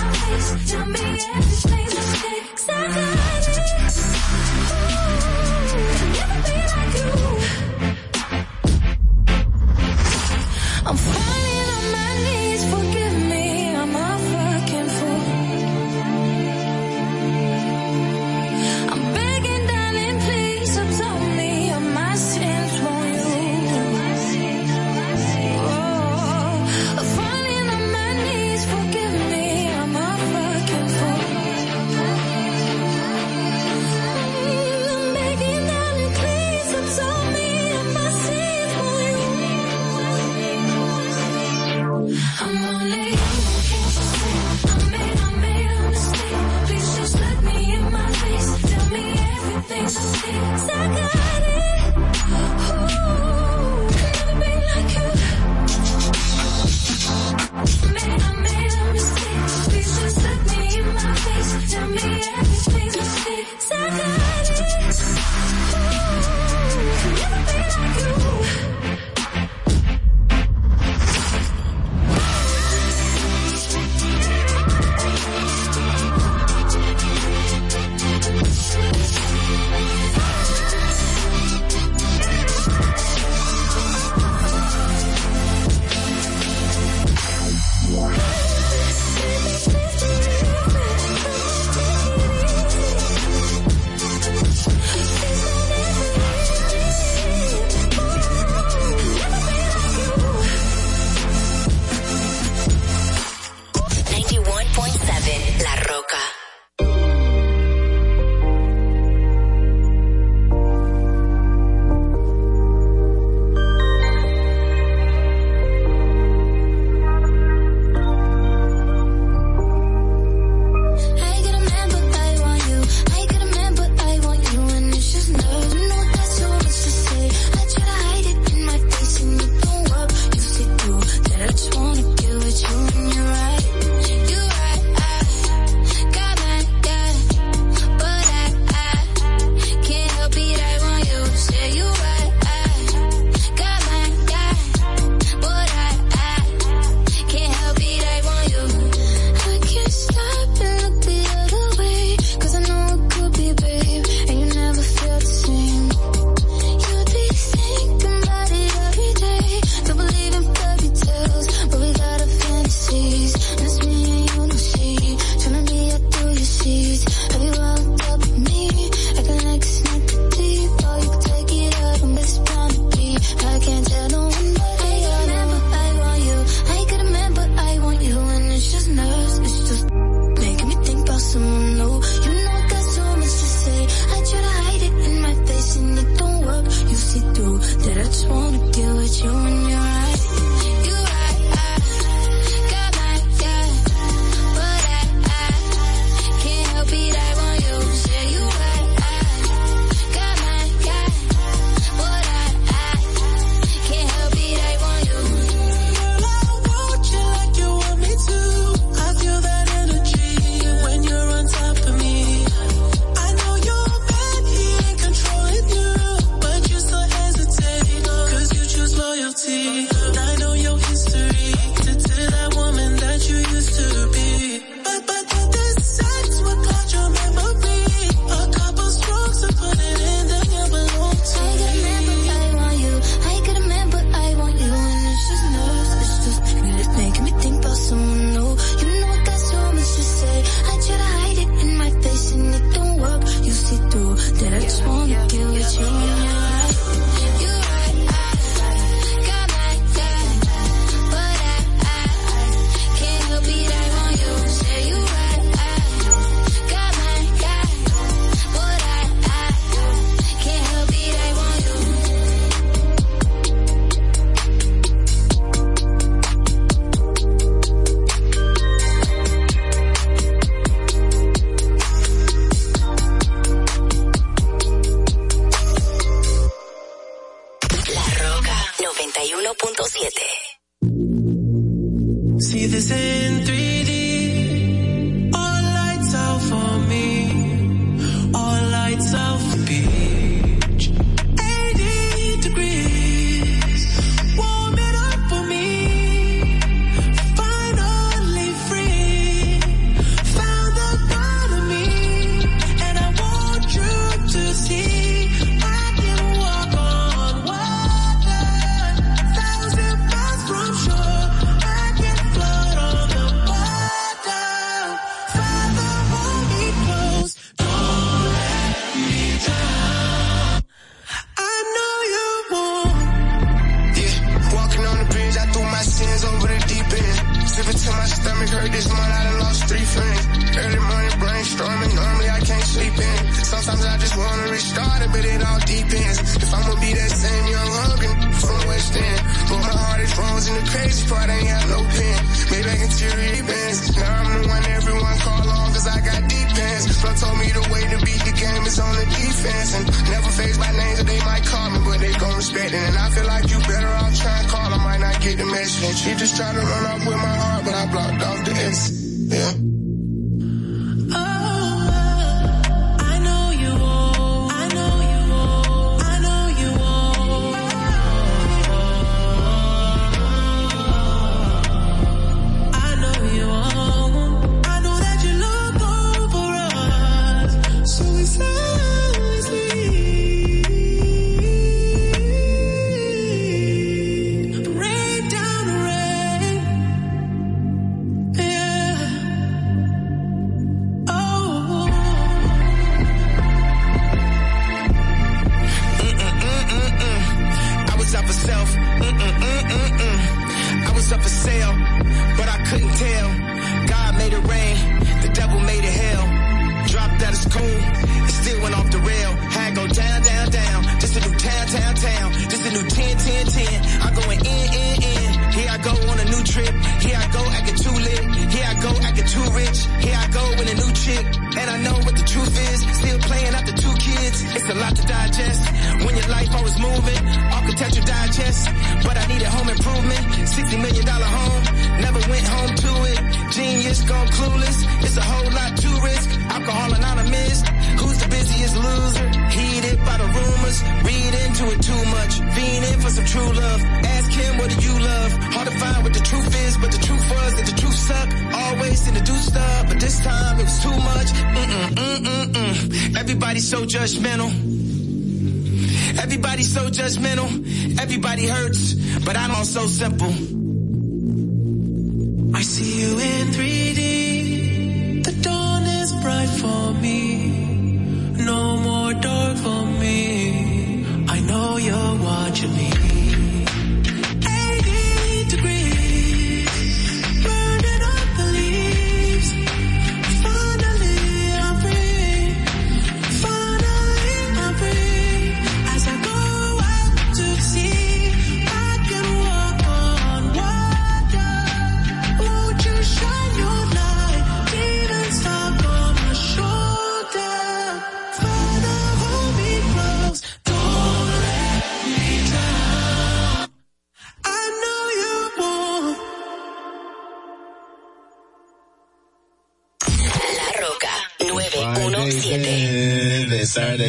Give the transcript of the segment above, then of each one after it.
me in my face? Tell me fence and never face my names that they might call me, but they gon' respect it. And I feel like you better off trying to call, I might not get the message. You just try to run off with my heart, but I blocked off the S. Yeah. digest. When your life always moving, architecture digest. But I needed home improvement, sixty million dollar home. Never went home to it. Genius gone clueless. It's a whole lot to risk. Alcohol anonymous. Who's the busiest loser? Heated by the rumors. Read into it too much. Fiending for some true love. Ask him what do you love. Hard to find what the truth is, but the truth was that the truth sucked. Always in the do stuff, but this time it was too much. Mm-mm, mm-mm, mm. Everybody's so judgmental. Everybody's so judgmental. Everybody hurts, but I'm all so simple. I see you in 3D. The dawn is bright for me. No more dark for me. I know you're watching me.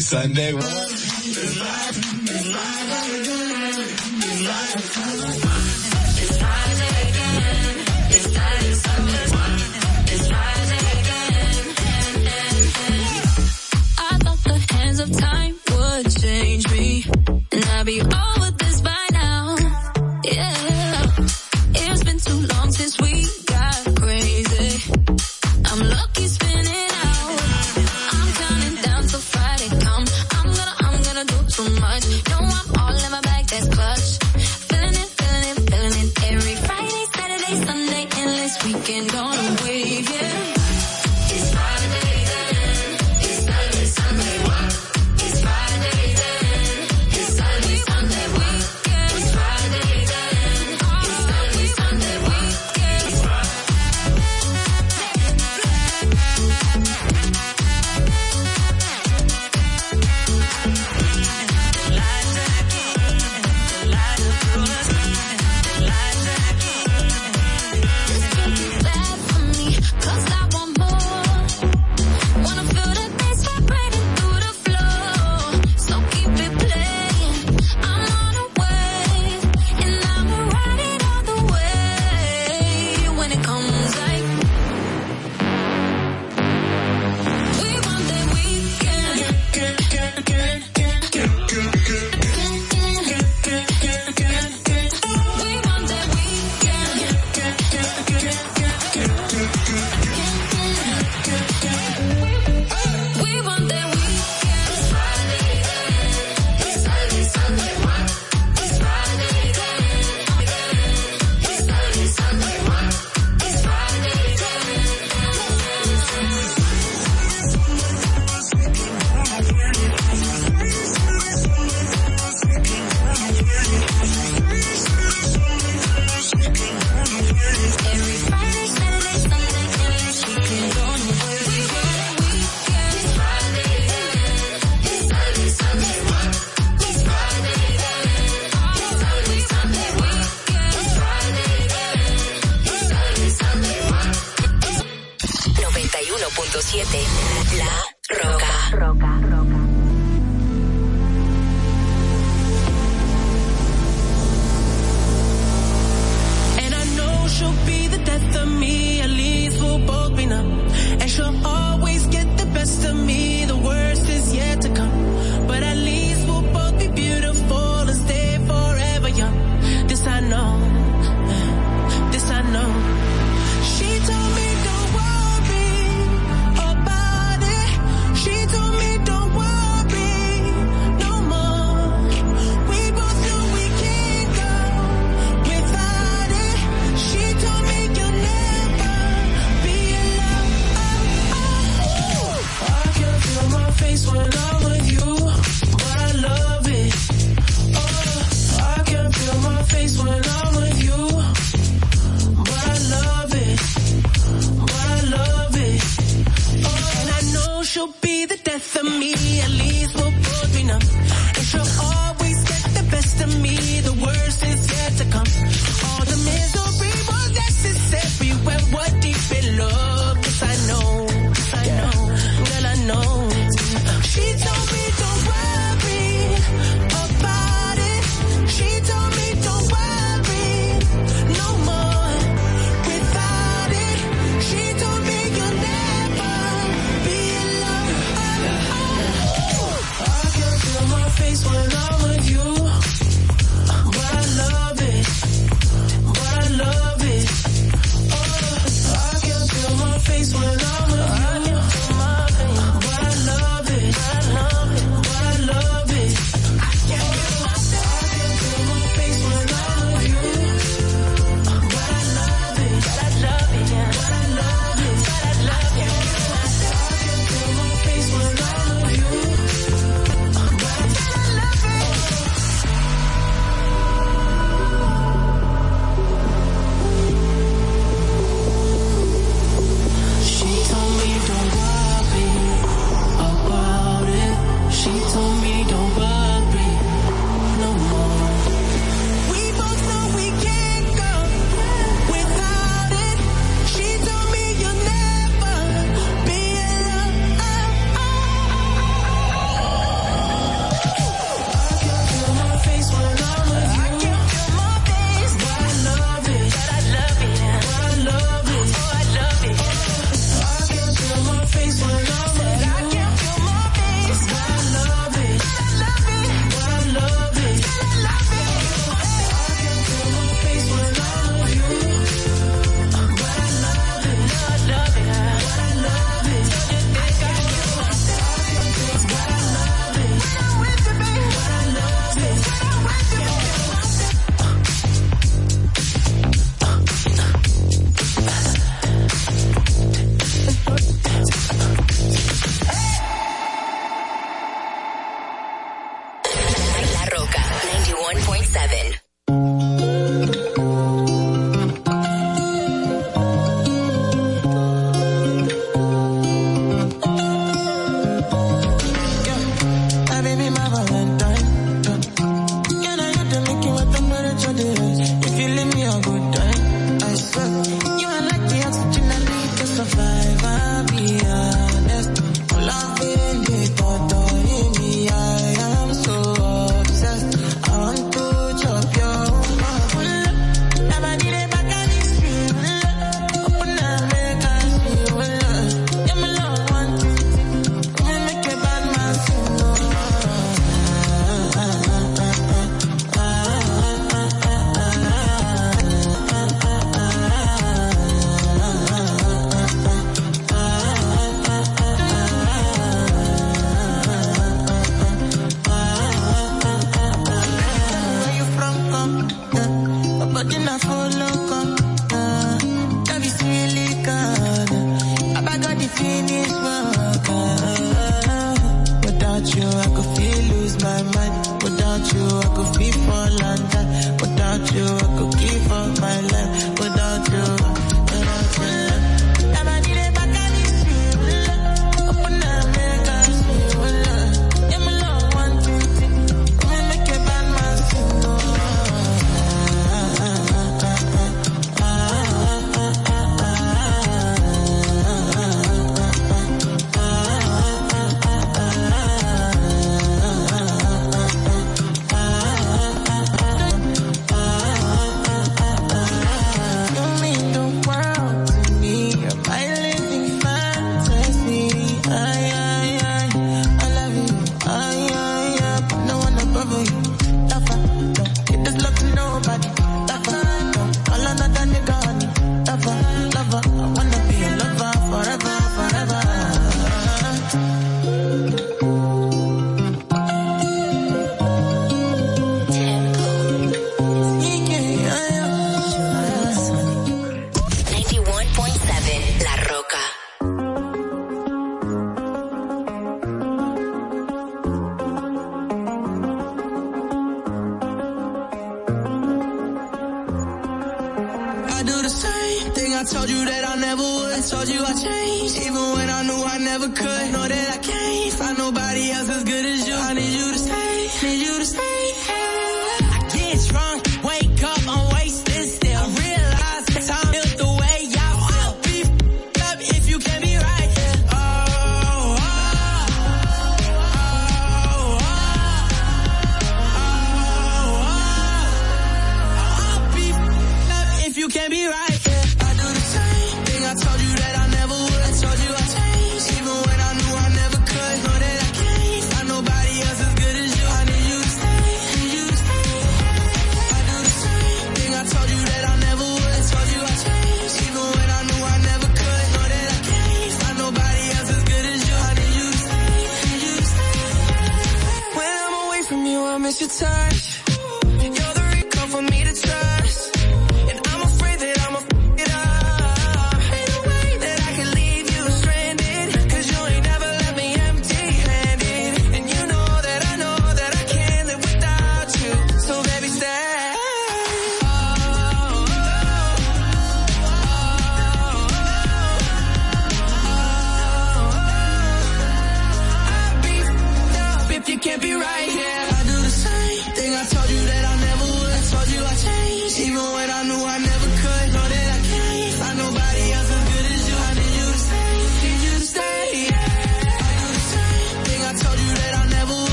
Sunday, Sunday.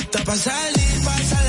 Hoy está pa' salir, la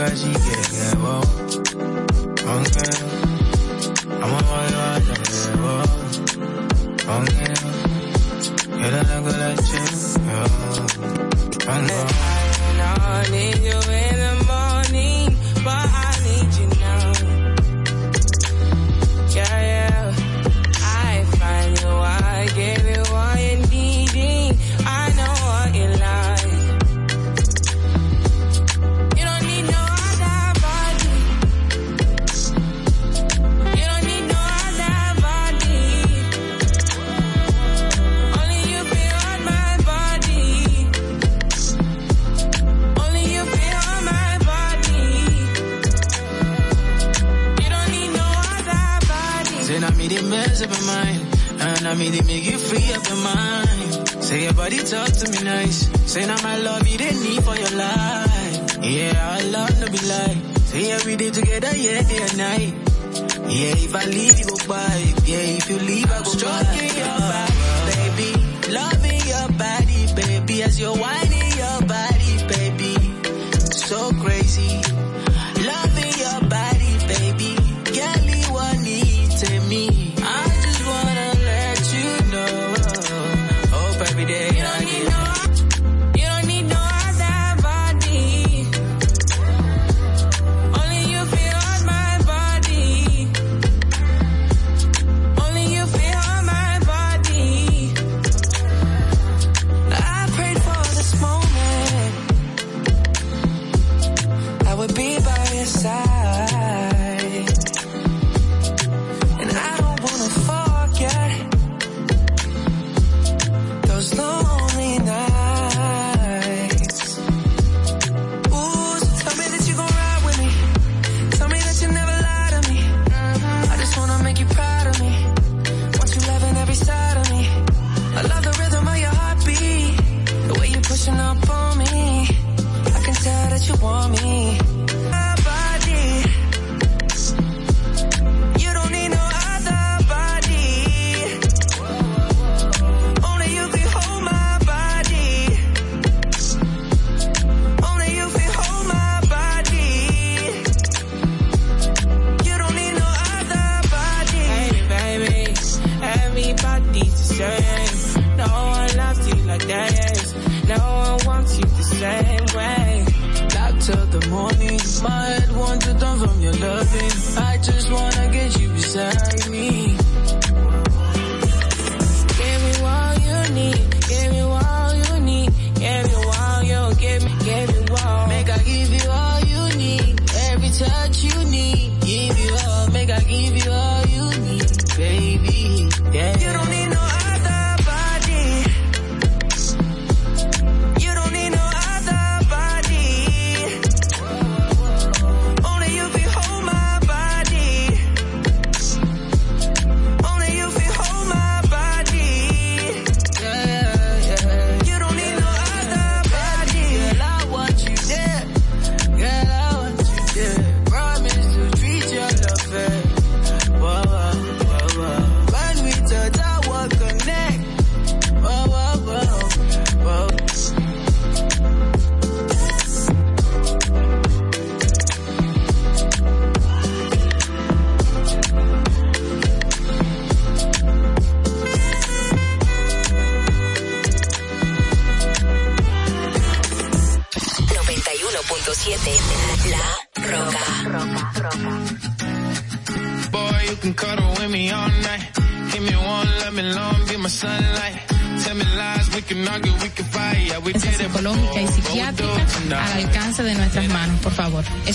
vamos a llegar si quieres,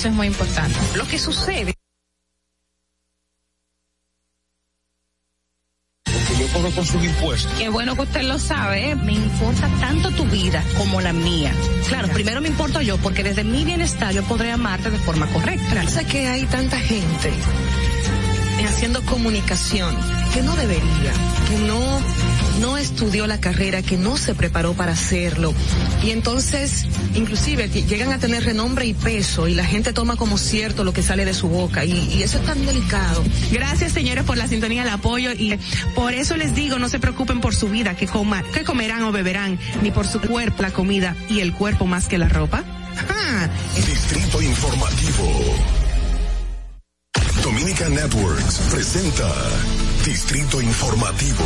Eso es muy importante. Lo que sucede con sus impuestos. Qué bueno que usted lo sabe, ¿eh? me importa tanto tu vida como la mía. Claro, primero me importo yo, porque desde mi bienestar yo podré amarte de forma correcta. Sé que hay tanta gente haciendo comunicación que no debería, que no, no estudió la carrera, que no se preparó para hacerlo. Y entonces, inclusive, llegan a tener renombre y peso y la gente toma como cierto lo que sale de su boca. Y, y eso es tan delicado. Gracias, señores, por la sintonía, el apoyo y por eso les digo, no se preocupen por su vida, que, coma, que comerán o beberán, ni por su cuerpo, la comida y el cuerpo más que la ropa. ¡Ja! Distrito Informativo. Dominica Networks presenta Distrito Informativo.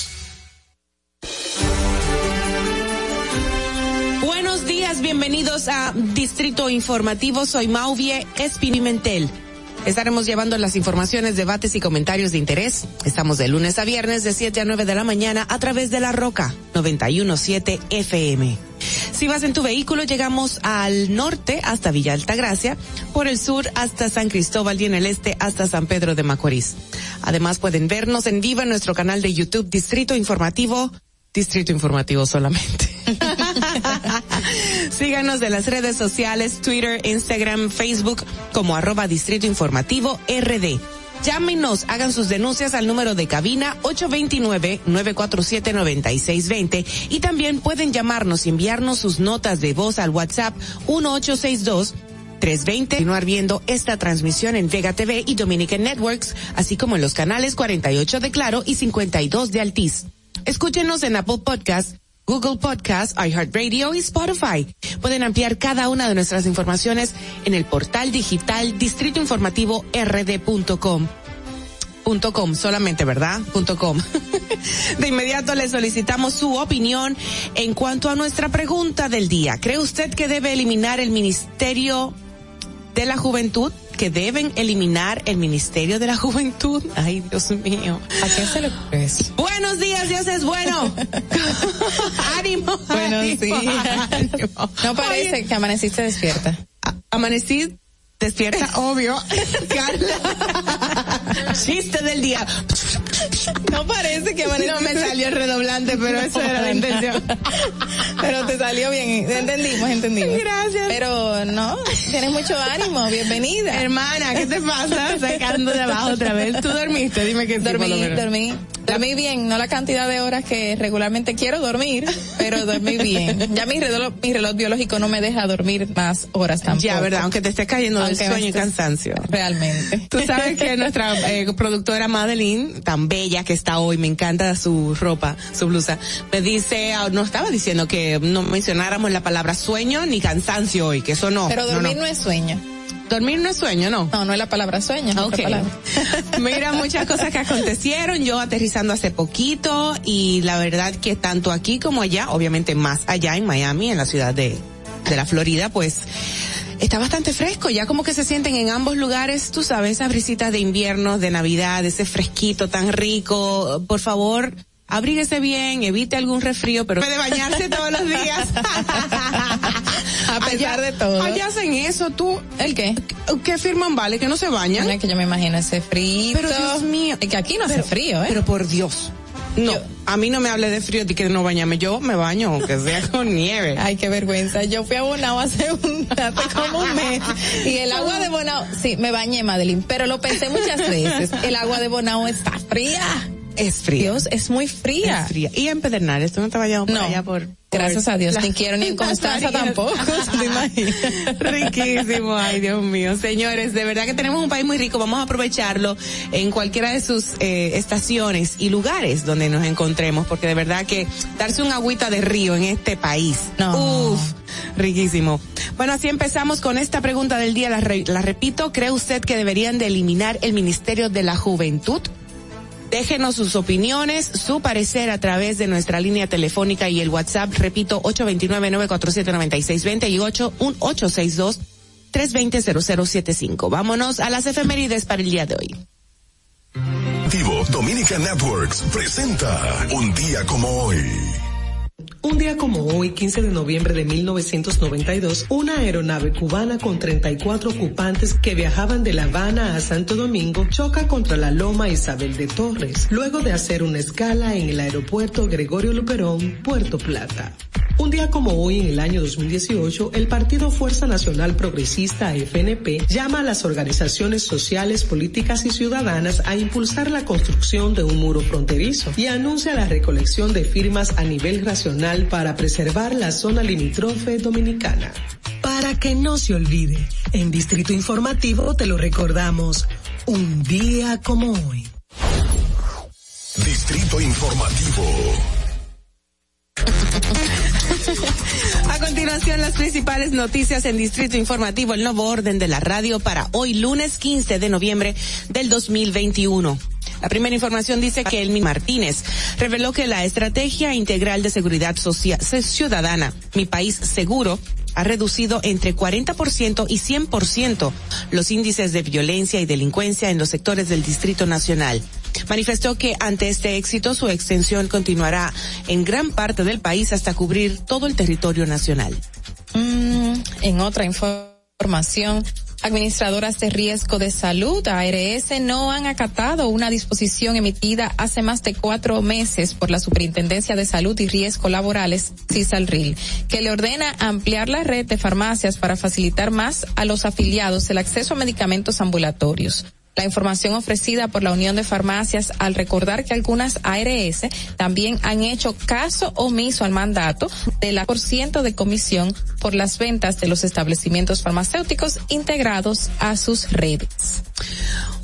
Distrito Informativo. Soy Mauvie Espinimentel. Estaremos llevando las informaciones, debates y comentarios de interés. Estamos de lunes a viernes de 7 a 9 de la mañana a través de La Roca 917 FM. Si vas en tu vehículo, llegamos al norte hasta Villa Altagracia, por el sur hasta San Cristóbal y en el este hasta San Pedro de Macorís. Además pueden vernos en vivo en nuestro canal de YouTube Distrito Informativo, Distrito Informativo solamente. Síganos de las redes sociales, Twitter, Instagram, Facebook como arroba Distrito Informativo RD. Llámenos, hagan sus denuncias al número de cabina 829-947-9620 y también pueden llamarnos y enviarnos sus notas de voz al WhatsApp 1862 320 continuar viendo esta transmisión en Vega TV y Dominican Networks, así como en los canales 48 de Claro y 52 de Altiz. Escúchenos en Apple Podcast, Google Podcast, iHeartRadio y Spotify. Pueden ampliar cada una de nuestras informaciones en el portal digital distritoinformativo.rd.com. Punto com solamente, ¿verdad? Punto com. De inmediato le solicitamos su opinión en cuanto a nuestra pregunta del día. ¿Cree usted que debe eliminar el Ministerio de la Juventud? que deben eliminar el Ministerio de la Juventud. Ay, Dios mío. ¿A qué se le ocurre eso? Buenos días, Dios es bueno. ánimo. Buenos ánimo, días. ánimo. No parece Oye, que amaneciste despierta. amanecí despierta, obvio. Carla. Chiste del día. No parece que amaneciste. No me salió el redoblante, pero eso era la intención. Pero te salió bien. Entendimos, entendimos. Gracias. Pero no, tienes mucho ánimo. Bienvenida. Hermana, ¿qué te pasa? Sacando de abajo otra vez. ¿Tú dormiste? Dime que Dormí, dormí. Dormí bien, no la cantidad de horas que regularmente quiero dormir, pero dormí bien. Ya mi reloj, mi reloj biológico no me deja dormir más horas tampoco. Ya, ¿verdad? Aunque te estés cayendo del sueño y cansancio. Realmente. Tú sabes que nuestra eh, productora Madeline, tan bella que está hoy, me encanta su ropa, su blusa, me dice, ah, no estaba diciendo que no mencionáramos la palabra sueño ni cansancio hoy, que eso no. Pero no, dormir no. no, es sueño. Dormir no es sueño, ¿no? No, no es la palabra sueño. es otra Ok. palabra. Mira, muchas cosas que acontecieron, yo aterrizando hace poquito y la verdad que tanto aquí como allá, obviamente más allá en Miami, en la ciudad de, de la Florida, pues está bastante fresco, ya como que se sienten en ambos lugares, tú sabes, esas brisitas de invierno, de Navidad, ese fresquito tan rico, por favor. Abríguese bien, evite algún resfrío, pero puede bañarse todos los días. A pesar de todo. Allá hacen eso, tú. ¿El qué? ¿Qué firman vale? ¿Que no se bañan? No es que yo me imagino ese frío. Pero Dios mío. Es que aquí no hace frío, ¿eh? Pero por Dios. No, a mí no me hable de frío y que no bañame. Yo me baño, aunque sea con nieve. Ay, qué vergüenza. Yo fui a Bonao hace, un, hace como un mes y el agua de Bonao, sí, me bañé, Madeline, pero lo pensé muchas veces. El agua de Bonao está fría. Es frío. Dios, es muy fría. Es fría. Y en Pedernales, tú no te vayas por No. allá por... Gracias por a Dios, la- ni quiero ni en Constanza tampoco, ¿tú te imaginas? Riquísimo, ay Dios mío. Señores, de verdad que tenemos un país muy rico, vamos a aprovecharlo en cualquiera de sus eh, estaciones y lugares donde nos encontremos, porque de verdad que darse un agüita de río en este país, No. uf, riquísimo. Bueno, así empezamos con esta pregunta del día, la, re- la repito, ¿cree usted que deberían de eliminar el Ministerio de la Juventud? Déjenos sus opiniones, su parecer a través de nuestra línea telefónica y el WhatsApp, repito, 829-947-9620 y 8, un 862-320-0075. Vámonos a las efemérides para el día de hoy. Dominica Networks presenta Un día como hoy. Un día como hoy, 15 de noviembre de 1992, una aeronave cubana con 34 ocupantes que viajaban de La Habana a Santo Domingo choca contra la Loma Isabel de Torres, luego de hacer una escala en el aeropuerto Gregorio Luperón, Puerto Plata. Un día como hoy, en el año 2018, el Partido Fuerza Nacional Progresista FNP llama a las organizaciones sociales, políticas y ciudadanas a impulsar la construcción de un muro fronterizo y anuncia la recolección de firmas a nivel nacional para preservar la zona limítrofe dominicana. Para que no se olvide, en Distrito Informativo te lo recordamos, un día como hoy. Distrito Informativo. A continuación, las principales noticias en Distrito Informativo, el nuevo orden de la radio para hoy, lunes 15 de noviembre del 2021. La primera información dice que Elmi Martínez reveló que la Estrategia Integral de Seguridad Social Ciudadana, Mi País Seguro, ha reducido entre 40% y 100% los índices de violencia y delincuencia en los sectores del Distrito Nacional. Manifestó que ante este éxito su extensión continuará en gran parte del país hasta cubrir todo el territorio nacional. Mm, en otra información, administradoras de riesgo de salud, ARS, no han acatado una disposición emitida hace más de cuatro meses por la Superintendencia de Salud y Riesgo Laborales, CISALRIL, que le ordena ampliar la red de farmacias para facilitar más a los afiliados el acceso a medicamentos ambulatorios. La información ofrecida por la Unión de Farmacias al recordar que algunas ARS también han hecho caso omiso al mandato de la por ciento de comisión por las ventas de los establecimientos farmacéuticos integrados a sus redes.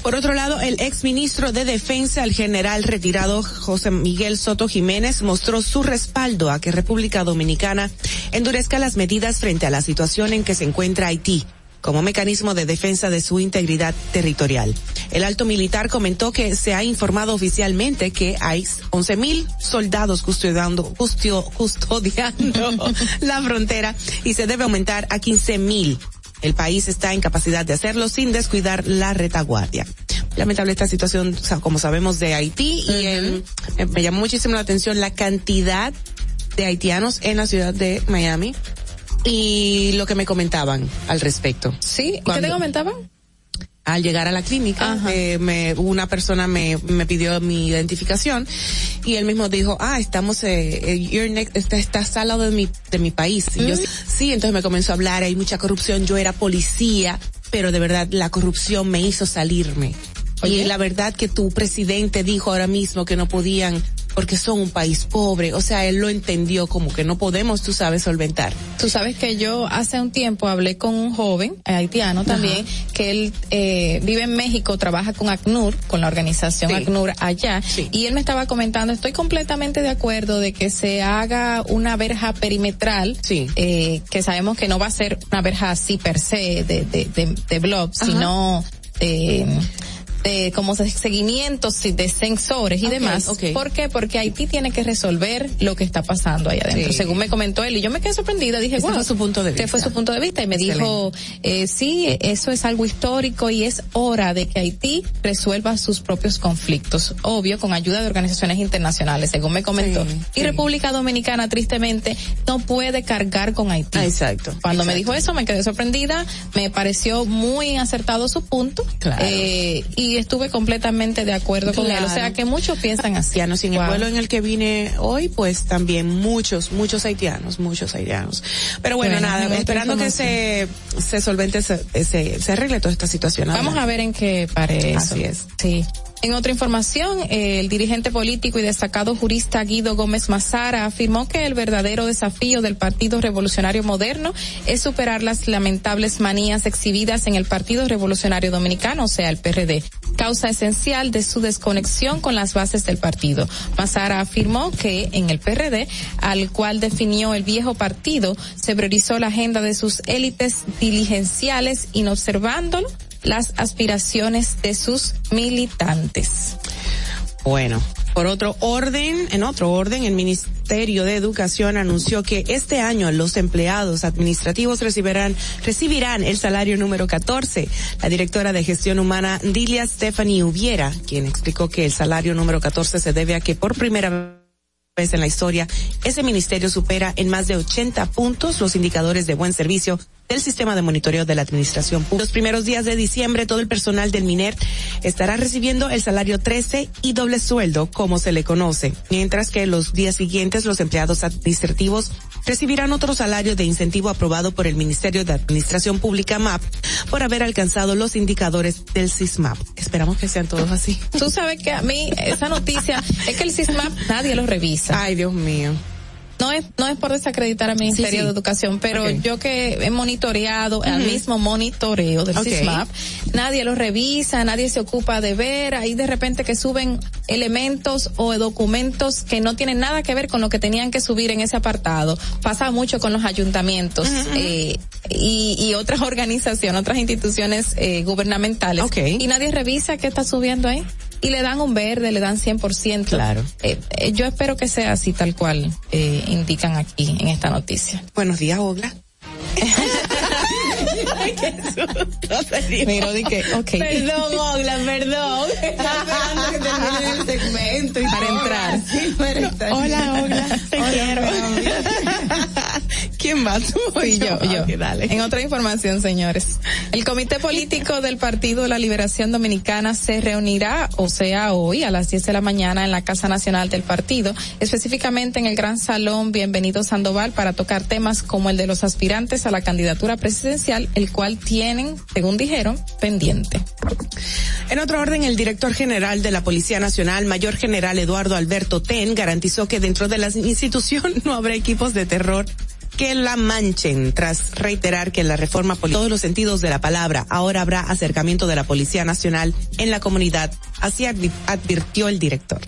Por otro lado, el exministro de Defensa, el general retirado José Miguel Soto Jiménez, mostró su respaldo a que República Dominicana endurezca las medidas frente a la situación en que se encuentra Haití como mecanismo de defensa de su integridad territorial. El alto militar comentó que se ha informado oficialmente que hay 11 mil soldados custodiando, custio- custodiando la frontera y se debe aumentar a 15 mil el país está en capacidad de hacerlo sin descuidar la retaguardia. Lamentable esta situación, como sabemos, de Haití y me- me llamó muchísimo la atención la cantidad de haitianos en la ciudad de Miami y lo que me comentaban al respecto. Sí, ¿qué te comentaban? al llegar a la clínica, eh, me, una persona me, me pidió mi identificación y él mismo dijo, ah, estamos, eh, eh, you're next, está- estás al lado de mi, de mi país. Y yo, sí, entonces me comenzó a hablar, hay mucha corrupción, yo era policía, pero de verdad la corrupción me hizo salirme. Y la verdad que tu presidente dijo ahora mismo que no podían porque son un país pobre. O sea, él lo entendió como que no podemos, tú sabes, solventar. Tú sabes que yo hace un tiempo hablé con un joven eh, haitiano también, que él eh, vive en México, trabaja con ACNUR, con la organización Sí. ACNUR allá, y él me estaba comentando, estoy completamente de acuerdo de que se haga una verja perimetral, eh, que sabemos que no va a ser una verja así per se de, de, de, de blob, Ajá. sino de de como se- seguimientos y de sensores y demás. ok. ¿Por qué? Porque Haití tiene que resolver lo que está pasando ahí adentro. Sí. Según me comentó él, y yo me quedé sorprendida, dije, Este wow, fue su punto de este vista. fue su punto de vista y me Excelente. dijo, eh, sí, eso es algo histórico y es hora de que Haití resuelva sus propios conflictos, obvio, con ayuda de organizaciones internacionales, según me comentó. Sí, y sí. República Dominicana, tristemente, no puede cargar con Haití. Ah, exacto. Cuando me dijo eso me quedé sorprendida, me pareció muy acertado su punto Claro. eh, y estuve completamente de acuerdo con él. O sea que muchos piensan así. haitianos y en el vuelo en el que vine hoy, pues también muchos, muchos haitianos, muchos haitianos. Pero bueno, Bueno, nada, esperando que se, se solvente, se, se, se arregle toda esta situación. Vamos a ver en qué pare eso. Así es. Sí. En otra información, el dirigente político y destacado jurista Guido Gómez Mazara afirmó que el verdadero desafío del Partido Revolucionario Moderno es superar las lamentables manías exhibidas en el Partido Revolucionario Dominicano, o sea, el PRD, causa esencial de su desconexión con las bases del partido. Mazara afirmó que en el PRD, al cual definió el viejo partido, se priorizó la agenda de sus élites diligenciales, inobservándolo las aspiraciones de sus militantes. Bueno, por otro orden, en otro orden, el Ministerio de Educación anunció que este año los empleados administrativos recibirán, recibirán el salario número 14. La directora de gestión humana, Dilia Stephanie Ubiera, quien explicó que el salario número 14 se debe a que por primera vez en la historia, ese ministerio supera en más de 80 puntos los indicadores de buen servicio del sistema de monitoreo de la administración pública. Los primeros días de diciembre, todo el personal del MINER estará recibiendo el salario 13 y doble sueldo, como se le conoce, mientras que los días siguientes los empleados administrativos recibirán otro salario de incentivo aprobado por el Ministerio de Administración Pública MAP por haber alcanzado los indicadores del SISMAP. Esperamos que sean todos así. Tú sabes que a mí esa noticia es que el SISMAP nadie lo revisa. Ay, Dios mío. No es, no es por desacreditar al Ministerio Sí, sí. de Educación, pero yo que he monitoreado al Ujú. mismo monitoreo del Ok. SISMAP, nadie lo revisa, nadie se ocupa de ver, ahí de repente que suben elementos o documentos que no tienen nada que ver con lo que tenían que subir en ese apartado. Pasa mucho con los ayuntamientos eh, y, y otras organizaciones, otras instituciones eh, gubernamentales. Ok. Y nadie revisa qué está subiendo ahí. Y le dan un verde, le dan 100%. Claro. Eh, eh, yo espero que sea así tal cual eh, indican aquí en esta noticia. Buenos días, Ogla. Mira, di que, ok. Perdón, Ogla, perdón. Estaba esperando que termine el segmento. Y Para entrar. Hola, Ogla. Te quiero. ¿Quién va tú? Fui yo, yo. Dale. En otra información, señores. El Comité Político del Partido de la Liberación Dominicana se reunirá, o sea, hoy a las 10 de la mañana en la Casa Nacional del Partido, específicamente en el Gran Salón Bienvenido Sandoval para tocar temas como el de los aspirantes a la candidatura presidencial, el cual tienen, según dijeron, pendiente. En otro orden, el director general de la Policía Nacional, Mayor General Eduardo Alberto Ten, garantizó que dentro de la institución no habrá equipos de terror que la manchen, tras reiterar que en la reforma política, todos los sentidos de la palabra, ahora habrá acercamiento de la Policía Nacional en la comunidad, así advi- advirtió el director.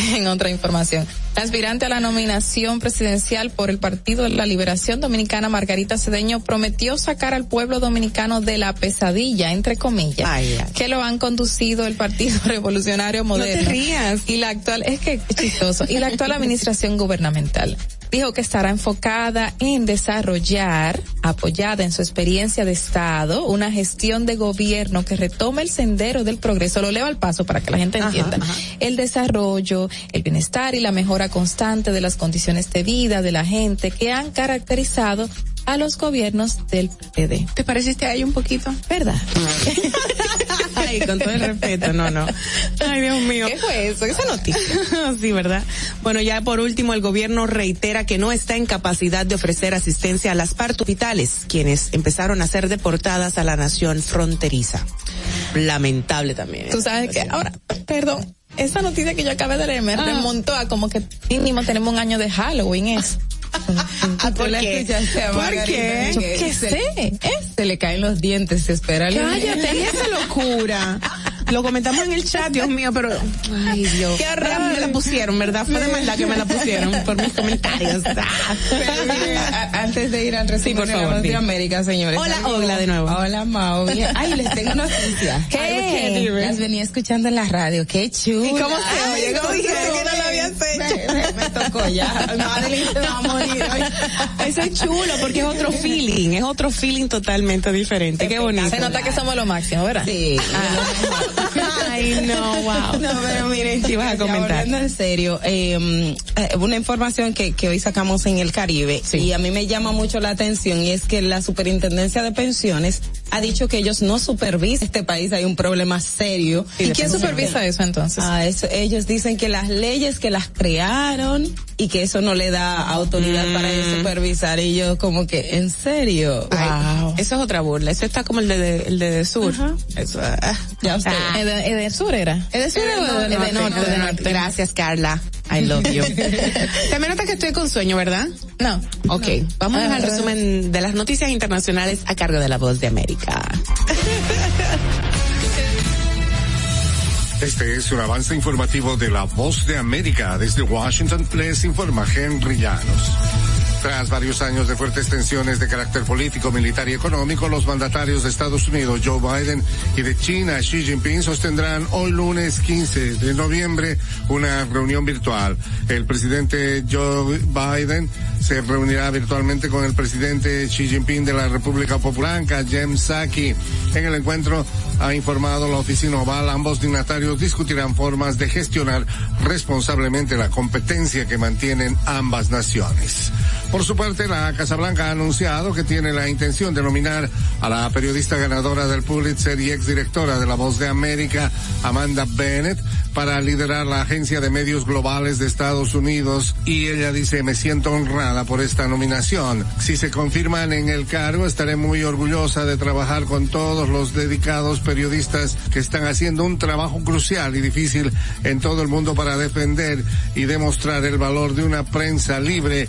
en otra información. La aspirante a la nominación presidencial por el Partido de la Liberación Dominicana, Margarita Cedeño, prometió sacar al pueblo dominicano de la pesadilla, entre comillas, que lo han conducido el Partido Revolucionario Moderno. rías. Y la actual, es que es chistoso, y la actual administración gubernamental. Dijo que estará enfocada en desarrollar, apoyada en su experiencia de Estado, una gestión de gobierno que retome el sendero del progreso. Lo leo al paso para que la gente entienda. El desarrollo, el bienestar y la mejora constante de las condiciones de vida de la gente que han caracterizado a los gobiernos del PD. ¿Te pareciste ahí un poquito? ¿Verdad? Con todo el respeto, no, no. Ay, Dios mío. ¿Qué fue eso? Esa noticia. sí, ¿verdad? Bueno, ya por último, el gobierno reitera que no está en capacidad de ofrecer asistencia a las partos hospitales, quienes empezaron a ser deportadas a la nación fronteriza. Lamentable también. Tú sabes que ahora, perdón, esa noticia que yo acabé de leer me Ah. remontó a como que mínimo tenemos un año de Halloween es. ¿Por la qué? ¿Por qué? Yo qué sé. Es. Se le caen los dientes, se espera. Cállate, esa locura. Lo comentamos en el chat, Dios mío, pero. Ay, Dios. Qué Me la- Me la pusieron, ¿verdad? Fue de maldad que me la pusieron por mis comentarios. Antes de ir al resumen por de favor. América, señores. Hola. Ogla, de nuevo. Hola, Mao. Ay, les tengo noticias. ¿Qué? Las venía escuchando en la radio. Qué chulo. ¿Y cómo se oye? ¿Cómo dijiste que no lo habías hecho? Me, me- me tocó ya. Madeline se va a morir. Eso es chulo porque es otro feeling, es otro feeling totalmente diferente. Qué bonito. Se nota que somos lo máximo, ¿verdad? Sí. Ay, no, wow. No, pero miren, Sí, vas a comentar. hablando en serio, eh, eh, una información que, que hoy sacamos en el Caribe y a mí me llama mucho la atención y es que la Superintendencia de Pensiones ha dicho que ellos no supervisan este país, hay un problema serio. ¿Y quién supervisa eso entonces? Ah, eso, ellos dicen que las leyes que las crearon y que eso no le da autoridad para ellos supervisar y yo como que, ¿en serio? Ay, Eso es otra burla. Eso está como el de, el de, sur. Eso, ah, Ya usted. ¿Es de, es de sur era? ¿Es de sur o de- de es de norte? norte? de norte. Gracias, Carla. I love you. También nota que estoy con sueño, ¿verdad? No. Ok, vamos Ah, al resumen de las noticias internacionales a cargo de la voz de América. Este es un avance informativo de la Voz de América. Desde Washington les informa Henry Llanos. Tras varios años de fuertes tensiones de carácter político, militar y económico, los mandatarios de Estados Unidos, Joe Biden, y de China, Xi Jinping, sostendrán hoy lunes 15 de noviembre una reunión virtual. El presidente Joe Biden se reunirá virtualmente con el presidente Xi Jinping de la República Popular, Jem Psaki. En el encuentro, ha informado la oficina oval, ambos dignatarios discutirán formas de gestionar responsablemente la competencia que mantienen ambas naciones. Por su parte, la Casa Blanca ha anunciado que tiene la intención de nominar a la periodista ganadora del Pulitzer y exdirectora de La Voz de América, Amanda Bennett, para liderar la agencia de medios globales de Estados Unidos y ella dice me siento honrada por esta nominación. Si se confirman en el cargo estaré muy orgullosa de trabajar con todos los dedicados periodistas que están haciendo un trabajo crucial y difícil en todo el mundo para defender y demostrar el valor de una prensa libre.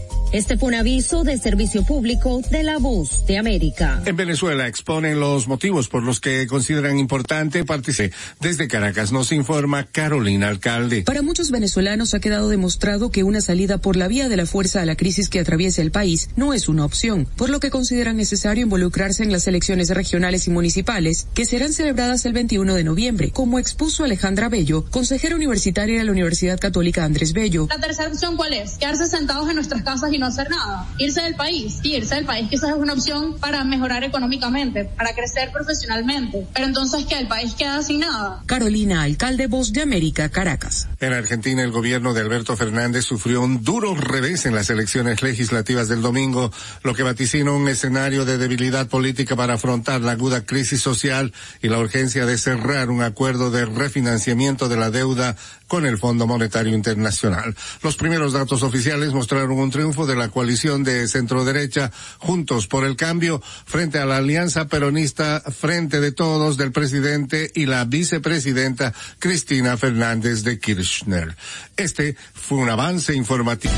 Este fue un aviso de servicio público de la voz de América. En Venezuela exponen los motivos por los que consideran importante participar. Desde Caracas nos informa Carolina Alcalde. Para muchos venezolanos ha quedado demostrado que una salida por la vía de la fuerza a la crisis que atraviesa el país no es una opción, por lo que consideran necesario involucrarse en las elecciones regionales y municipales que serán celebradas el 21 de noviembre, como expuso Alejandra Bello, consejera universitaria de la Universidad Católica Andrés Bello. La tercera opción, ¿cuál es? Quedarse sentados en nuestras casas y no hacer nada. Irse del país. Sí, irse del país quizás es una opción para mejorar económicamente, para crecer profesionalmente. Pero entonces, ¿qué? ¿El país queda sin nada? Carolina, alcalde Voz de América, Caracas. En Argentina, el gobierno de Alberto Fernández sufrió un duro revés en las elecciones legislativas del domingo, lo que vaticinó un escenario de debilidad política para afrontar la aguda crisis social y la urgencia de cerrar un acuerdo de refinanciamiento de la deuda con el Fondo Monetario Internacional. Los primeros datos oficiales mostraron un triunfo de la coalición de centro derecha Juntos por el Cambio frente a la alianza peronista Frente de Todos del presidente y la vicepresidenta Cristina Fernández de Kirchner. Este fue un avance informativo.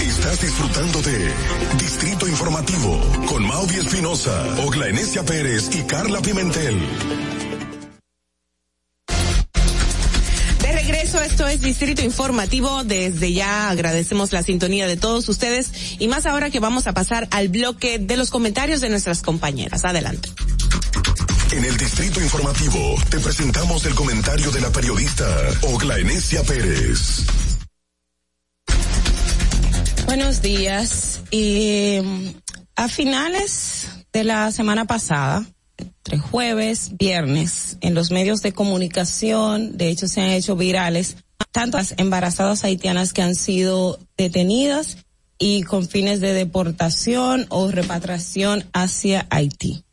Estás disfrutando de Distrito Informativo con Mauvi Espinosa, Ogla Enesia Pérez y Carla Pimentel. Regreso, esto es Distrito Informativo. Desde ya agradecemos la sintonía de todos ustedes y más ahora que vamos a pasar al bloque de los comentarios de nuestras compañeras. Adelante. En el Distrito Informativo te presentamos el comentario de la periodista Ogla Enesia Pérez. Buenos días. Y mm, a finales de la semana pasada, entre jueves, viernes, en los medios de comunicación, de hecho se han hecho virales, tantas embarazadas haitianas que han sido detenidas y con fines de deportación o repatriación hacia Haití.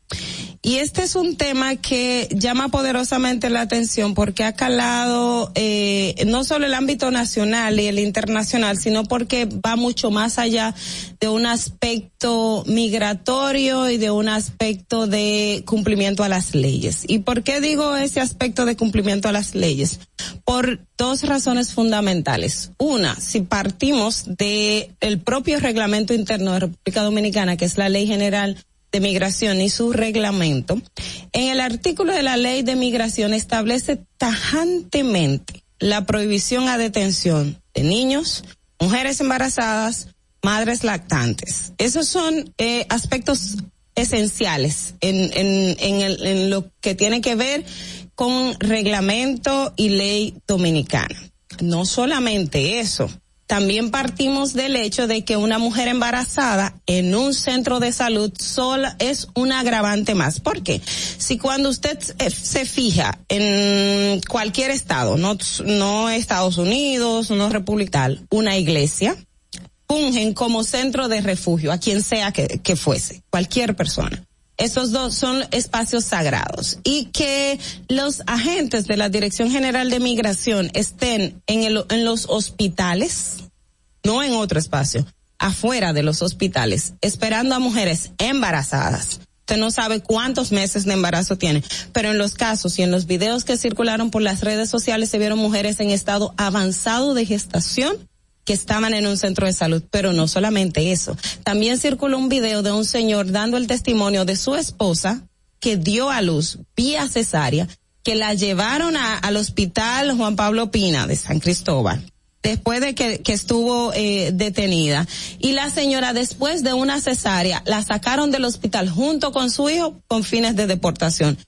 Y este es un tema que llama poderosamente la atención porque ha calado eh, no solo el ámbito nacional y el internacional, sino porque va mucho más allá de un aspecto migratorio y de un aspecto de cumplimiento a las leyes. ¿Y por qué digo ese aspecto de cumplimiento a las leyes? Por dos razones fundamentales. Una, si partimos de el propio reglamento interno de República Dominicana, que es la Ley General de Migración y su reglamento, en el artículo de la ley de migración establece tajantemente la prohibición a detención de niños, mujeres embarazadas, madres lactantes. Esos son eh, aspectos esenciales en, en, en, el- en lo que tiene que ver con reglamento y ley dominicana. No solamente eso, también partimos del hecho de que una mujer embarazada en un centro de salud sola es un agravante más. ¿Por qué? Si cuando usted se fija en cualquier estado, no, no Estados Unidos, no República, tal, una iglesia, fungen como centro de refugio a quien sea que fuese, cualquier persona. Esos dos son espacios sagrados y que los agentes de la Dirección General de Migración estén en, el, en los hospitales, no en otro espacio, afuera de los hospitales, esperando a mujeres embarazadas. Usted no sabe cuántos meses de embarazo tiene, pero en los casos y en los videos que circularon por las redes sociales se vieron mujeres en estado avanzado de gestación que estaban en un centro de salud, pero no solamente eso. También circuló un video de un señor dando el testimonio de su esposa que dio a luz vía cesárea, que la llevaron a- al hospital Juan Pablo Pina de San Cristóbal después de que, estuvo eh, detenida. Y la señora, después de una cesárea, la sacaron del hospital junto con su hijo con fines de deportación.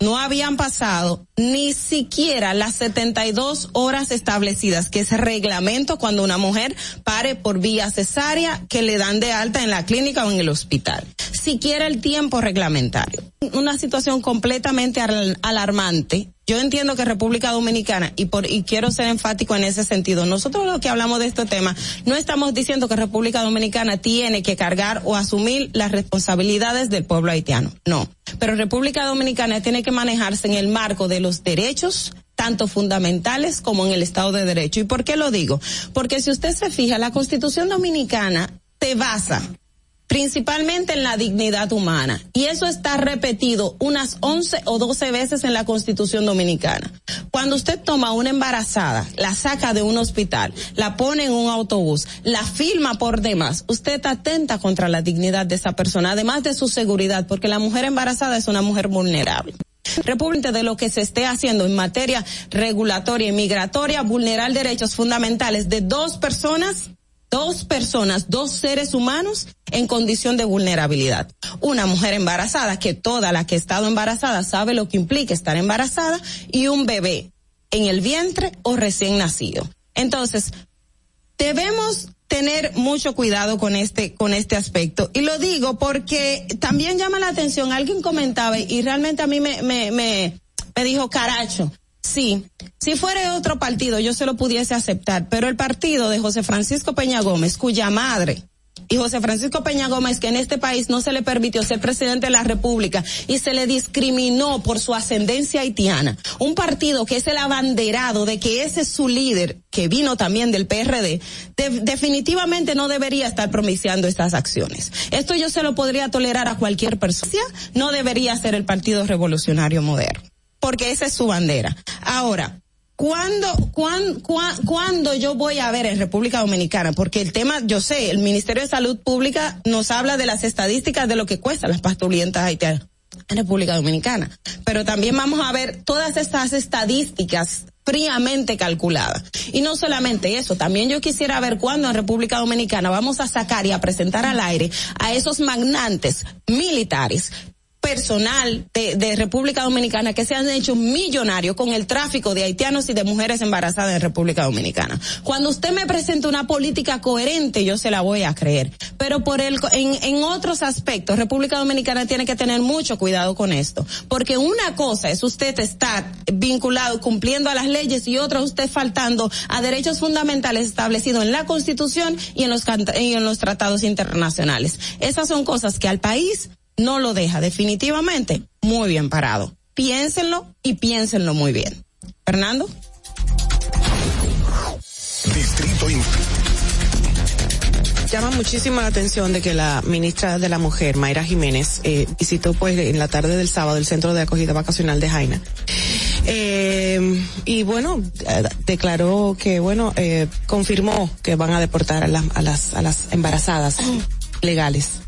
No habían pasado ni siquiera las 72 horas establecidas, que es reglamento cuando una mujer pare por vía cesárea que le dan de alta en la clínica o en el hospital. Siquiera el tiempo reglamentario. Una situación completamente al- alarmante. Yo entiendo que República Dominicana, y por, y quiero ser enfático en ese sentido, nosotros los que hablamos de este tema, no estamos diciendo que República Dominicana tiene que cargar o asumir las responsabilidades del pueblo haitiano. No. Pero República Dominicana tiene que manejarse en el marco de los derechos tanto fundamentales como en el Estado de Derecho. ¿Y por qué lo digo? Porque si usted se fija, la Constitución Dominicana se basa principalmente en la dignidad humana. Y eso está repetido unas 11 o 12 veces en la Constitución Dominicana. Cuando usted toma una embarazada, la saca de un hospital, la pone en un autobús, la filma por demás, usted atenta contra la dignidad de esa persona, además de su seguridad, porque la mujer embarazada es una mujer vulnerable. República de lo que se esté haciendo en materia regulatoria y migratoria, vulnerar derechos fundamentales de dos personas dos personas, dos seres humanos en condición de vulnerabilidad. Una mujer embarazada, que toda la que ha estado embarazada sabe lo que implica estar embarazada, y un bebé en el vientre o recién nacido. Entonces, debemos tener mucho cuidado con este con este aspecto y lo digo porque también llama la atención alguien comentaba y realmente a mí me me me, me dijo caracho Sí, si fuera otro partido yo se lo pudiese aceptar, pero el partido de José Francisco Peña Gómez, cuya madre y José Francisco Peña Gómez que en este país no se le permitió ser presidente de la República y se le discriminó por su ascendencia haitiana. Un partido que es el abanderado de que ese es su líder, que vino también del PRD, de- definitivamente no debería estar promiciando estas acciones. Esto yo se lo podría tolerar a cualquier persona. No debería ser el Partido Revolucionario Moderno, porque esa es su bandera. Ahora, ¿Cuándo, cuán, cuán- cuándo yo voy a ver en República Dominicana? Porque el tema, yo sé, el Ministerio de Salud Pública nos habla de las estadísticas de lo que cuestan las pastulientas haitianas en República Dominicana. Pero también vamos a ver todas estas estadísticas fríamente calculadas. Y no solamente eso, también yo quisiera ver cuándo en República Dominicana vamos a sacar y a presentar al aire a esos magnantes militares personal de, de República Dominicana que se han hecho millonarios con el tráfico de haitianos y de mujeres embarazadas en República Dominicana. Cuando usted me presente una política coherente, yo se la voy a creer. Pero por el, en, en otros aspectos, República Dominicana tiene que tener mucho cuidado con esto. Porque una cosa es usted estar vinculado, cumpliendo a las leyes y otra usted faltando a derechos fundamentales establecidos en la Constitución y en los, y en los tratados internacionales. Esas son cosas que al país no lo deja definitivamente muy bien parado. Piénsenlo y piénsenlo muy bien. Fernando. Distrito Llama muchísimo la atención de que la ministra de la Mujer, Mayra Jiménez, eh, visitó pues en la tarde del sábado el centro de acogida vacacional de Jaina. Eh, y bueno, eh, declaró que, bueno, eh, confirmó que van a deportar a, las a, las, a las embarazadas legales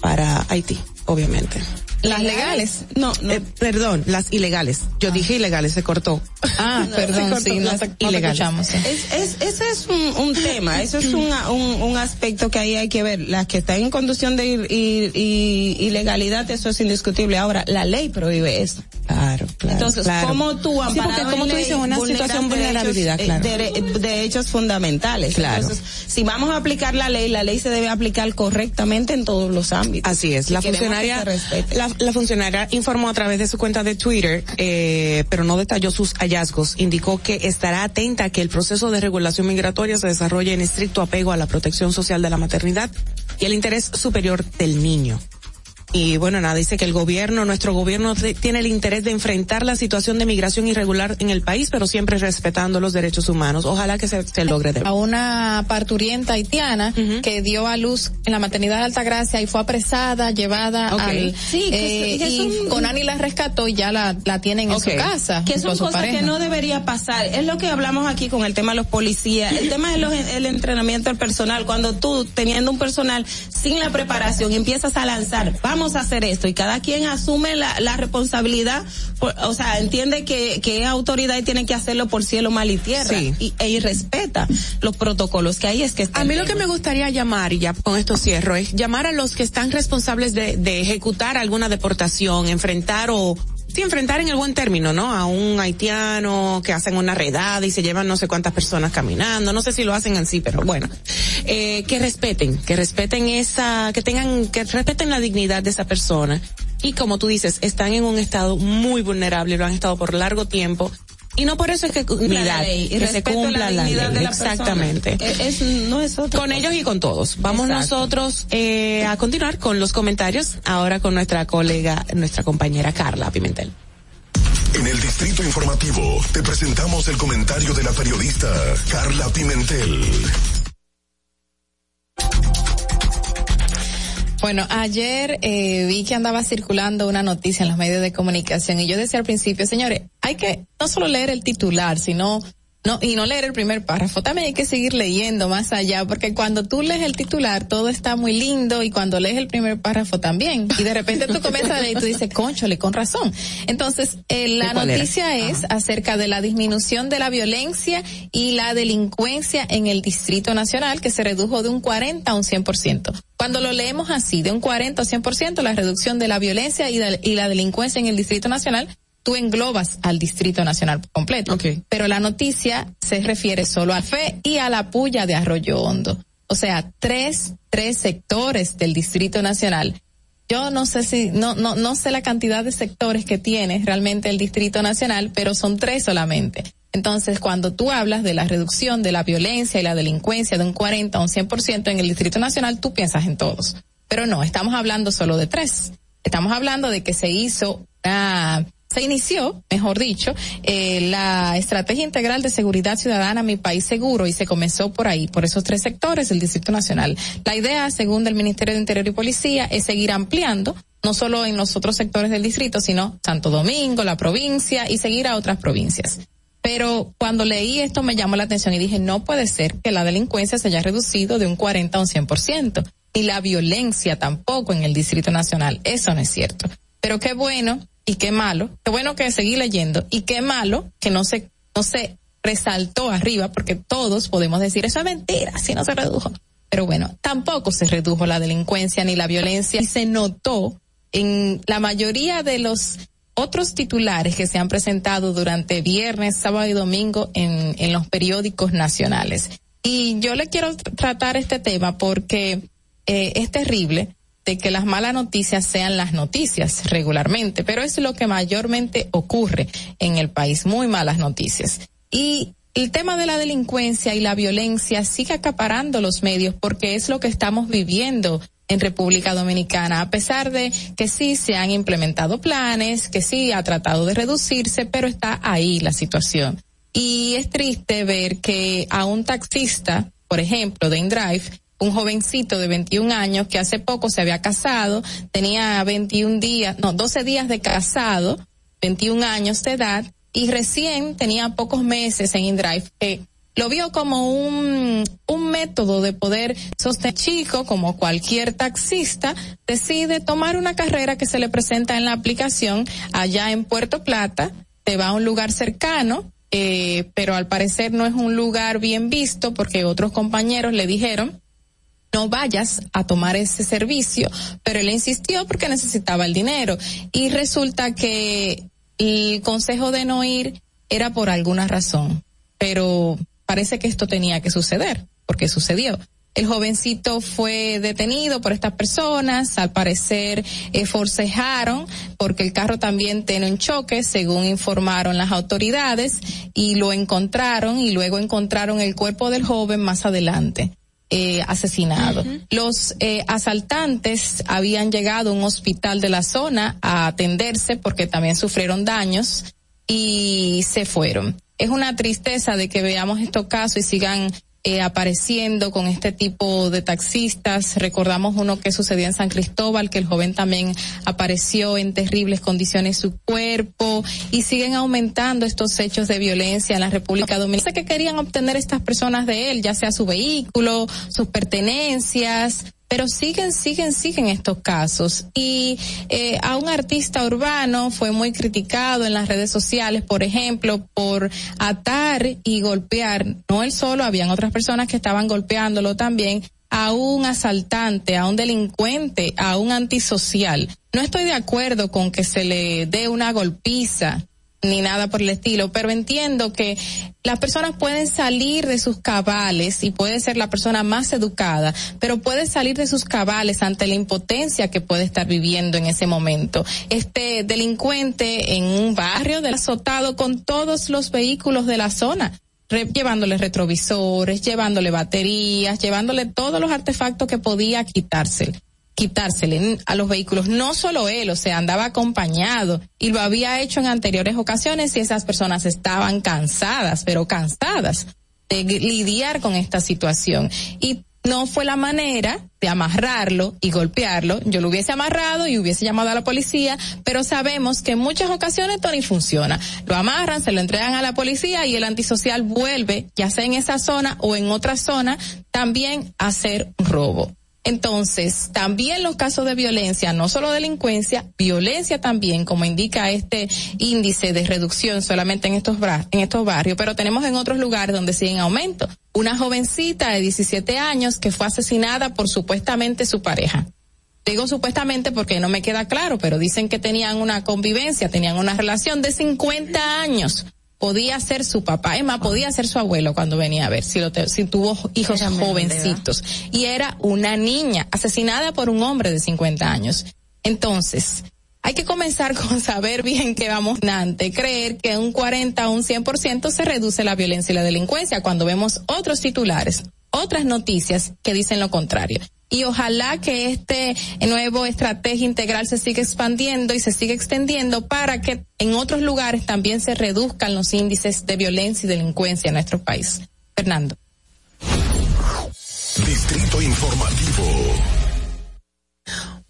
para Haití, obviamente. ¿Las legales? No, no. perdón, las ilegales. Yo dije ilegales, se cortó. Ah, perdón, Se cortó, sí, no las te- no te ilegales. sí. Es, es, ese es un, un tema, eso es un, un, un aspecto que ahí hay que ver. Las que están en conducción de ir- ir- ilegalidad, eso es indiscutible. Ahora, la ley prohíbe eso. Claro, claro. Entonces, claro. ¿cómo tú, Sí, porque como tú dices, una situación de vulnerabilidad, derechos, claro. eh, dere- derechos fundamentales? Claro. Entonces, si vamos a aplicar la ley, la ley se debe aplicar correctamente en todos los ámbitos. Así es, Si la funcionaria, la, la funcionaria informó a través de su cuenta de Twitter, eh, pero no detalló sus hallazgos. Indicó que estará atenta a que el proceso de regulación migratoria se desarrolle en estricto apego a la protección social de la maternidad y el interés superior del niño. Y bueno, nada, dice que el gobierno, nuestro gobierno tiene el interés de enfrentar la situación de migración irregular en el país, pero siempre respetando los derechos humanos. Ojalá que se, se logre. De a una parturienta haitiana que dio a luz en la maternidad de Altagracia y fue apresada, llevada Ok. al Sí, que eh, que y Conani la rescató y ya la, la tienen en su casa. Que son cosas pareja. que no debería pasar. Es lo que hablamos aquí con el tema de los policías, el tema del entrenamiento del personal. Cuando tú, teniendo un personal sin la preparación, empiezas a lanzar, vamos a hacer esto, y cada quien asume la, la responsabilidad, por- o sea, entiende que, que es autoridad y tiene que hacerlo por cielo, mal y tierra, Sí. y, e respeta los protocolos, que ahí es que A mí lo que me gustaría llamar, y ya con esto cierro, es llamar a los que están responsables de, de ejecutar alguna deportación, enfrentar o, sí, enfrentar en el buen término, ¿no? A un haitiano que hacen una redada y se llevan no sé cuántas personas caminando, no sé si lo hacen en sí, pero bueno. Eh, que respeten, que respeten esa, que tengan, que respeten la dignidad de esa persona. Y como tú dices, están en un estado muy vulnerable, lo han estado por largo tiempo. Y no por eso es que, la ley, que se cumpla la, dignidad ley. de la persona. Exactamente. Es- es- no es otra Con cosa. ellos y con todos. Vamos Exacto. nosotros eh, a continuar con los comentarios, ahora con nuestra colega, nuestra compañera Carla Pimentel. En el Distrito Informativo te presentamos el comentario de la periodista Carla Pimentel. Bueno, ayer eh, vi que andaba circulando una noticia en los medios de comunicación y yo decía al principio, señores, hay que no solo leer el titular, sino no y no leer el primer párrafo, también hay que seguir leyendo más allá, porque cuando tú lees el titular todo está muy lindo y cuando lees el primer párrafo también y de repente tú comienzas a leer y tú dices, conchole, con razón. Entonces, eh, la era? noticia es acerca de la disminución de la violencia y la delincuencia en el Distrito Nacional, que se redujo de un 40 a un 100%. Cuando lo leemos así, de un 40 a 100%, la reducción de la violencia y, de- y la delincuencia en el Distrito Nacional, tú englobas al Distrito Nacional completo. Pero la noticia se refiere solo a Fe y a la puya de Arroyo Hondo. O sea, tres, tres sectores del Distrito Nacional. Yo no sé si, no, no, no sé la cantidad de sectores que tiene realmente el Distrito Nacional, pero son tres solamente. Entonces, cuando tú hablas de la reducción de la violencia y la delincuencia de un 40 a un 100% en el Distrito Nacional, tú piensas en todos. Pero no, estamos hablando solo de tres. Estamos hablando de que se hizo una se inició, mejor dicho, eh, la estrategia integral de seguridad ciudadana Mi País Seguro y se comenzó por ahí, por esos tres sectores del Distrito Nacional. La idea, según el Ministerio de Interior y Policía, es seguir ampliando, no solo en los otros sectores del distrito, sino Santo Domingo, la provincia y seguir a otras provincias. Pero cuando leí esto me llamó la atención y dije, no puede ser que la delincuencia se haya reducido de un 40 a un 100%, y la violencia tampoco en el Distrito Nacional. Eso no es cierto. Pero qué bueno y qué malo, qué bueno que seguí leyendo y qué malo que no se, no se resaltó arriba porque todos podemos decir eso es mentira, si no se redujo. Pero bueno, tampoco se redujo la delincuencia ni la violencia y se notó en la mayoría de los otros titulares que se han presentado durante viernes, sábado y domingo en, en los periódicos nacionales. Y yo le quiero tr- tratar este tema porque eh, es terrible de que las malas noticias sean las noticias regularmente, pero es lo que mayormente ocurre en el país, muy malas noticias. Y el tema de la delincuencia y la violencia sigue acaparando los medios porque es lo que estamos viviendo en República Dominicana, a pesar de que sí se han implementado planes, que sí ha tratado de reducirse, pero está ahí la situación. Y es triste ver que a un taxista, por ejemplo, de InDrive, un jovencito de 21 años que hace poco se había casado, tenía 21 días, no, 12 días de casado, 21 años de edad, y recién tenía pocos meses en InDrive, lo vio como un, un método de poder sostener chico, como cualquier taxista, decide tomar una carrera que se le presenta en la aplicación allá en Puerto Plata, te va a un lugar cercano, eh, pero al parecer no es un lugar bien visto porque otros compañeros le dijeron no vayas a tomar ese servicio, pero él insistió porque necesitaba el dinero y resulta que el consejo de no ir era por alguna razón, pero parece que esto tenía que suceder, porque sucedió. El jovencito fue detenido por estas personas, al parecer eh, forcejaron porque el carro también tiene un choque, según informaron las autoridades, y lo encontraron y luego encontraron el cuerpo del joven más adelante. Eh, asesinado. Los eh, asaltantes habían llegado a un hospital de la zona a atenderse porque también sufrieron daños y se fueron. Es una tristeza de que veamos estos casos y sigan eh, apareciendo con este tipo de taxistas. Recordamos uno que sucedió en San Cristóbal, que el joven también apareció en terribles condiciones su cuerpo y siguen aumentando estos hechos de violencia en la República Dominicana. que querían obtener estas personas de él, ya sea su vehículo, sus pertenencias, pero siguen, siguen, siguen estos casos. Y eh, a un artista urbano fue muy criticado en las redes sociales, por ejemplo, por atar y golpear, no él solo, habían otras personas que estaban golpeándolo también, a un asaltante, a un delincuente, a un antisocial. No estoy de acuerdo con que se le dé una golpiza ni nada por el estilo, pero entiendo que las personas pueden salir de sus cabales y puede ser la persona más educada, pero puede salir de sus cabales ante la impotencia que puede estar viviendo en ese momento. Este delincuente en un barrio del azotado con todos los vehículos de la zona llevándole retrovisores, llevándole baterías, llevándole todos los artefactos que podía quitársele quitársele a los vehículos, no solo él, o sea, andaba acompañado y lo había hecho en anteriores ocasiones y esas personas estaban cansadas, pero cansadas de lidiar con esta situación. Y no fue la manera de amarrarlo y golpearlo. Yo lo hubiese amarrado y hubiese llamado a la policía, pero sabemos que en muchas ocasiones esto ni funciona. Lo amarran, se lo entregan a la policía y el antisocial vuelve, ya sea en esa zona o en otra zona, también a hacer robo. Entonces, también los casos de violencia, no solo delincuencia, violencia también, como indica este índice de reducción solamente en estos, en estos barrios, pero tenemos en otros lugares donde sigue en aumento. Una jovencita de 17 años que fue asesinada por supuestamente su pareja. Digo supuestamente porque no me queda claro, pero dicen que tenían una convivencia, tenían una relación de 50 años. Podía ser su papá, más, podía ser su abuelo cuando venía a ver, si, lo te- si tuvo hijos Era jovencitos. Y era una niña asesinada por un hombre de 50 años. Entonces, hay que comenzar con saber bien que vamos antes, creer que un 40 o un 100% se reduce la violencia y la delincuencia cuando vemos otros titulares, otras noticias que dicen lo contrario. Y ojalá que este nuevo estrategia integral se siga expandiendo y se siga extendiendo para que en otros lugares también se reduzcan los índices de violencia y delincuencia en nuestro país. Fernando. Distrito Informativo.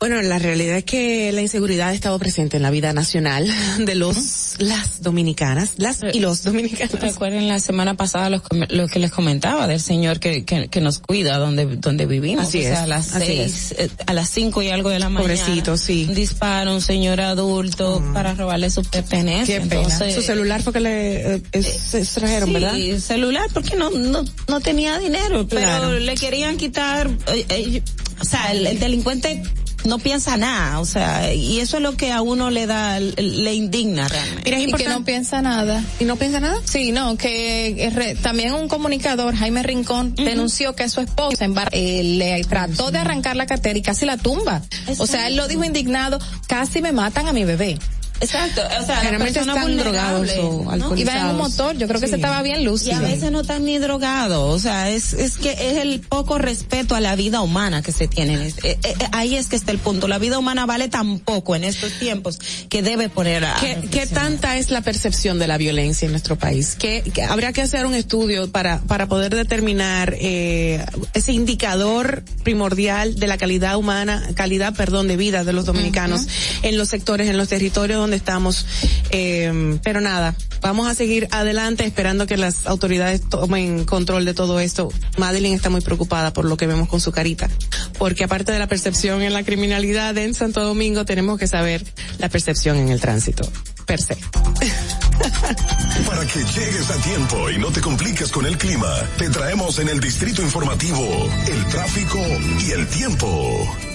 Bueno, la realidad es que la inseguridad ha estado presente en la vida nacional de los, las dominicanas, las y los dominicanos. Recuerden la semana pasada los lo que les comentaba del señor que, que, que nos cuida donde, donde vivimos. Así o sea, es, a las seis, eh, a las cinco y algo de la mañana. Pobrecito, sí. Un disparo, un señor adulto para robarle su pertenencia. Qué pena. Entonces, Su celular fue que le eh, es- se extrajeron, sí, ¿verdad? celular porque no, no, no tenía dinero, pero Claro. le querían quitar, eh, eh, o sea, el, el delincuente no piensa nada, o sea, y eso es lo que a uno le da, le indigna realmente. Mira, y que no piensa nada. ¿Y no piensa nada? Sí, no, que re- también un comunicador, Jaime Rincón, denunció que su esposa en bar- eh, le trató de arrancar la cartera y casi la tumba. O sea, él lo dijo indignado, casi me matan a mi bebé. Exacto, o sea, Generalmente la persona están drogados o ¿no? alcoholizados. Iba en un motor, yo creo que Sí. se estaba bien Y lúcido. a veces no están ni drogados, o sea, es, es que es el poco respeto a la vida humana que se tiene. en este- eh, eh, ahí es que está el punto. La vida humana vale tan poco en estos tiempos que debe poner a... ¿Qué, qué tanta es la percepción de la violencia en nuestro país? ¿Qué, qué- habría que hacer un estudio para, para poder determinar eh, ese indicador primordial de la calidad humana, calidad, perdón, de vida de los dominicanos en los sectores, en los territorios donde estamos. Eh, pero nada, vamos a seguir adelante esperando que las autoridades tomen control de todo esto. Madeline está muy preocupada por lo que vemos con su carita, porque aparte de la percepción en la criminalidad en Santo Domingo, tenemos que saber la percepción en el tránsito. Per se. Para que llegues a tiempo y no te compliques con el clima, te traemos en el Distrito Informativo el tráfico y el tiempo.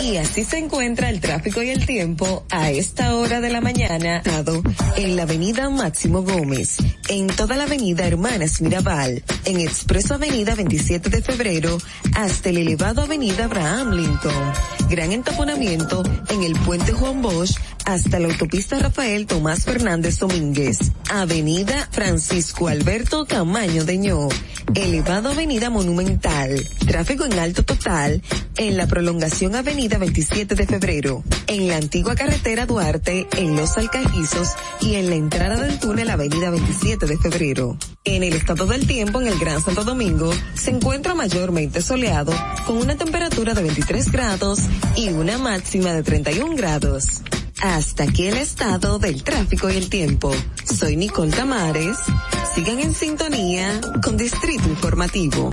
Y así se encuentra el tráfico y el tiempo a esta hora de la mañana en la avenida Máximo Gómez, en toda la avenida Hermanas Mirabal, en Expreso Avenida 27 de Febrero hasta el elevado avenida Abraham Lincoln. Gran entaponamiento en el puente Juan Bosch hasta la autopista Rafael Tomás Fernández Domínguez, avenida Francisco Alberto Camaño de Ño, elevado avenida Monumental, tráfico en alto total en la prolongación avenida 27 de febrero, en la antigua carretera Duarte, en Los Alcajizos y en la entrada del túnel avenida 27 de febrero. En el estado del tiempo en el Gran Santo Domingo se encuentra mayormente soleado con una temperatura de 23 grados y una máxima de 31 grados. Hasta aquí el estado del tráfico y el tiempo. Soy Nicole Tamares. Sigan en sintonía con Distrito Informativo.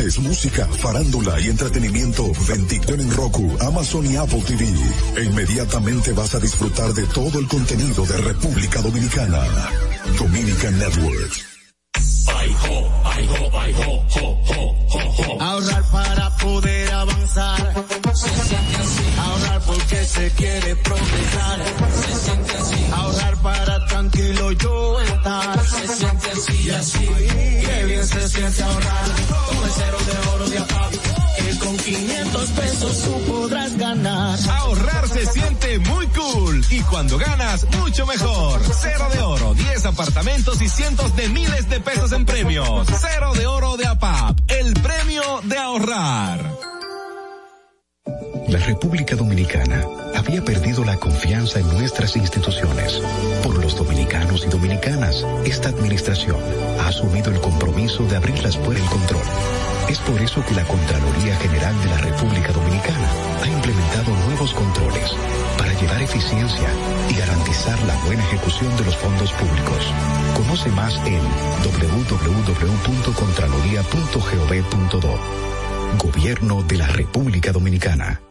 música, farándula y entretenimiento 24 en Roku, Amazon y Apple TV. E inmediatamente vas a disfrutar de todo el contenido de República Dominicana. Dominican Networks. Cuando ganas, mucho mejor. Cero de oro, 10 apartamentos y cientos de miles de pesos en premios. Cero de oro de APAP, el premio de ahorrar. La República Dominicana había perdido la confianza en nuestras instituciones. Por los dominicanos y dominicanas, esta administración ha asumido el compromiso de abrir las puertas del control. Es por eso que la Contraloría General de la República Dominicana ha implementado nuevos controles para llevar eficiencia y garantizar la buena ejecución de los fondos públicos. Conoce más en www.contraloría.gov.do. Gobierno de la República Dominicana.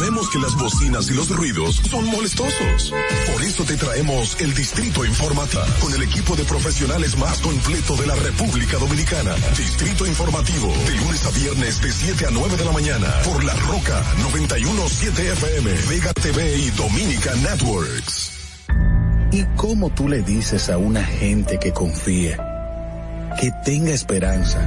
Sabemos que las bocinas y los ruidos son molestosos. Por eso te traemos el Distrito Informata, con el equipo de profesionales más completo de la República Dominicana. Distrito Informativo, de lunes a viernes de 7 a 9 de la mañana, por La Roca 917 FM, Vega TV y Dominica Networks. ¿Y cómo tú le dices a una gente que confíe, que tenga esperanza,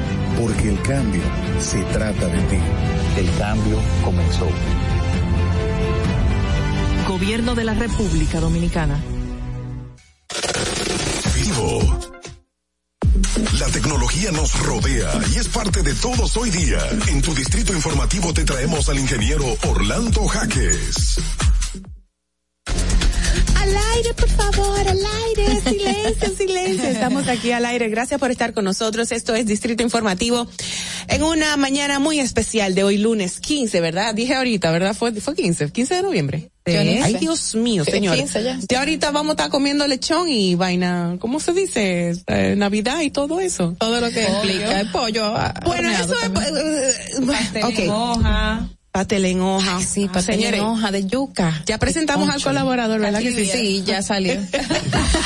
Porque el cambio se trata de ti. El cambio comenzó. Gobierno de la República Dominicana. Vivo. La tecnología nos rodea y es parte de todos hoy día. En tu distrito informativo te traemos al ingeniero Orlando Jaques. Al aire, por favor, al aire, silencio, silencio. Estamos aquí al aire. Gracias por estar con nosotros. Esto es Distrito Informativo en una mañana muy especial de hoy lunes 15, ¿verdad? Dije ahorita, ¿verdad? Fue, fue 15, 15 de noviembre. Sí. Ay, Dios mío, señor. 15 ya. De ahorita vamos a estar comiendo lechón y vaina, ¿cómo se dice? Eh, Navidad y todo eso. Todo lo que implica el pollo. ah, Bueno, eso es, también. eh, eh, ok. hoja. Pastel en hoja. sí, pastel Señores, en hoja de yuca. Ya presentamos al colaborador, ¿verdad que sí? Sí, ya salió.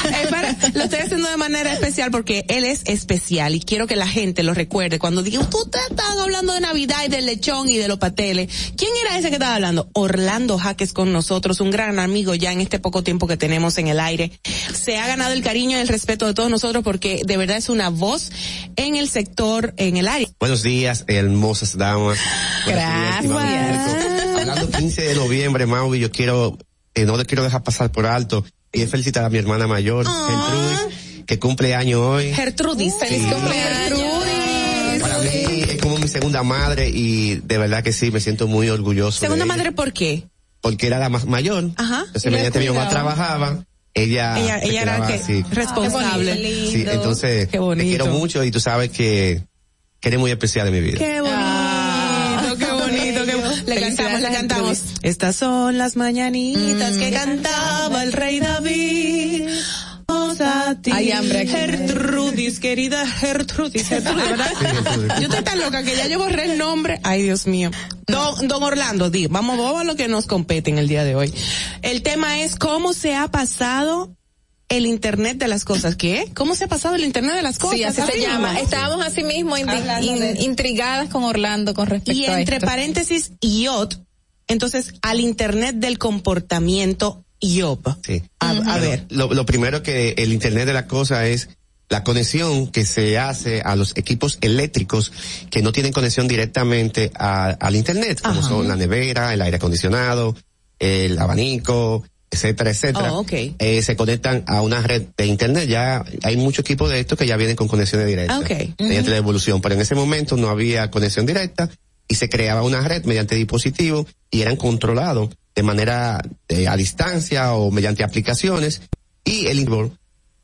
Eh, para- lo estoy haciendo de manera especial porque él es especial y quiero que la gente lo recuerde. Cuando diga, ustedes estaban hablando de Navidad y del lechón y de los pasteles. ¿Quién era ese que estaba hablando? Orlando Jaques con nosotros, un gran amigo ya en este poco tiempo que tenemos en el aire. Se ha ganado el cariño y el respeto de todos nosotros porque de verdad es una voz en el sector, en el área. Buenos días, hermosas damas. Buenos Mirko. Hablando 15 de noviembre, Maui, yo quiero, eh, no le quiero dejar pasar por alto y es felicitar a mi hermana mayor, Gertrudis, que cumple año hoy. Gertrudis, feliz Sí. cumpleaños. Para mí es como mi segunda madre y de verdad que sí, me siento muy orgulloso. de Segunda ella, madre, ¿por qué? Porque era la más mayor. Ajá. Entonces, mediante mi mamá trabajaba, ella, Ella- ella era que- así. responsable. Sí, entonces, te quiero mucho y tú sabes que, que eres muy especial en mi vida. Qué bonito, Le cantamos, le cantamos. Estas son las mañanitas que cantaba el rey David. A ti, Hay hambre aquí. Gertrudis, querida Gertrudis, Gertrudis, ¿verdad? Yo estoy tan loca que ya yo borré el nombre. Ay, Dios mío. Don, don Orlando, di, vamos, vamos a lo que nos compete en el día de hoy. El tema es cómo se ha pasado el Internet de las cosas. ¿Qué? ¿Cómo se ha pasado el Internet de las cosas? Sí, así se llama. Estábamos así mismo in- de- intrigadas con Orlando con respecto y a entre esto. paréntesis IOT, entonces al Internet del comportamiento IOP. Sí. A, a Bueno, ver. Lo, lo primero que el Internet de la cosa es la conexión que se hace a los equipos eléctricos que no tienen conexión directamente a- al Internet, como Ajá. son la nevera, el aire acondicionado, el abanico, etcétera, etcétera. Oh. Eh, se conectan a una red de Internet. Ya hay muchos equipos de estos que ya vienen con conexiones directas. Mediante la evolución. Pero en ese momento no había conexión directa y se creaba una red mediante dispositivos y eran controlados de manera eh, a distancia o mediante aplicaciones y el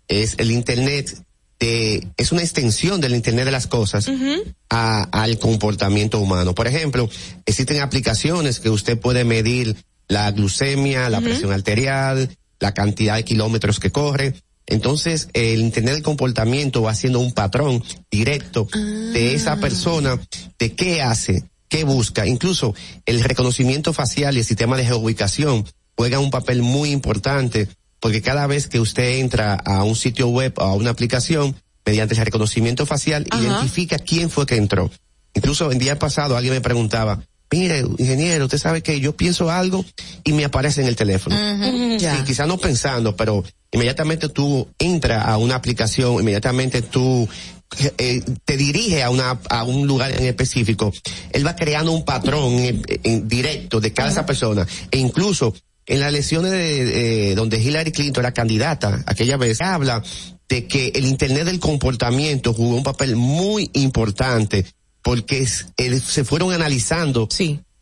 es el internet de, es una extensión del Internet de las cosas a- al comportamiento humano. Por ejemplo, existen aplicaciones que usted puede medir la glucemia, la presión arterial, la cantidad de kilómetros que corre. Entonces, el Internet del comportamiento va haciendo un patrón directo de esa persona, de qué hace, qué busca. Incluso el reconocimiento facial y el sistema de geoubicación juega un papel muy importante porque cada vez que usted entra a un sitio web o a una aplicación, mediante el reconocimiento facial, Ajá. identifica quién fue que entró. Incluso el día pasado alguien me preguntaba, mire, ingeniero, usted sabe que yo pienso algo y me aparece en el teléfono. Sí, quizás no pensando, pero inmediatamente tú entras a una aplicación, inmediatamente tú eh, te dirige a una a un lugar en específico, él va creando un patrón en, en directo de cada esa persona. E incluso en las elecciones de, eh, donde Hillary Clinton era candidata aquella vez habla de que el internet del comportamiento jugó un papel muy importante porque es- se fueron analizando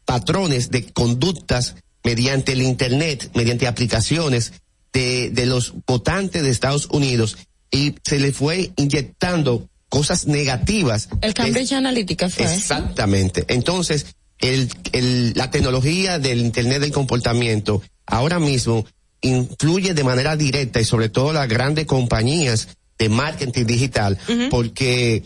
patrones de conductas mediante el internet, mediante aplicaciones de, de los votantes de Estados Unidos y se le fue inyectando cosas negativas. El Cambridge Analytica fue. Exactamente. Entonces, el, el, la tecnología del Internet del comportamiento ahora mismo influye de manera directa y sobre todo las grandes compañías de marketing digital porque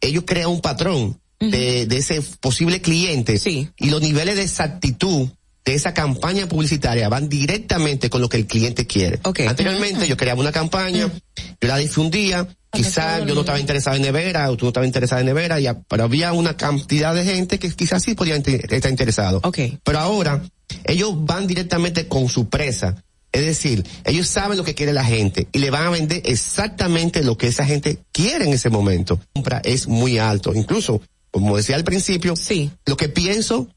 ellos crean un patrón de, de ese posible cliente y los niveles de exactitud de esa campaña publicitaria van directamente con lo que el cliente quiere. Anteriormente yo creaba una campaña, yo la difundía, quizás yo no estaba interesado en nevera o tú no estabas interesado en nevera, ya, pero había una cantidad de gente que quizás sí podía estar interesado. Pero ahora ellos van directamente con su presa. Es decir, ellos saben lo que quiere la gente y le van a vender exactamente lo que esa gente quiere en ese momento. La compra es muy alto. Incluso, como decía al principio, lo que pienso,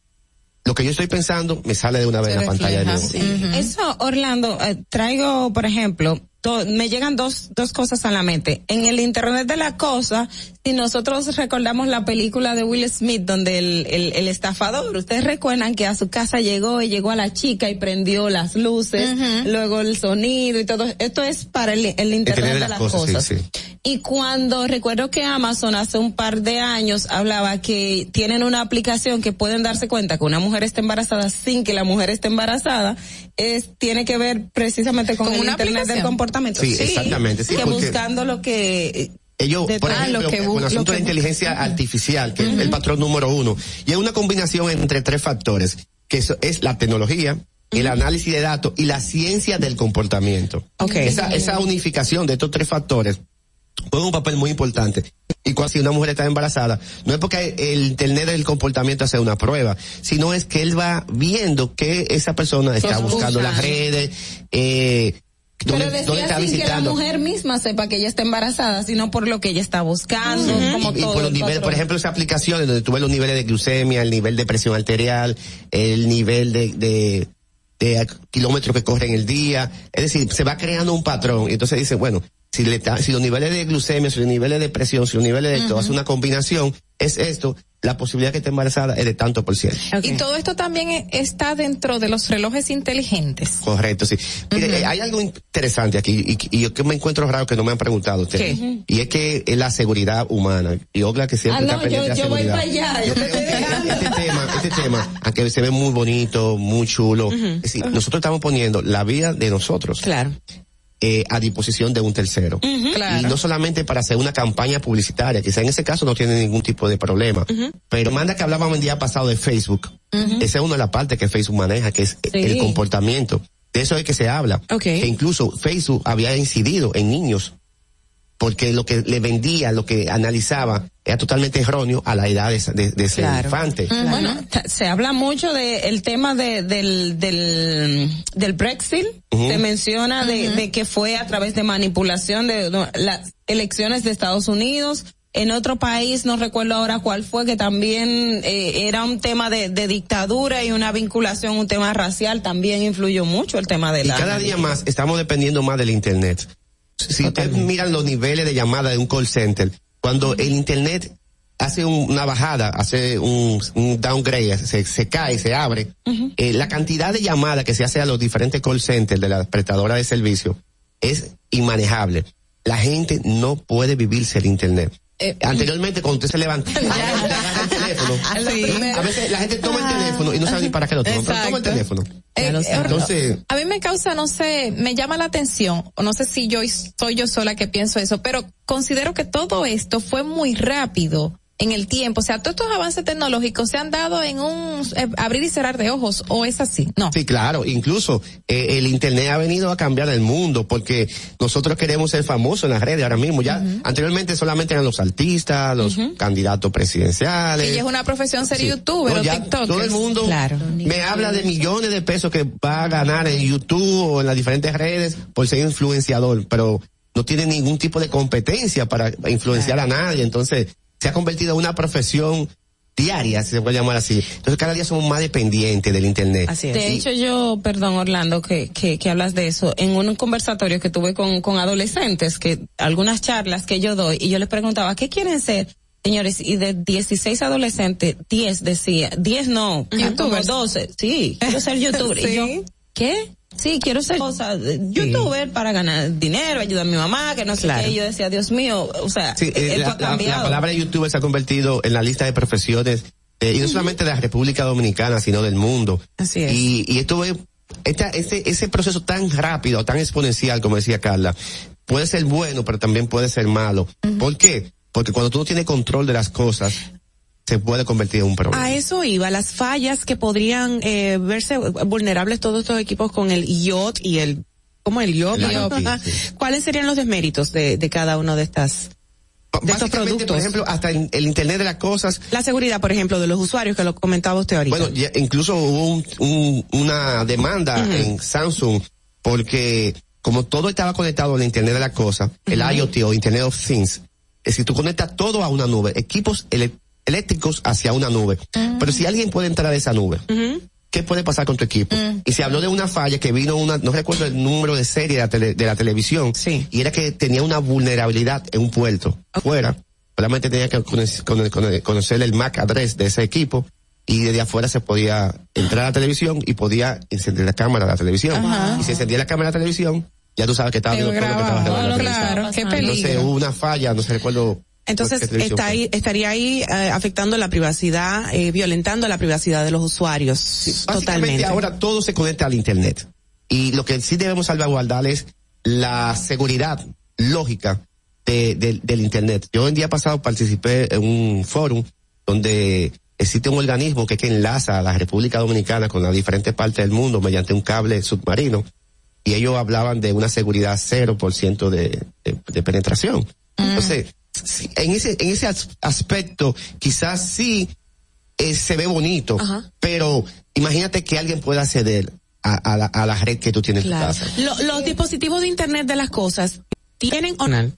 lo que yo estoy pensando, me sale de una vez en la pantalla de nuevo. Eso, Orlando, eh, traigo, por ejemplo, to- me llegan dos, dos cosas a la mente. En el Internet de la cosa, si nosotros recordamos la película de Will Smith, donde el, el, el estafador, ustedes recuerdan que a su casa llegó y llegó a la chica y prendió las luces, luego el sonido y todo. Esto es para el, el Internet, de las, cosas. sí, sí. Y cuando recuerdo que Amazon hace un par de años hablaba que tienen una aplicación que pueden darse cuenta que una mujer está embarazada sin que la mujer esté embarazada, es tiene que ver precisamente con, ¿Con el una internet del aplicación? Sí, exactamente, sí, que porque- buscando lo que Ellos, por detrás, ejemplo, lo que con el asunto que de inteligencia artificial, que es el patrón número uno, y es una combinación entre tres factores, que eso es la tecnología, el análisis de datos y la ciencia del comportamiento. Esa, esa unificación de estos tres factores juega un papel muy importante. Y cuando si una mujer está embarazada, no es porque el internet del comportamiento hace una prueba, sino es que él va viendo que esa persona está buscando busca. las redes, eh, Pero decía está sin que la visitando. mujer misma sepa que ella está embarazada, sino por lo que ella está buscando, como y, por los el niveles, por ejemplo, esas aplicaciones donde tú ves los niveles de glucemia, el nivel de presión arterial, el nivel de, de, de kilómetros que corre en el día, es decir, se va creando un patrón. Y entonces dice, bueno, si le si los niveles de glucemia, si los niveles de presión, si los niveles de todo, hace una combinación, es esto, la posibilidad que esté embarazada es de tanto por ciento. Y todo esto también e- está dentro de los relojes inteligentes. Correcto, sí. Mire, eh, hay algo interesante aquí y, y yo que me encuentro raro que no me han preguntado ustedes. ¿Qué? Y es que es la seguridad humana. Y Ogla que siempre Ah, está no, pendiente yo, de la yo voy seguridad. para allá. yo te estoy dejando. este tema, este tema, aunque se ve muy bonito, muy chulo, es decir, nosotros estamos poniendo la vida de nosotros. Claro. Eh, a disposición de un tercero. Claro. Y no solamente para hacer una campaña publicitaria, quizá en ese caso no tiene ningún tipo de problema. Pero manda que hablábamos el día pasado de Facebook. Esa es una de las partes que Facebook maneja, que es el comportamiento. De eso es que se habla. Que incluso Facebook había incidido en niños. Porque lo que le vendía, lo que analizaba, era totalmente erróneo a la edad de, de- de ese infante. Bueno, ta- se habla mucho de el tema de, del, del, del Brexit. Ujú. Se menciona de, de que fue a través de manipulación de, de las elecciones de Estados Unidos. En otro país, no recuerdo ahora cuál fue, que también eh, era un tema de, de dictadura y una vinculación, un tema racial, también influyó mucho el tema de Y la... cada día más estamos dependiendo más del Internet. Si ustedes miran los niveles de llamada de un call center, cuando el Internet hace un- una bajada, hace un, un downgrade, se, se cae, se abre, eh, la cantidad de llamadas que se hace a los diferentes call centers de la prestadora de servicio es inmanejable. la gente no puede vivirse el internet. Eh, Anteriormente, cuando usted se levanta, agarra el teléfono, a veces la gente toma teléfono y no sabe ni para qué lo toma, pero toma el teléfono. Eh, Entonces, a mí me causa, no sé, me llama la atención, o no sé si yo soy yo sola que pienso eso, pero considero que todo esto fue muy rápido en el tiempo. O sea, todos estos avances tecnológicos se han dado en un eh, abrir y cerrar de ojos, o es así. No. Sí, claro. Incluso eh, el Internet ha venido a cambiar el mundo porque nosotros queremos ser famosos en las redes ahora mismo. Ya anteriormente solamente eran los artistas, los candidatos presidenciales. Y es una profesión ser Sí. youtuber No, o ya tiktokers. Todo el mundo me habla de millones de pesos que va a ganar en YouTube o en las diferentes redes por ser influenciador, pero no tiene ningún tipo de competencia para influenciar a nadie. Entonces, se ha convertido en una profesión diaria, si se puede llamar así. Entonces, cada día somos más dependientes del Internet. De Y- hecho, yo, perdón, Orlando, que, que, que hablas de eso, en un conversatorio que tuve con, con adolescentes, que algunas charlas que yo doy, y yo les preguntaba, ¿qué quieren ser? Señores, y de 16 adolescentes, 10 decía, 10 no, Youtubers. como 12, sí, quiero ser youtuber. Y yo, ¿qué? Sí, quiero ser cosa, youtuber para ganar dinero, ayudar a mi mamá, que no sé Claro. qué. Y yo decía, Dios mío, o sea, Sí, eh, esto la, ha la- la cambiado. palabra youtuber se ha convertido en la lista de profesiones, eh, y no solamente de la República Dominicana, sino del mundo. Así es. Y, y esto es, esta, ese, ese proceso tan rápido, tan exponencial, como decía Carla, puede ser bueno, pero también puede ser malo. ¿Por qué? Porque cuando tú no tienes control de las cosas, se puede convertir en un problema. A eso iba, las fallas que podrían eh, verse vulnerables todos estos equipos con el IOT y el, ¿cómo el Ajá. sí. ¿Cuáles serían los desméritos de, de cada uno de estas? De estos Básicamente, productos. por ejemplo, hasta el Internet de las cosas, La seguridad, por ejemplo, de los usuarios que lo comentaba usted ahorita. Bueno, ya incluso hubo un- un- una demanda en Samsung porque como todo estaba conectado al Internet de la cosa, el IoT o Internet of Things, es si tú conectas todo a una nube, equipos eléctricos hacia una nube. Pero si alguien puede entrar a esa nube, ¿qué puede pasar con tu equipo? Y se habló de una falla que vino una, no recuerdo el número de serie de la, tele- de la televisión, y era que tenía una vulnerabilidad en un puerto afuera, solamente tenía que conocer, el MAC address de ese equipo, y desde afuera se podía entrar a la televisión y podía encender la cámara de la televisión. Ajá. Y si encendía la cámara de la televisión, ya tú sabes que estaba viendo todo lo que estaba claro, qué Entonces peligro. hubo una falla, no se recuerdo. Entonces, está fue. ahí, estaría ahí eh, afectando la privacidad, eh, violentando la privacidad de los usuarios. Básicamente totalmente. ahora todo se conecta al Internet. Y lo que sí debemos salvaguardar es la seguridad lógica de- de- del Internet. Yo el día pasado participé en un foro donde existe un organismo que, que enlaza a la República Dominicana con las diferentes partes del mundo mediante un cable submarino. Y ellos hablaban de una seguridad 0% de, de, de penetración. Entonces, sí, en ese, en ese as- aspecto, quizás sí eh, se ve bonito, pero imagínate que alguien pueda acceder a, a la, a la red que tú tienes Claro. en tu casa. Lo- los dispositivos de Internet de las cosas tienen o no?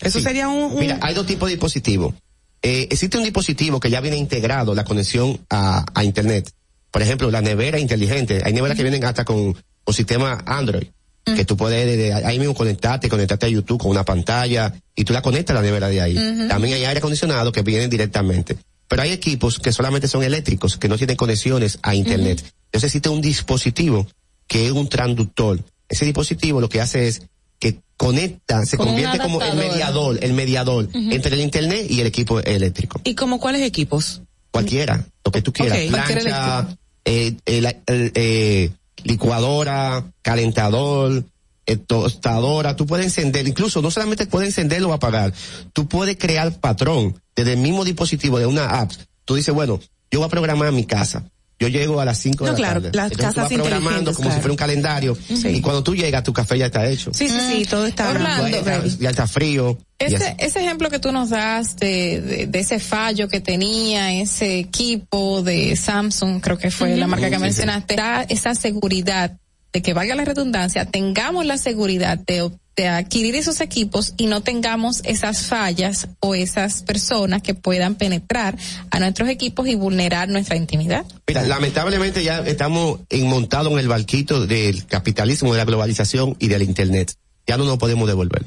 Eso Sí. sería un, un- Mira, hay dos tipos de dispositivos. Eh, existe un dispositivo que ya viene integrado la conexión a, a Internet. Por ejemplo, la nevera inteligente. Hay neveras que vienen hasta con, con sistema Android. Que tú puedes desde ahí mismo conectarte, conectarte a YouTube con una pantalla y tú la conectas a la nevera de ahí. Ujú. También hay aire acondicionado que vienen directamente. Pero hay equipos que solamente son eléctricos, que no tienen conexiones a Internet. Entonces existe un dispositivo que es un transductor. Ese dispositivo lo que hace es que conecta, se Como convierte como el mediador, el mediador entre el internet y el equipo eléctrico. ¿Y como cuáles equipos? Cualquiera, lo que tú quieras. Plancha, eh, el- el- eh, licuadora, calentador, eh, tostadora, tú puedes encender, incluso no solamente puedes encenderlo o apagar, tú puedes crear patrón desde el mismo dispositivo de una app. Tú dices, bueno, yo voy a programar mi casa. Yo llego a las 5 de No, la claro, tarde. las Entonces tú casas vas programando como si fuera un calendario. Sí. Y cuando tú llegas, tu café ya está hecho. Sí, sí, sí, todo está Orlando. Ya está, ya está frío. Ese, ese ejemplo que tú nos das de, de, de ese fallo que tenía ese equipo de Samsung, creo que fue la marca que Sí, sí. mencionaste, da esa seguridad de que valga la redundancia, tengamos la seguridad de, de adquirir esos equipos y no tengamos esas fallas o esas personas que puedan penetrar a nuestros equipos y vulnerar nuestra intimidad. Mira, lamentablemente ya estamos montados en el barquito del capitalismo, de la globalización y del internet. Ya no nos podemos devolver.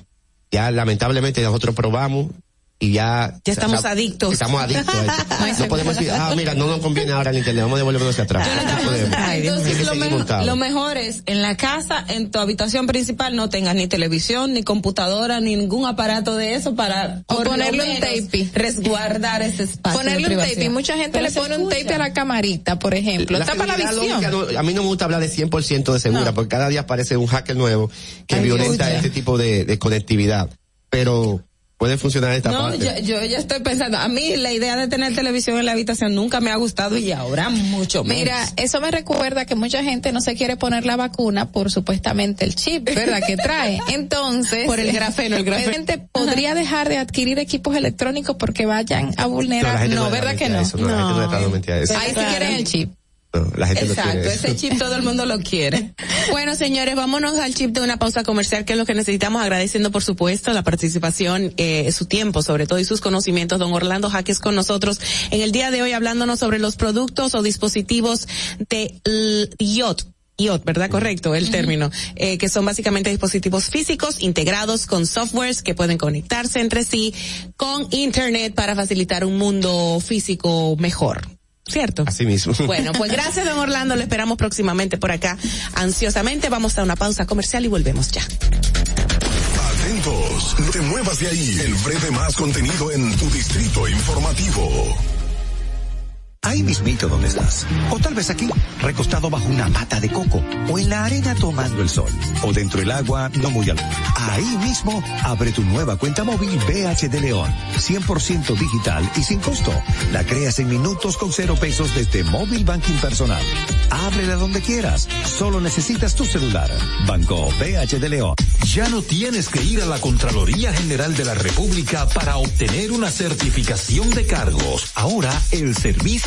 Ya lamentablemente nosotros probamos y ya... Ya estamos o sea, adictos. Estamos adictos a eso. no podemos decir, ah, mira, no nos conviene ahora el internet, vamos a devolvernos hacia atrás. No Entonces, lo, mejor, montado. lo mejor es, en la casa, en tu habitación principal, no tengas ni televisión, ni computadora, ni ningún aparato de eso para O ponerle un tape. resguardar ese espacio. Ponerle un tape. Y mucha gente Pero le pone un tape a la camarita, por ejemplo. Tapa la seguridad visión. no- a mí no me gusta hablar de 100% de segura, No. porque cada día aparece un hacker nuevo que Ay, violenta escucha. este tipo de, de conectividad. Pero puede funcionar esta No, parte. yo, yo ya estoy pensando, a mí la idea de tener televisión en la habitación nunca me ha gustado y ahora mucho menos. Mira, eso me recuerda que mucha gente no se quiere poner la vacuna por supuestamente el chip, ¿verdad? Que trae. Entonces. Por el grafeno, el grafeno. La gente podría dejar de adquirir equipos electrónicos porque vayan a No, la vulnerar. gente No, ¿verdad que no? eso, no, la gente no le está dando mente a eso. Ahí sí quieren el chip. La gente Exacto, ese chip todo el mundo lo quiere. Bueno, señores, vámonos al chip de una pausa comercial, que es lo que necesitamos, agradeciendo, por supuesto, la participación, eh, su tiempo, sobre todo, y sus conocimientos. Don Orlando Jaques con nosotros en el día de hoy, hablándonos sobre los productos o dispositivos de IOT. IOT, ¿verdad? Correcto, el término. Eh, que son básicamente dispositivos físicos integrados con softwares que pueden conectarse entre sí con Internet para facilitar un mundo físico mejor. ¿Cierto? Así mismo. Bueno, pues gracias, don Orlando. Lo esperamos próximamente por acá, ansiosamente. Vamos a una pausa comercial y volvemos ya. Atentos, no te muevas de ahí. El breve más contenido en tu distrito informativo. Ahí mismito donde estás. O tal vez aquí, recostado bajo una mata de coco. O en la arena tomando el sol. O dentro del agua, no muy al... Ahí mismo, abre tu nueva cuenta móvil BH de León. 100% digital y sin costo. La creas en minutos con cero pesos desde Móvil Banking Personal. Ábrela donde quieras. Solo necesitas tu celular. Banco BH de León. Ya no tienes que ir a la Contraloría General de la República para obtener una certificación de cargos. Ahora el servicio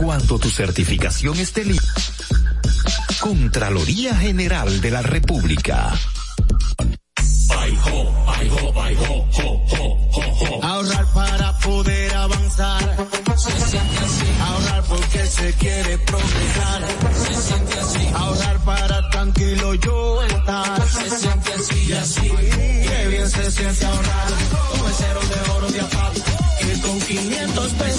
Cuando tu certificación esté lista, Contraloría General de la República. Ahorrar para poder avanzar. Se siente así. Ahorrar porque se quiere progresar. Se siente así. Ahorrar para tranquilo yo estar. Se siente así y así. Qué bien se siente ahorrar.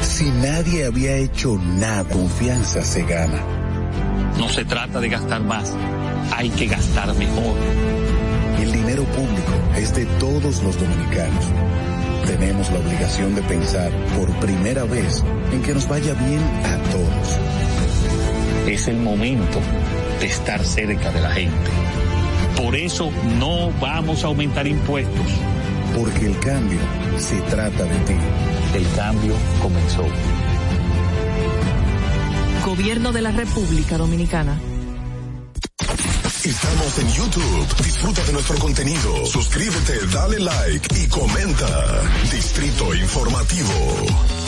Si nadie había hecho nada, confianza se gana. No se trata de gastar más, hay que gastar mejor. El dinero público es de todos los dominicanos. Tenemos la obligación de pensar por primera vez en que nos vaya bien a todos. Es el momento de estar cerca de la gente. Por eso no vamos a aumentar impuestos. Porque el cambio se trata de ti. El cambio comenzó. Gobierno de la República Dominicana. Estamos en YouTube. Disfruta de nuestro contenido. Suscríbete, dale like y comenta. Distrito Informativo.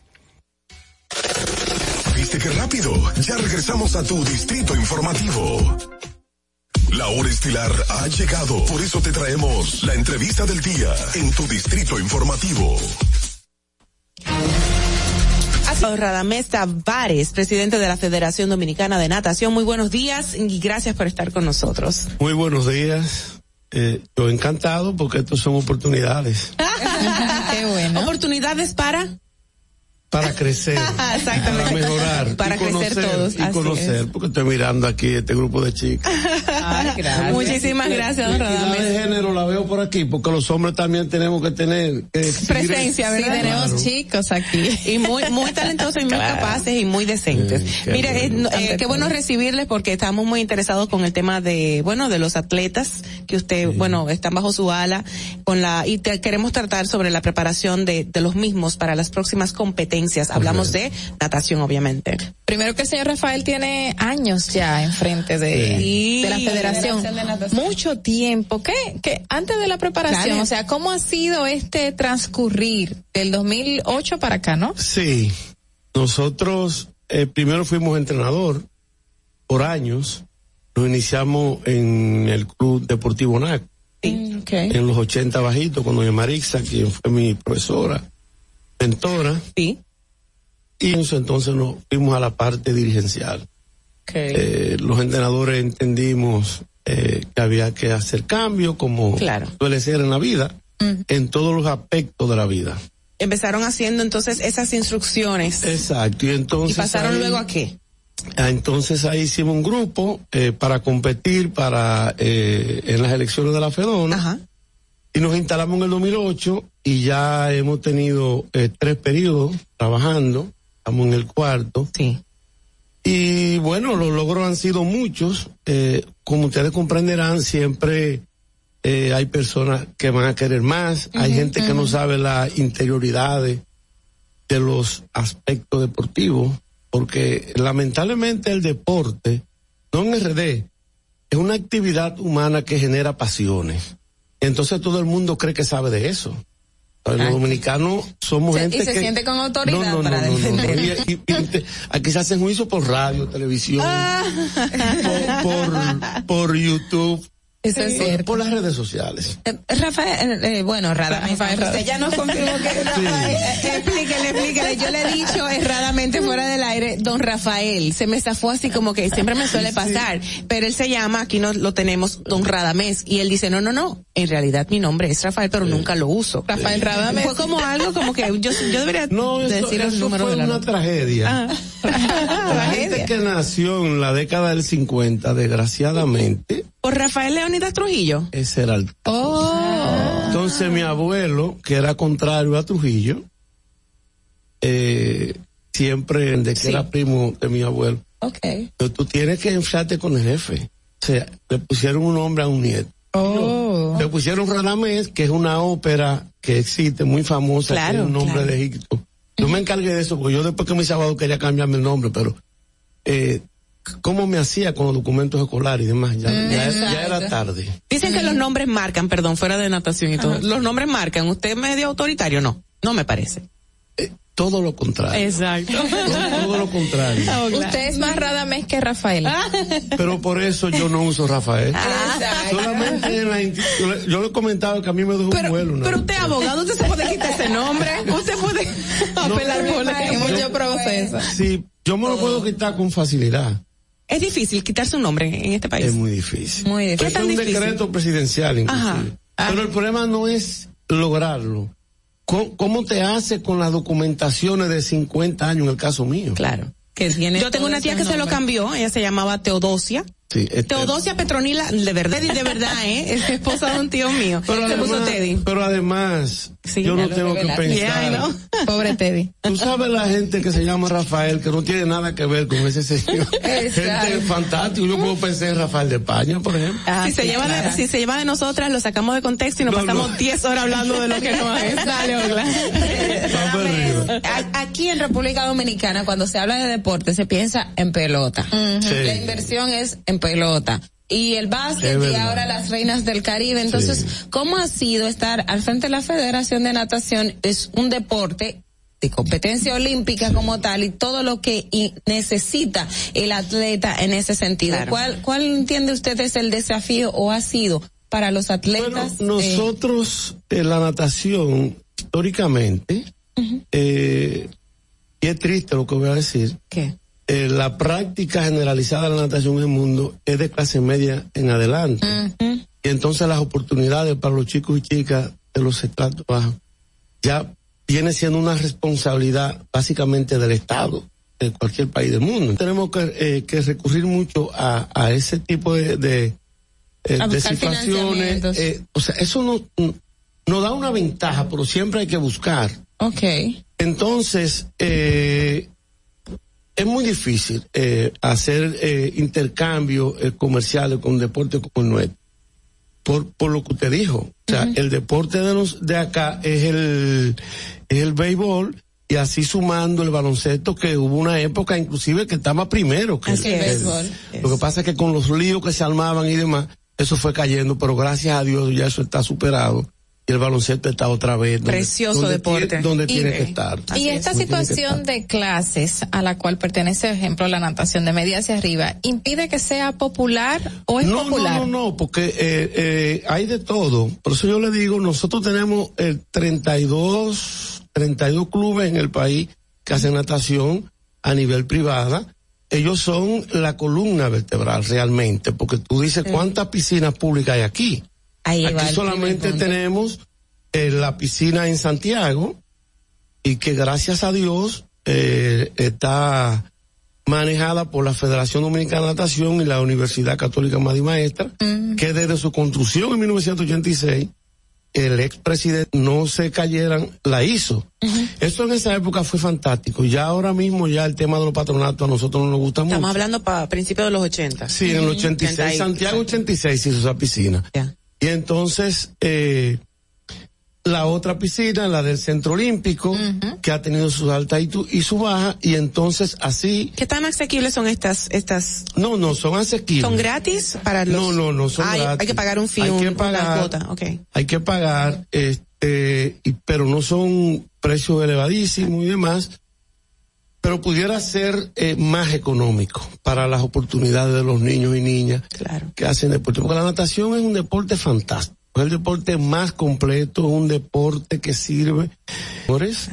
¿Viste qué rápido? Ya regresamos a tu distrito informativo. La hora estilar ha llegado, por eso te traemos la entrevista del día en tu distrito informativo. Radamés Tavares, presidente de la Federación Dominicana de Natación. Muy buenos días y gracias por estar con nosotros. Muy buenos días. Eh, yo encantado porque estos son oportunidades. Qué bueno. Oportunidades para para crecer, para mejorar, para y crecer conocer, todos. y conocer, porque estoy mirando aquí este grupo de chicas. Ay, gracias. Muchísimas gracias, don La Radamés. de género la veo por aquí, porque los hombres también tenemos que tener que exhibir- Presencia, Sí, ¿verdad? tenemos chicos aquí. Y muy, muy talentosos y muy capaces y muy decentes. qué Mire, eh, bueno. no, eh, qué bueno recibirles porque estamos muy interesados con el tema de, bueno, de los atletas que usted, bueno, están bajo su ala con la, y te- queremos tratar sobre la preparación de, de los mismos para las próximas competencias. Hablamos de natación, obviamente. Primero que el señor Rafael tiene años ya enfrente de, Sí. de la federación. Mucho tiempo. ¿Qué, qué? Antes de la preparación, Claro. o sea, ¿cómo ha sido este transcurrir del 2008 para acá, no? Sí, nosotros eh, primero fuimos entrenador por años. Nos iniciamos en el Club Deportivo NAC, en los 80 bajitos, con doña Marixa, quien fue mi profesora, mentora. Sí. Y en eso entonces nos fuimos a la parte dirigencial. Eh, los entrenadores entendimos eh, que había que hacer cambios, como Claro. suele ser en la vida, en todos los aspectos de la vida. Empezaron haciendo entonces esas instrucciones. Exacto, y entonces. ¿Y pasaron ahí- luego a qué? Ah, Entonces ahí hicimos un grupo eh, para competir para eh, en las elecciones de la Fedona. Y nos instalamos en el 2008 y ya hemos tenido eh, tres periodos trabajando. Estamos en el cuarto. Sí. Y bueno, los logros han sido muchos. Eh, como ustedes comprenderán, siempre eh, hay personas que van a querer más. hay gente que no sabe las interioridades de los aspectos deportivos, porque lamentablemente el deporte, no en RD, es una actividad humana que genera pasiones. Entonces todo el mundo cree que sabe de eso. Los Ah. somos somos Se- gente y se que siente con autoridad No, no, para no, no, no, no. defender. Y- y- y aquí se hacen juicios por radio, televisión, Ah. por, por, por YouTube, Eso es por- cierto. por las redes sociales. Rafael, eh, bueno, Radamés, usted ya nos confirmó que Eh, explíquele, explíquele. Yo le he dicho erradamente fuera del aire, don Rafael. Se me zafó así como que siempre me suele pasar. Pero él se llama, aquí no lo tenemos, don Radamés. Y él dice, no, no, no. En realidad mi nombre es Rafael, pero nunca lo uso. Rafael Radamés. Fue como algo como que yo, yo debería No, eso, decir el número fue de la una nota. tragedia. La gente que nació en la década del 50, desgraciadamente, Por Rafael Leonidas Trujillo. ese era el Oh. Entonces mi abuelo, que era contrario a Trujillo, eh, siempre de que era primo de mi abuelo, Okay. pero tú tienes que enfriarte con el jefe. O sea, le pusieron un nombre a un nieto. Oh. Le pusieron Radamés, que es una ópera que existe, muy famosa, Claro, que es un nombre claro. de Egipto. Yo me encargué de eso, porque yo después que me sábado quería cambiarme el nombre, pero eh, ¿cómo me hacía con los documentos escolares y demás? Ya, Mm, ya- exacto. ya era tarde. Dicen que los nombres marcan, perdón, fuera de natación y todo. Los nombres marcan. ¿Usted es medio autoritario? No, no me parece. Todo lo contrario. Exacto. Todo lo contrario. Usted es más Radamés que Rafael. Pero por eso yo no uso Rafael. Ah. Solamente en la inti- yo le- comentado que a mí me dejó un vuelo. ¿no? Pero usted es abogado, usted se puede quitar ese nombre. Usted puede apelar por mucho proceso. Sí, yo me lo puedo quitar con facilidad. Es difícil quitarse un nombre en este país. Es muy difícil. Muy difícil. Es ¿Qué tan un difícil? decreto presidencial, inclusive. Ajá. Pero el problema no es lograrlo. ¿Cómo, cómo te hace con las documentaciones de 50 años en el caso mío? Claro. Que tiene Yo tengo una tía ese que se lo cambió, ella se llamaba Teodosia. Sí, este- Teodosia Petronila, de verdad, de verdad, ¿eh? Es esposa de un tío mío. Pero se puso Teddy. pero además, yo no tengo que pensar. Pobre Teddy. Tú sabes la gente que se llama Rafael, que no tiene nada que ver con ese señor. gente fantástica. Yo puedo pensar en Rafael de España, por ejemplo. Ah, si, se lleva de, si se lleva de nosotras, lo sacamos de contexto y nos pasamos 10 horas hablando de lo que no es. Dale, Aquí en República Dominicana, cuando se habla de deporte, se piensa en pelota. La inversión es en pelota y el básquet y ahora las reinas del Caribe. Entonces, ¿cómo ha sido estar al frente de la Federación de Natación? Es un deporte de competencia olímpica como tal y todo lo que necesita el atleta en ese sentido. ¿Cuál, ¿Cuál entiende usted es el desafío o ha sido para los atletas? nosotros en la natación, históricamente, eh, y es triste lo que voy a decir, ¿Qué? Eh, la práctica generalizada de la natación en el mundo es de clase media en adelante. Y entonces las oportunidades para los chicos y chicas de los estratos bajos ya viene siendo una responsabilidad básicamente del Estado de cualquier país del mundo. Tenemos que, eh, que recurrir mucho a, a, ese tipo de, de, eh, de situaciones. o sea, eso no, no da una ventaja, pero siempre hay que buscar. Ok. Entonces, eh, es muy difícil eh, hacer eh, intercambios eh, comerciales con deportes como el nuestro. Por, por lo que usted dijo. O sea, el deporte de, los, de acá es el, es el béisbol y así sumando el baloncesto que hubo una época inclusive que estaba primero que el, béisbol. Lo que pasa es que con los líos que se armaban y demás, eso fue cayendo, pero gracias a Dios ya eso está superado y el baloncesto está otra vez. Precioso deporte. donde tiene que estar. Y esta situación de clases a la cual pertenece, por ejemplo, la natación de media hacia arriba, ¿impide que sea popular o es no, popular? No, no, no, porque eh, eh, hay de todo. Por eso yo le digo, nosotros tenemos el 32, 32 clubes en el país que hacen natación a nivel privada. Ellos son la columna vertebral realmente, porque tú dices cuántas piscinas públicas hay aquí. Ahí Aquí solamente tenemos eh, la piscina en Santiago y que gracias a Dios eh, está manejada por la Federación Dominicana de Natación y la Universidad Católica Madre Maestra, Mm. que desde su construcción en 1986 el expresidente no se cayeran, la hizo. Eso en esa época fue fantástico. Ya ahora mismo ya el tema de los patronatos a nosotros no nos gusta mucho. Estamos hablando para principios de los 80. Sí, en el 86, Santiago 86 hizo esa piscina. Y entonces, eh, la otra piscina, la del Centro Olímpico, que ha tenido sus altas y, tu- y su baja, y entonces así... ¿Qué tan asequibles son estas, estas? No, no, son asequibles. ¿Son gratis para los? No, no, no son hay, gratis. Hay que pagar un fee, Hay que pagar. una cuota, okay. Hay que pagar, este, y- pero no son precios elevadísimos y demás, pero pudiera ser eh, más económico para las oportunidades de los niños y niñas que hacen deporte. Porque la natación es un deporte fantástico. Es el deporte más completo, un deporte que sirve. Por eso,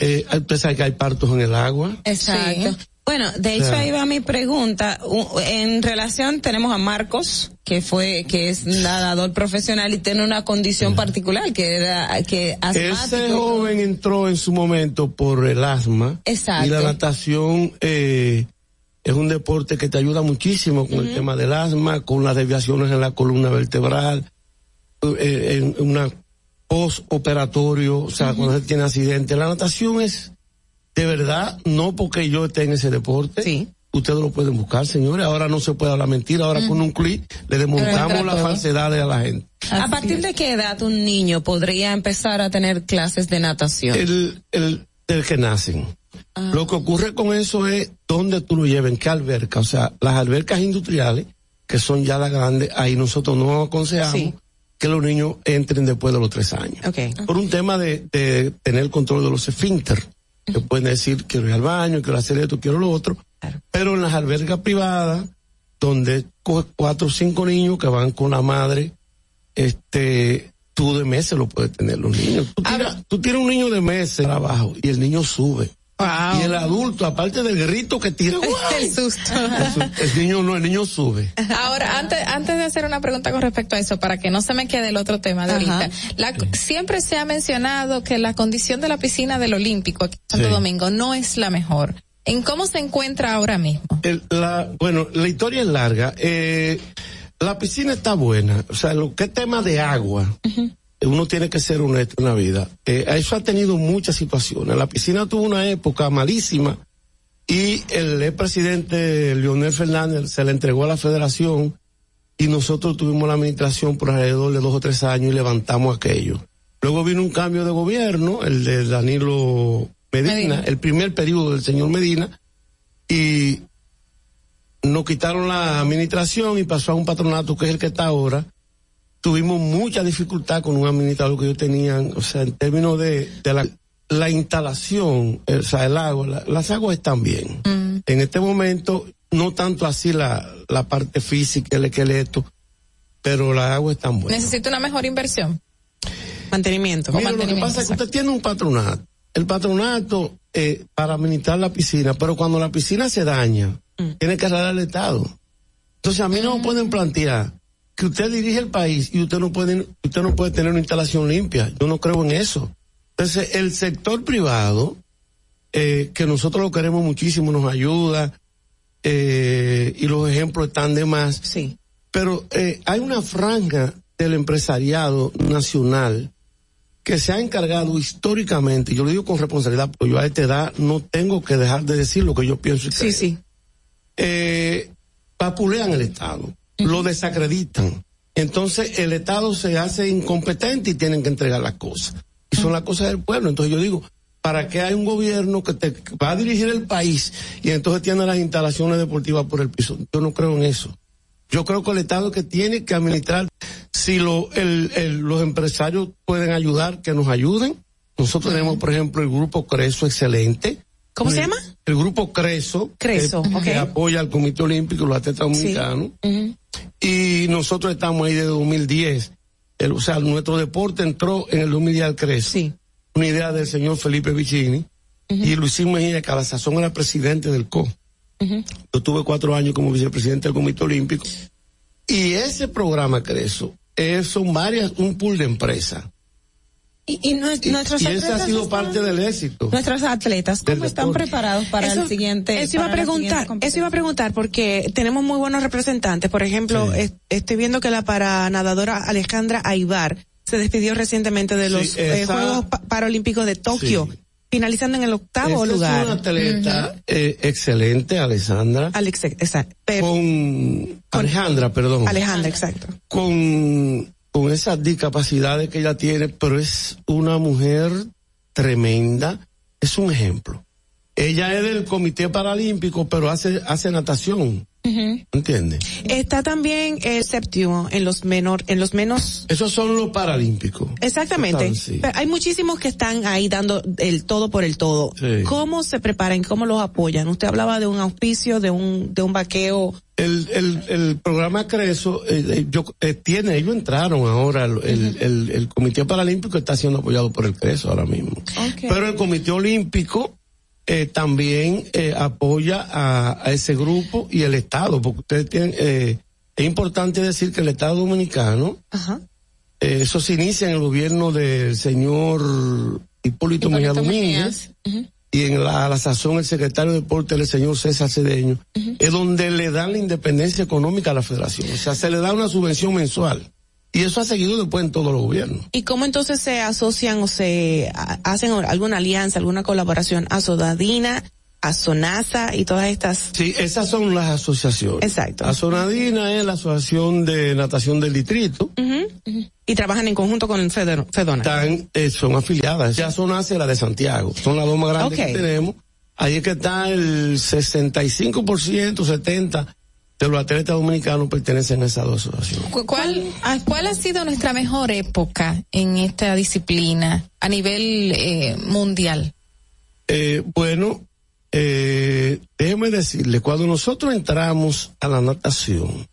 eh, usted sabe que hay partos en el agua. Exacto. Bueno, de hecho ahí va mi pregunta. En relación tenemos a Marcos, que fue, que es nadador profesional y tiene una condición particular, que era, que Ese joven entró en su momento por el asma. Exacto. Y la natación eh, es un deporte que te ayuda muchísimo con el tema del asma, con las desviaciones en la columna vertebral, eh, en una postoperatorio, o sea, cuando se tiene accidente. La natación es, de verdad, no porque yo esté en ese deporte. Ustedes lo pueden buscar, señores. Ahora no se puede hablar mentira. Ahora con un clic le desmontamos entra las falsedades a la gente. ¿A partir de qué edad un niño podría empezar a tener clases de natación? el, el, el que nacen. Ah. Lo que ocurre con eso es dónde tú lo lleves, en qué alberca. O sea, las albercas industriales, que son ya las grandes, ahí nosotros no aconsejamos que los niños entren después de los tres años. Por un tema de, de tener control de los esfínter. Que pueden decir, quiero ir al baño, quiero hacer esto, quiero lo otro. Pero en las albercas privadas, donde coge cuatro o cinco niños que van con la madre, este, tú de meses lo puedes tener los niños. Tú tienes, tú tienes un niño de meses abajo y el niño sube. Y el adulto, aparte del grito que tira, El susto. el niño no, el niño sube. Ahora, antes, antes de hacer una pregunta con respecto a eso, para que no se me quede el otro tema de Ajá. ahorita, la- siempre se ha mencionado que la condición de la piscina del Olímpico aquí en Santo Sí. Domingo no es la mejor. ¿En cómo se encuentra ahora mismo? El- la, bueno, la historia es larga. Eh, la piscina está buena. O sea, lo que tema de agua, uno tiene que ser honesto en la vida. Eh, eso ha tenido muchas situaciones. La piscina tuvo una época malísima y el presidente Leonel Fernández se le entregó a la federación y nosotros tuvimos la administración por alrededor de dos o tres años y levantamos aquello. Luego vino un cambio de gobierno, el de Danilo Medina, Medina. el primer periodo del señor Medina, y nos quitaron la administración y pasó a un patronato que es el que está ahora. Tuvimos mucha dificultad con un administrador que ellos tenían, o sea, en términos de, de la, la instalación, o sea, el agua, la- las aguas están bien. En este momento, no tanto así la, la parte física, el esqueleto, pero las aguas están buenas. Necesita una mejor inversión. Mantenimiento. Mira, lo que pasa es que usted tiene un patronato. El patronato eh, para administrar la piscina, pero cuando la piscina se daña, tiene que arreglar el Estado. Entonces a mí no me pueden plantear que usted dirige el país y usted no puede, usted no puede tener una instalación limpia. Yo no creo en eso. Entonces el sector privado, eh, que nosotros lo queremos muchísimo, nos ayuda eh, y los ejemplos están de más. Sí. Pero eh, hay una franja del empresariado nacional que se ha encargado históricamente, yo lo digo con responsabilidad, porque yo a esta edad no tengo que dejar de decir lo que yo pienso. y creo. Sí, sí. Eh, papulean el Estado, lo desacreditan. Entonces el Estado se hace incompetente y tienen que entregar las cosas. Y son las cosas del pueblo. Entonces yo digo, ¿para qué hay un gobierno que te va a dirigir el país y entonces tiene las instalaciones deportivas por el piso? Yo no creo en eso. Yo creo que el Estado que tiene que administrar, si lo, el, el- los empresarios pueden ayudar, que nos ayuden. Nosotros tenemos, por ejemplo, el grupo Creso excelente. ¿Cómo se llama? El grupo Creso. Creso, que, ok. que apoya al Comité Olímpico y los atletas dominicanos. Y nosotros estamos ahí desde 2010. El, o sea, nuestro deporte entró en el 2010 al Creso. Una idea del señor Felipe Vicini. Y hicimos en que a la sazón era presidente del CO. Yo tuve cuatro años como vicepresidente del Comité Olímpico. Y ese programa Creso es, son varias, un pool de empresas. Y, y nue- nuestros Y ese ha atletas sido están- parte del éxito. Nuestros atletas, ¿cómo están deporte. preparados para Eso- el siguiente? Eso iba a preguntar, eso iba a preguntar porque tenemos muy buenos representantes. Por ejemplo, es- estoy viendo que la paranadadora Alejandra Aibar se despidió recientemente de los eh, esa- Juegos Pa- Paralímpicos de Tokio, finalizando en el octavo Esa lugar. Es una atleta eh, excelente, Alessandra. Alex, exacto. Con, Alejandra, perdón. Alejandra, exacto. Con, con esas discapacidades que ella tiene, pero es una mujer tremenda. Es un ejemplo. Ella es del Comité Paralímpico, pero hace, hace natación. ¿Entiendes? Está también el séptimo en los menor, en los menos. Esos son los paralímpicos. Exactamente. Están, sí. Pero hay muchísimos que están ahí dando el todo por el todo. Sí. ¿Cómo se preparan? ¿Cómo los apoyan? Usted hablaba de un auspicio, de un, de un vaqueo. El, el, el programa Creso, eh, eh, yo, eh, tiene, ellos entraron ahora, el, el, el- el Comité Paralímpico está siendo apoyado por el Creso ahora mismo. Pero el Comité Olímpico eh, también eh, apoya a, a ese grupo y el Estado, porque ustedes tienen, eh, es importante decir que el Estado Dominicano, Ajá. eh, eso se inicia en el gobierno del señor Hipólito, Mejía Domínguez y en la, a la sazón el secretario de deporte el señor César Cedeño, es donde le dan la independencia económica a la federación. O sea, se le da una subvención mensual. Y eso ha seguido después en todos los gobiernos. ¿Y cómo entonces se asocian o se a- hacen alguna alianza, alguna colaboración a Sodadina, a Sonasa y todas estas? Sí, esas son las asociaciones. Exacto. Azonadina es la asociación de natación del distrito. Y trabajan en conjunto con Fedor- Fedona. Están, eh, son afiliadas. Ya Sonace la de Santiago. Son las dos más grandes que tenemos. Ahí es que está el 65%, 70% de los atletas dominicanos pertenecen a esas dos asociaciones. ¿Cu- ¿Cuál, ah, ¿Cuál ha sido nuestra mejor época en esta disciplina a nivel eh, mundial? Eh, bueno, eh, déjeme decirle, cuando nosotros entramos a la natación,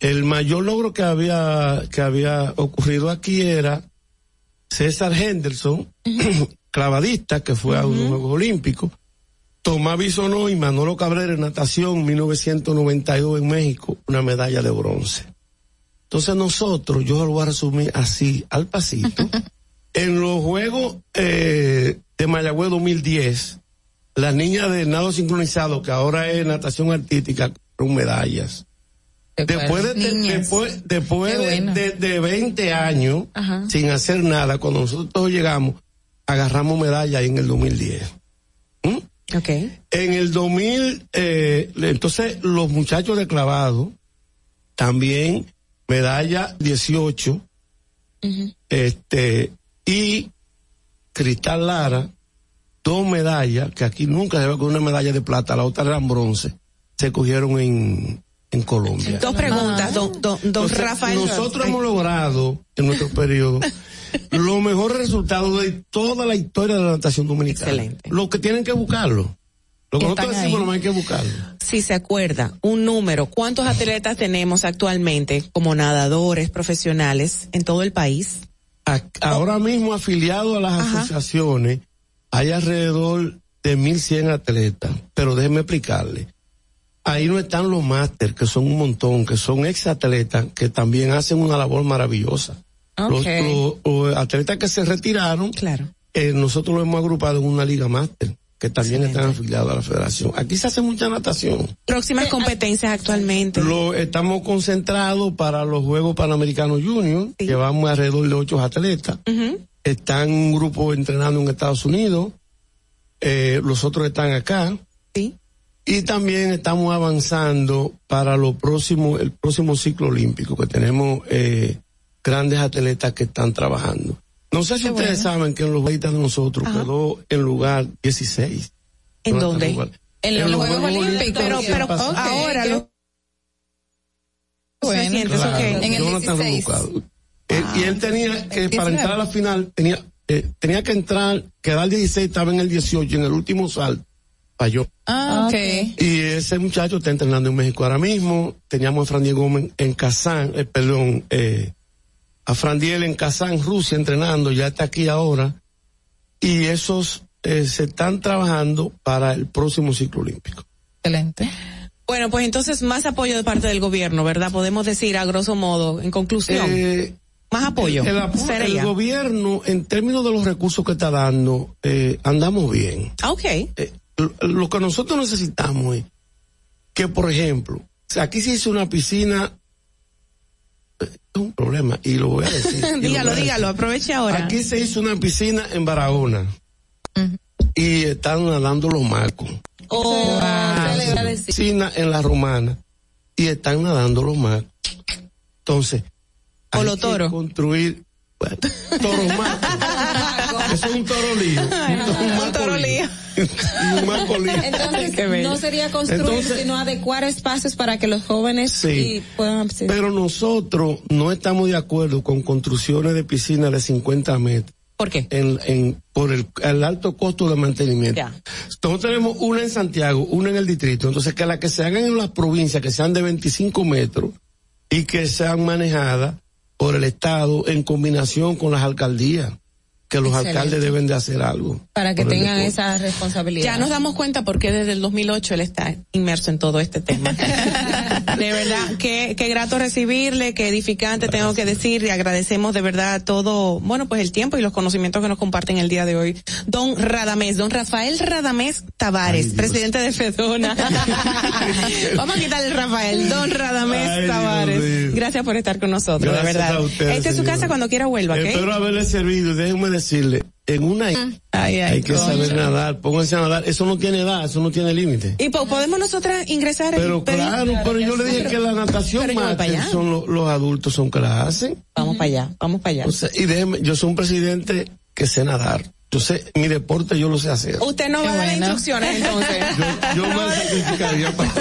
el mayor logro que había, que había ocurrido aquí era César Henderson, clavadista, que fue a unos Juegos Olímpicos, Tomás Bisonó y Manolo Cabrera en natación 1992 en México, una medalla de bronce. Entonces nosotros, yo lo voy a resumir así, al pasito, en los Juegos eh, de Mayagüez 2010, las niñas de nado sincronizado, que ahora es natación artística, con medallas. Después de, después, después de, de, 20 años sin hacer nada, cuando nosotros llegamos, agarramos medalla ahí en el 2010. Okay. En el 2000, eh, entonces los muchachos de clavado, también medalla 18, este, y Cristal Lara, dos medallas, que aquí nunca se ve con una medalla de plata, la otra eran bronce, se cogieron en, en Colombia. Dos preguntas, don, don, Rafael. Nosotros hemos logrado en nuestro periodo los mejores resultados de toda la historia de la natación dominicana. Excelente. Lo que tienen que buscarlo. Lo que nosotros decimos, no hay que buscarlo. Si se acuerda, un número, ¿cuántos atletas tenemos actualmente como nadadores profesionales en todo el país? ahora mismo afiliados a las asociaciones hay alrededor de 1.100 atletas, pero déjeme explicarle. Ahí no están los máster, que son un montón, que son ex atletas, que también hacen una labor maravillosa. Los, atletas que se retiraron, claro. Eh, nosotros lo hemos agrupado en una liga máster que también están afiliados a la federación. Aquí se hace mucha natación. Próximas competencias actualmente. Lo estamos concentrados para los Juegos Panamericanos Junior. Llevamos alrededor de ocho atletas. Están un grupo entrenando en Estados Unidos. Eh, los otros están acá. Sí. Y también estamos avanzando para lo próximo, el próximo ciclo olímpico, que tenemos eh, grandes atletas que están trabajando. No sé si ustedes saben que en los juegos de nosotros quedó en lugar 16. ¿En dónde? En, los, Juegos, Olímpicos. Pero, pero ahora lo... Bueno, en el 16. y él tenía que, para entrar a la final, tenía, eh, tenía que entrar, quedar el 16, estaba en el 18, en el último salto, falló. Ah, ok. Y ese muchacho está entrenando en México ahora mismo. Teníamos a Fran Diego Gómez en Kazán, eh, perdón, eh, a Frandiel en Kazán, Rusia, entrenando, ya está aquí ahora, y esos eh, se están trabajando para el próximo ciclo olímpico. Excelente. Bueno, pues entonces más apoyo de parte del gobierno, ¿verdad? Podemos decir a grosso modo, en conclusión. Eh, más apoyo. El, gobierno, en términos de los recursos que está dando, eh, andamos bien. Ah, ok. lo que nosotros necesitamos es que, por ejemplo, aquí se hizo una piscina un problema y lo voy a decir. dígalo, dígalo, aproveche ahora. Aquí se hizo una piscina en Barahona y están nadando los marcos. Oh, piscina en la romana y están nadando los marcos. Entonces, o los toros. Construir toro Eso es un toro lío. un, toro lío. y un marco lío. Entonces, no sería construir, sino adecuar espacios para que los jóvenes sí, puedan Pero nosotros no estamos de acuerdo con construcciones de piscinas de 50 metros. ¿Por qué? En, en, por el, el, alto costo de mantenimiento. Ya. Nosotros tenemos una en Santiago, una en el distrito. Entonces, que las que se hagan en las provincias, que sean de 25 metros y que sean manejadas por el Estado en combinación con las alcaldías que los alcaldes deben de hacer algo. Para que tengan esa responsabilidad. Ya nos damos cuenta porque desde el 2008 él está inmerso en todo este tema. de verdad, qué, qué grato recibirle, qué edificante tengo que decir y agradecemos de verdad todo, bueno, pues el tiempo y los conocimientos que nos comparten el día de hoy. Don Radamés, don Rafael Radamés Tavares, presidente de Fedona. Vamos a quitarle Rafael, don Radamés Tavares. Gracias por estar con nosotros, de verdad. Esta es su casa cuando quiera vuelva, ¿ok? Espero haberle servido, déjenme decirle, en una ah. hay que saber nadar, pónganse a nadar, eso no tiene edad, eso no tiene límite. Y podemos nosotras ingresar. Pero claro, pero yo le dije que la natación más son los, adultos son que la hacen. Vamos para allá, vamos para allá. y déjeme, yo soy un presidente que sé nadar. Yo sé, mi deporte yo lo sé hacer. Usted no va a dar instrucciones entonces. yo, yo me sacrificaría para.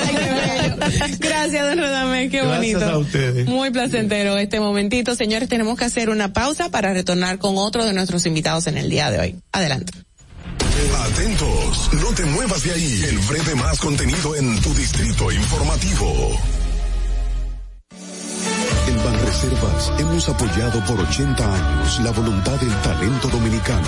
Gracias, don Rodamé, qué Gracias bonito. a ustedes. Muy placentero este momentito. Señores, tenemos que hacer una pausa para retornar con otro de nuestros invitados en el día de hoy. Adelante. Atentos, no te muevas de ahí. El breve más contenido en tu distrito informativo. En Banreservas hemos apoyado por 80 años la voluntad del talento dominicano,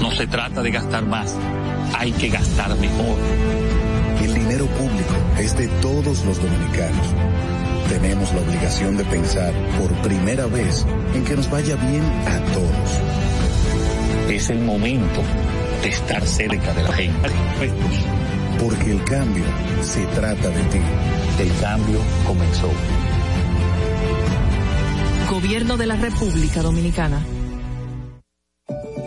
No se trata de gastar más, hay que gastar mejor. El dinero público es de todos los dominicanos. Tenemos la obligación de pensar por primera vez en que nos vaya bien a todos. Es el momento de estar cerca de la gente. Porque el cambio se trata de ti. El cambio comenzó. Gobierno de la República Dominicana.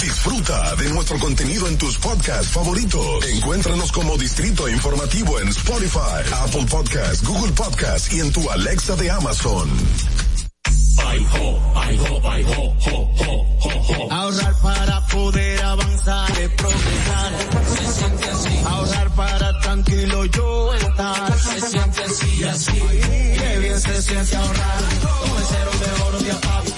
Disfruta de nuestro contenido en tus podcasts favoritos. Encuéntranos como Distrito Informativo en Spotify, Apple Podcasts, Google Podcasts y en tu Alexa de Amazon. Ay, ho, ay, ho, ay, ho, ho, ho, ho, ho. Ahorrar para poder avanzar es progresar. Se siente así. Ahorrar para tranquilo yo estar. Se siente así, así. Qué bien se siente ahorrar. Con el cero de oro de APAP.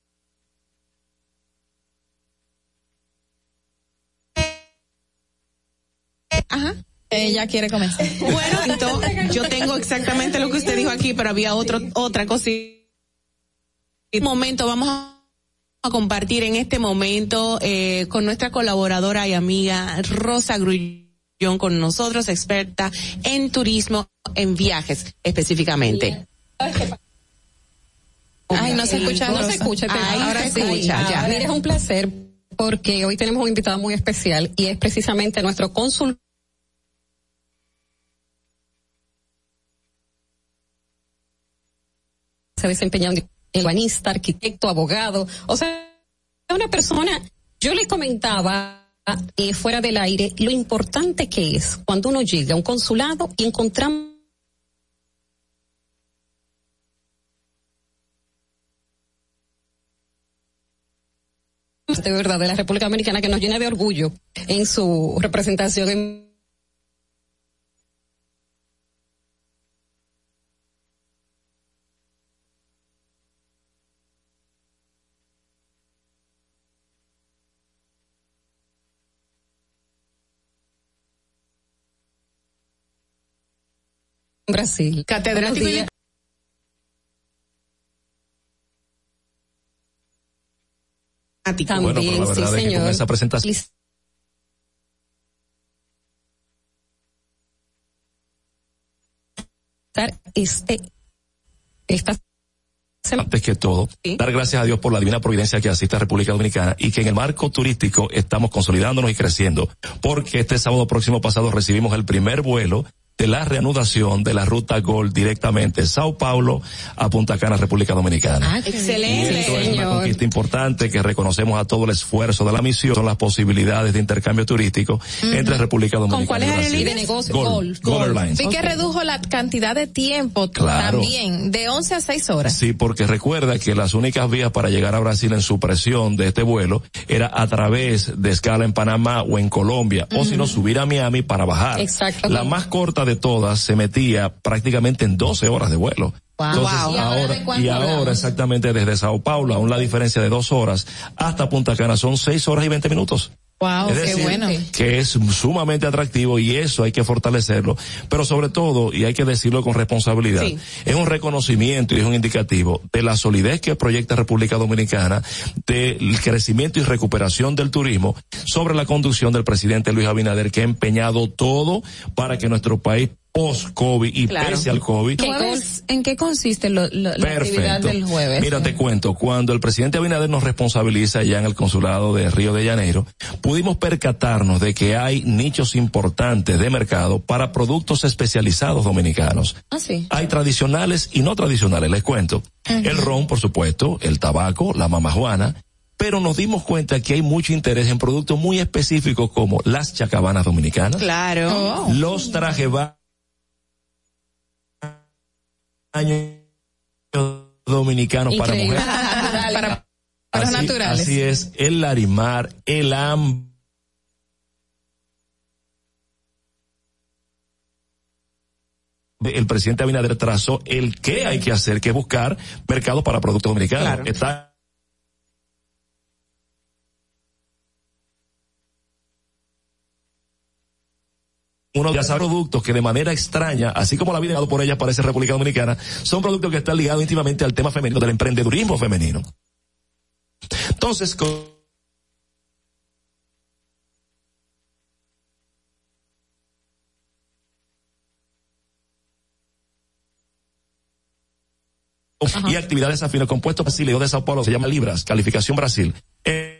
Ajá. Ella quiere comenzar. Bueno, entonces, yo tengo exactamente lo que usted dijo aquí, pero había otro, otra cosita. Un momento, vamos a a compartir en este momento eh, con nuestra colaboradora y amiga Rosa Grullón con nosotros, experta en turismo, en viajes específicamente. Ay, no se escucha, no se escucha. Ahí ahora se sí. escucha, ya. Mira, es un placer porque hoy tenemos un invitado muy especial y es precisamente nuestro cónsul se ha desempeñado en arquitecto, abogado, o sea, una persona, yo le comentaba eh, fuera del aire lo importante que es cuando uno llega a un consulado y encontramos de verdad de la República Dominicana que nos llena de orgullo en su representación en Brasil. Catedrático y. También, Bueno, pero la sí, es que señor. con esa presentación Este, esta antes que todo, dar gracias a Dios por la divina providencia que asiste a República Dominicana y que en el marco turístico estamos consolidándonos y creciendo, porque este sábado próximo pasado recibimos el primer vuelo de la reanudación de la ruta Gol directamente Sao Paulo a Punta Cana, República Dominicana. Ah, excelente. Y esto es una conquista importante que reconocemos a todo el esfuerzo de la misión, son las posibilidades de intercambio turístico entre República Dominicana cuáles y Brasil. aerolíneas? De negocio, Gol, Gol. Gol Airlines. Vi que redujo la cantidad de tiempo Claro. también, de 11 a 6 horas. Sí, porque recuerda que las únicas vías para llegar a Brasil en supresión de este vuelo era a través de escala en Panamá o en Colombia, o si no subir a Miami para bajar. Exacto. La más corta de todas se metía prácticamente en 12 horas de vuelo. Entonces, Wow. ¿Y ahora y ahora exactamente desde Sao Paulo, aún la diferencia de dos horas hasta Punta Cana son seis horas y veinte minutos. Wow, Es qué decir, bueno. que es sumamente atractivo y eso hay que fortalecerlo. Pero sobre todo, y hay que decirlo con responsabilidad, Sí. es un reconocimiento y es un indicativo de la solidez que proyecta República Dominicana, del crecimiento y recuperación del turismo, sobre la conducción del presidente Luis Abinader, que ha empeñado todo para que nuestro país post-COVID y Claro. pese al COVID ¿Jueves? ¿En qué consiste lo- lo- la actividad Perfecto. del jueves? Mira, te cuento, cuando el presidente Abinader nos responsabiliza ya en el consulado de Río de Janeiro, pudimos percatarnos de que hay nichos importantes de mercado para productos especializados dominicanos. Ah, sí. Hay tradicionales y no tradicionales, les cuento. El ron, por supuesto, el tabaco, la mamajuana, pero nos dimos cuenta que hay mucho interés en productos muy específicos como las chacabanas dominicanas, Claro. los trajes ba- dominicanos para mujeres. para para Así- naturales. Así es, el larimar, el am el presidente Abinader trazó el qué hay que hacer, que es buscar mercado para productos dominicanos. Claro. Está uno de esos productos que de manera extraña, así como la vida dado por ella parece República Dominicana, son productos que están ligados íntimamente al tema femenino, del emprendedurismo femenino. Entonces, con- y actividades afines compuestos Brasil de Sao Paulo se llama Libras, calificación Brasil. Eh,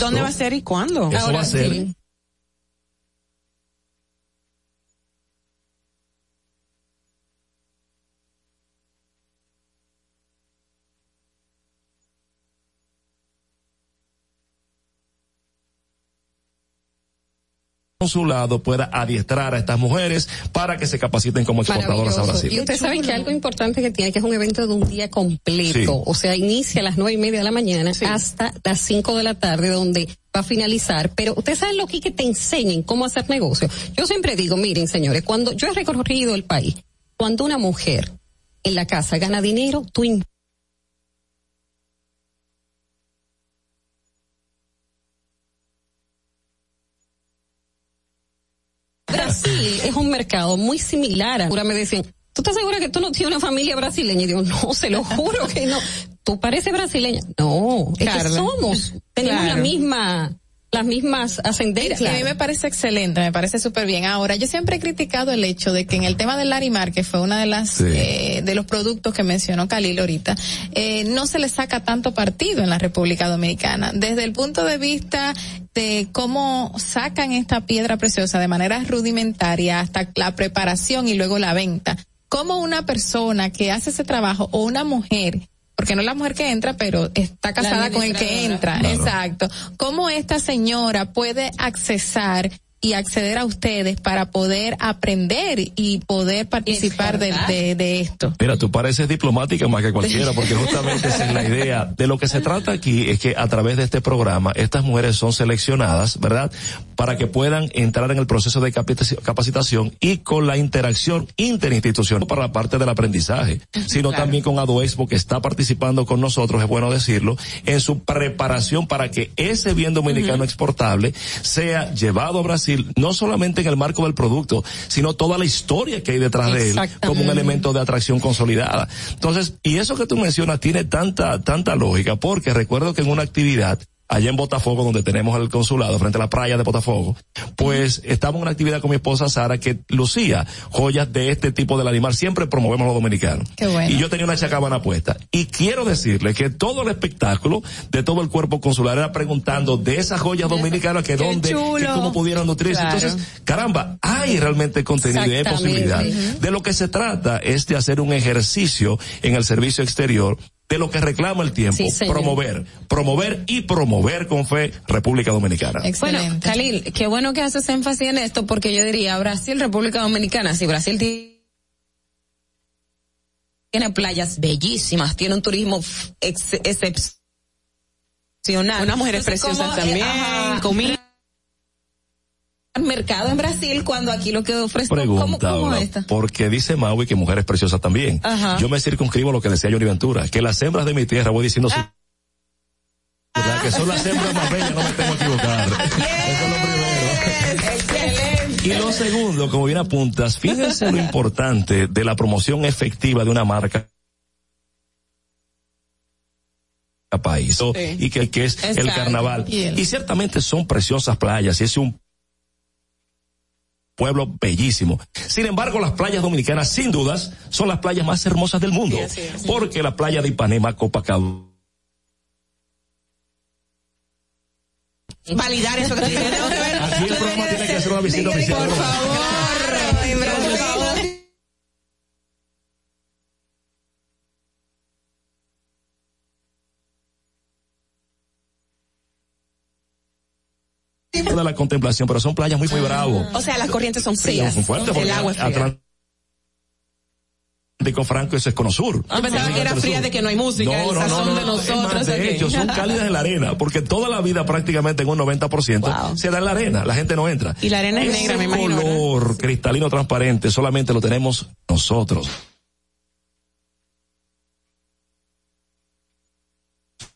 ¿Dónde va a ser y cuándo? Eso va a ser consulado pueda adiestrar a estas mujeres para que se capaciten como exportadoras a. Brasil. Y ustedes saben que algo importante que tiene, que es un evento de un día completo. Sí. O sea, inicia a las nueve y media de la mañana hasta las cinco de la tarde, donde va a finalizar. Pero ustedes saben lo que, que te enseñen cómo hacer negocio. Yo siempre digo, miren, señores, cuando yo he recorrido el país, cuando una mujer en la casa gana dinero, tú in- Brasil es un mercado muy similar a. Ahora me decían, ¿tú estás segura que tú no tienes una familia brasileña? Y digo, no, se lo juro que no. ¿Tú pareces brasileña? No, es que somos. Tenemos Claro. la misma, las mismas ascendencias. Y a mí me parece excelente, me parece súper bien. Ahora, yo siempre he criticado el hecho de que en el tema del Larimar, que fue una de las eh, de los productos que mencionó Khalil ahorita, eh, no se le saca tanto partido en la República Dominicana. Desde el punto de vista de cómo sacan esta piedra preciosa de manera rudimentaria hasta la preparación y luego la venta. Cómo una persona que hace ese trabajo o una mujer porque no es la mujer que entra, pero está casada con el que entra. Claro. Exacto. ¿Cómo esta señora puede accesar y acceder a ustedes para poder aprender y poder participar de, de, de esto? Mira, tú pareces diplomática más que cualquiera, porque justamente esa es la idea. De lo que se trata aquí es que a través de este programa, estas mujeres son seleccionadas, ¿verdad? Para que puedan entrar en el proceso de capacitaci- capacitación y con la interacción interinstitucional para la parte del aprendizaje, sino Claro. también con Adoexpo que está participando con nosotros, es bueno decirlo, en su preparación para que ese bien dominicano exportable sea llevado a Brasil, no solamente en el marco del producto, sino toda la historia que hay detrás de él como un elemento de atracción consolidada. Entonces, y eso que tú mencionas tiene tanta, tanta lógica, porque recuerdo que en una actividad allá en Botafogo, donde tenemos el consulado, frente a la playa de Botafogo, pues estamos en una actividad con mi esposa Sara que lucía joyas de este tipo del animal. Siempre promovemos los dominicanos. Qué bueno. Y yo tenía una chacabana puesta. Y quiero decirle que todo el espectáculo de todo el cuerpo consular era preguntando de esas joyas dominicanas que Qué dónde, que cómo pudieran nutrirse. Claro. Entonces, caramba, hay realmente contenido y hay posibilidad. De lo que se trata es de hacer un ejercicio en el servicio exterior de lo que reclama el tiempo, Sí, promover, promover y promover con fe República Dominicana. Bueno, Khalil, qué bueno que haces énfasis en esto porque yo diría Brasil, República Dominicana, si Brasil tiene playas bellísimas, tiene un turismo ex, excepcional. Unas mujeres preciosas también, comida. Mercado en Brasil cuando aquí lo que ofrece Pregunta ahora, porque dice Maui que mujeres preciosas también. Ajá. Yo me circunscribo a lo que decía Johnny Ventura, que las hembras de mi tierra, voy diciendo sí. ¿verdad? que son las hembras más bellas, no me tengo que equivocar. Eso es lo primero. Y lo segundo, como bien apuntas, fíjense lo importante de la promoción efectiva de una marca país Sí. y que, que es el Exacto. carnaval. Y el- Y ciertamente son preciosas playas y es un pueblo bellísimo. Sin embargo, las playas dominicanas, sin dudas, son las playas más hermosas del mundo. Porque la playa de Ipanema, Copacabana, Validar eso que tengo que ver. Aquí el programa tiene que hacer una visita oficial. Por favor. De la contemplación, pero son playas muy, muy bravo. O sea, las corrientes son frías. Son fuertes porque El agua es fría. Atlántico Franco, eso es Cono Sur. Yo pensaba que era fría de que no hay música, el No, no, sazón no, de no, nosotros. es más, de aquí. hecho, son cálidas en la arena, porque toda la vida prácticamente en un 90% se da en la arena, la gente no entra. Y la arena es Ese negra, me imagino, ¿verdad? color cristalino transparente solamente lo tenemos nosotros.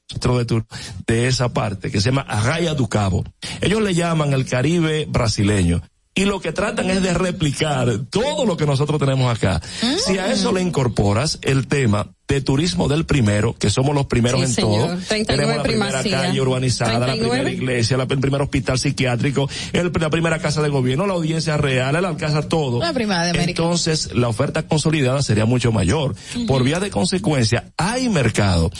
De, de esa parte que se llama Arraya do Cabo. Ellos le llaman el Caribe brasileño. Y lo que tratan es de replicar todo lo que nosotros tenemos acá. Si a eso le incorporas el tema de turismo del primero, que somos los primeros Sí, en señor. todo. 39 Tenemos la primera primacía. calle urbanizada, la 39. primera iglesia, la- el primer hospital psiquiátrico, el- la primera casa de gobierno, la audiencia real, el alcázar, todo. La primera de América. Entonces, la oferta consolidada sería mucho mayor. Por vía de consecuencia, hay mercado.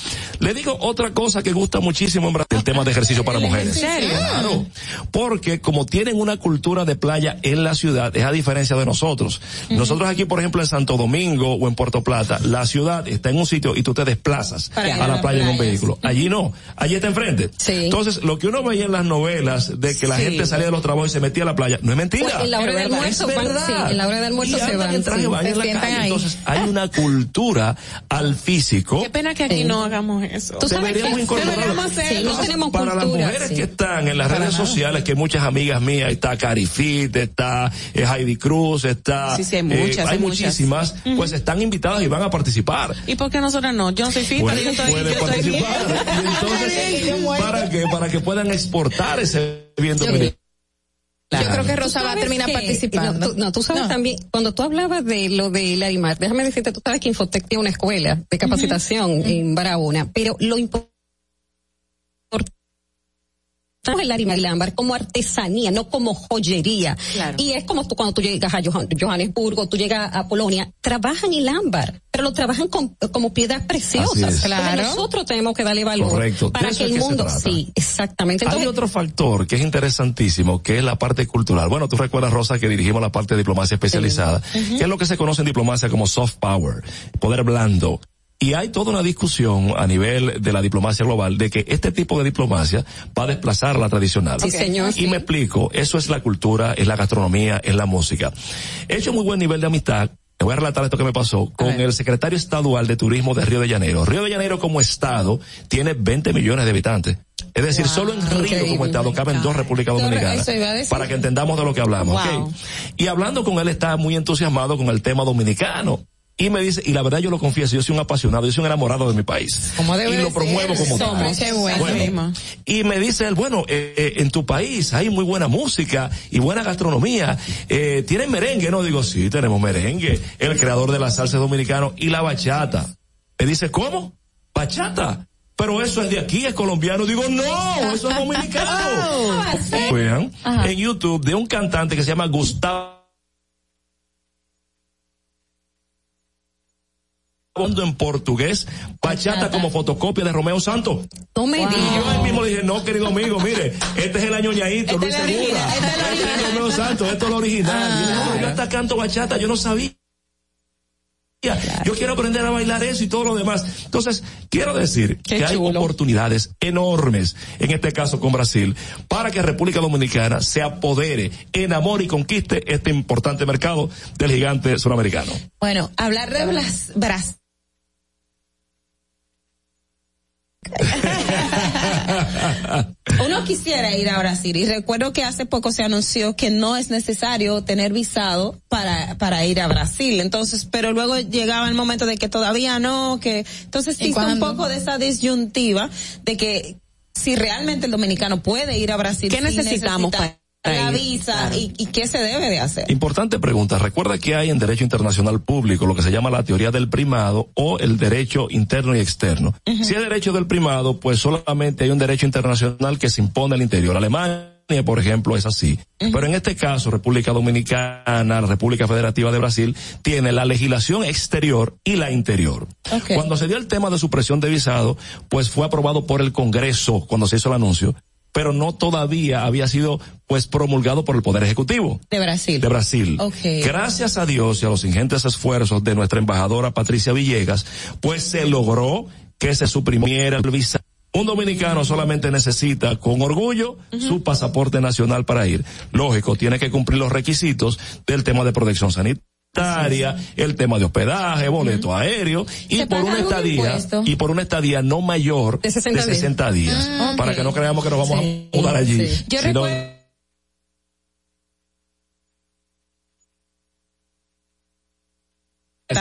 Le digo otra cosa que gusta muchísimo en Brasil, el tema de ejercicio para mujeres. ¿En serio? Claro. Porque como tienen una cultura de playa en la ciudad, es a diferencia de nosotros. Nosotros aquí, por ejemplo, en Santo Domingo o en Puerto Plata, la ciudad está en un sitio y tú te desplazas Para a la la playa en un vehículo. Allí no. Allí está enfrente. Entonces, lo que uno veía en las novelas de que la Sí. gente salía de los trabajos y se metía a la playa, no es mentira. Pues en la hora del almuerzo Es van- verdad. sí, en la hora del almuerzo Y se van, en traje de sí, baño en se la calle. ahí. Entonces, hay una cultura al físico. Qué pena que aquí no hagamos eso. Tú sabes Deberíamos que- incorporarlo. no tenemos Para las mujeres sí. que están en las Para redes nada. sociales, que muchas amigas mías, está Carifit, está eh, Heidi Cruz, está... Sí, sí, hay eh, muchas, hay muchas. muchísimas, pues están invitadas y van a participar. ¿Y por qué nosotros no? Yo no soy fita, yo estoy, puede yo estoy participar. Y entonces, ¿para qué? Para que puedan exportar ese bien dominicano. Yo creo que Rosa va a terminar que- participando. No, tú, no, tú sabes No. también, cuando tú hablabas de lo de Larimar, déjame decirte, tú sabes que Infotec tiene una escuela de capacitación en Barahona, pero lo importante el Larimar y el ámbar como artesanía, no como joyería. Y es como tú cuando tú llegas a Johan- Johannesburgo, tú llegas a Polonia, trabajan el ámbar, pero lo trabajan con- como piedras preciosas. Claro. nosotros tenemos que darle valor Correcto, para que el que mundo, sí, exactamente. Hay Entonces, otro factor que es interesantísimo, que es la parte cultural. Bueno, tú recuerdas, Rosa, que dirigimos la parte de diplomacia especializada, que es lo que se conoce en diplomacia como soft power, poder blando. Y hay toda una discusión a nivel de la diplomacia global de que este tipo de diplomacia va a desplazar la tradicional. Sí, señor, Y me explico, eso es la cultura, es la gastronomía, es la música. He hecho muy buen nivel de amistad te voy a relatar esto que me pasó con el secretario estadual de turismo de Río de Janeiro. Río de Janeiro como estado tiene 20 millones de habitantes. Es decir, solo en Río como estado caben dos Repúblicas Dominicanas. Para que entendamos de lo que hablamos. Wow. Y hablando con él está muy entusiasmado con el tema dominicano. Y me dice, y la verdad yo lo confieso, yo soy un apasionado, yo soy un enamorado de mi país. Como debe y lo ser. promuevo como tal. Somos. Bueno. Bueno, y me dice él, bueno, eh, eh, en tu país hay muy buena música y buena gastronomía. Eh, ¿Tienen merengue? No, digo, sí, tenemos merengue. El creador de la salsa dominicano y la bachata. Me dice, ¿cómo? ¿Bachata? Pero eso es de aquí, es colombiano. Digo, no, eso es dominicano. Vean, en YouTube de un cantante que se llama Gustavo en portugués, bachata como fotocopia de Romeo Santos. No me Y yo él mismo le dije, no, querido amigo, mire, este es el año ñaito, Luis Segura. Este es Romeo Santos, esto es lo original. Y yo, "No, yo hasta canto bachata, yo no sabía. Yo quiero aprender a bailar eso y todo lo demás. Entonces, quiero decir que hay oportunidades enormes, en este caso con Brasil, para que República Dominicana se apodere, enamore y conquiste este importante mercado del gigante suramericano. Bueno, hablar de Brasil Uno quisiera ir a Brasil y recuerdo que hace poco se anunció que no es necesario tener visado para, para ir a Brasil. Entonces, pero luego llegaba el momento de que todavía no, que entonces ¿Y existe un poco de esa disyuntiva de que si realmente el dominicano puede ir a Brasil. ¿Qué si necesitamos necesita para la visa y, y qué se debe de hacer. Importante pregunta. Recuerda que hay en derecho internacional público lo que se llama la teoría del primado o el derecho interno y externo. Si es derecho del primado, pues solamente hay un derecho internacional que se impone al interior. Alemania, por ejemplo, es así. Pero en este caso, República Dominicana, República Federativa de Brasil, tiene la legislación exterior y la interior. Cuando se dio el tema de supresión de visado, pues fue aprobado por el Congreso cuando se hizo el anuncio, pero no todavía había sido pues promulgado por el Poder Ejecutivo De Brasil. de Brasil. Ok. Gracias a Dios y a los ingentes esfuerzos de nuestra embajadora Patricia Villegas, pues se logró que se suprimiera el visa. Un dominicano solamente necesita con orgullo su pasaporte nacional para ir. Lógico, tiene que cumplir los requisitos del tema de protección sanitaria, el tema de hospedaje, boleto aéreo y ¿Se por una estadía y por una estadía no mayor De 60 días. 60 días, Ah, para que no creamos que nos vamos Sí, a mudar allí. sí. Yo sino- recuerdo-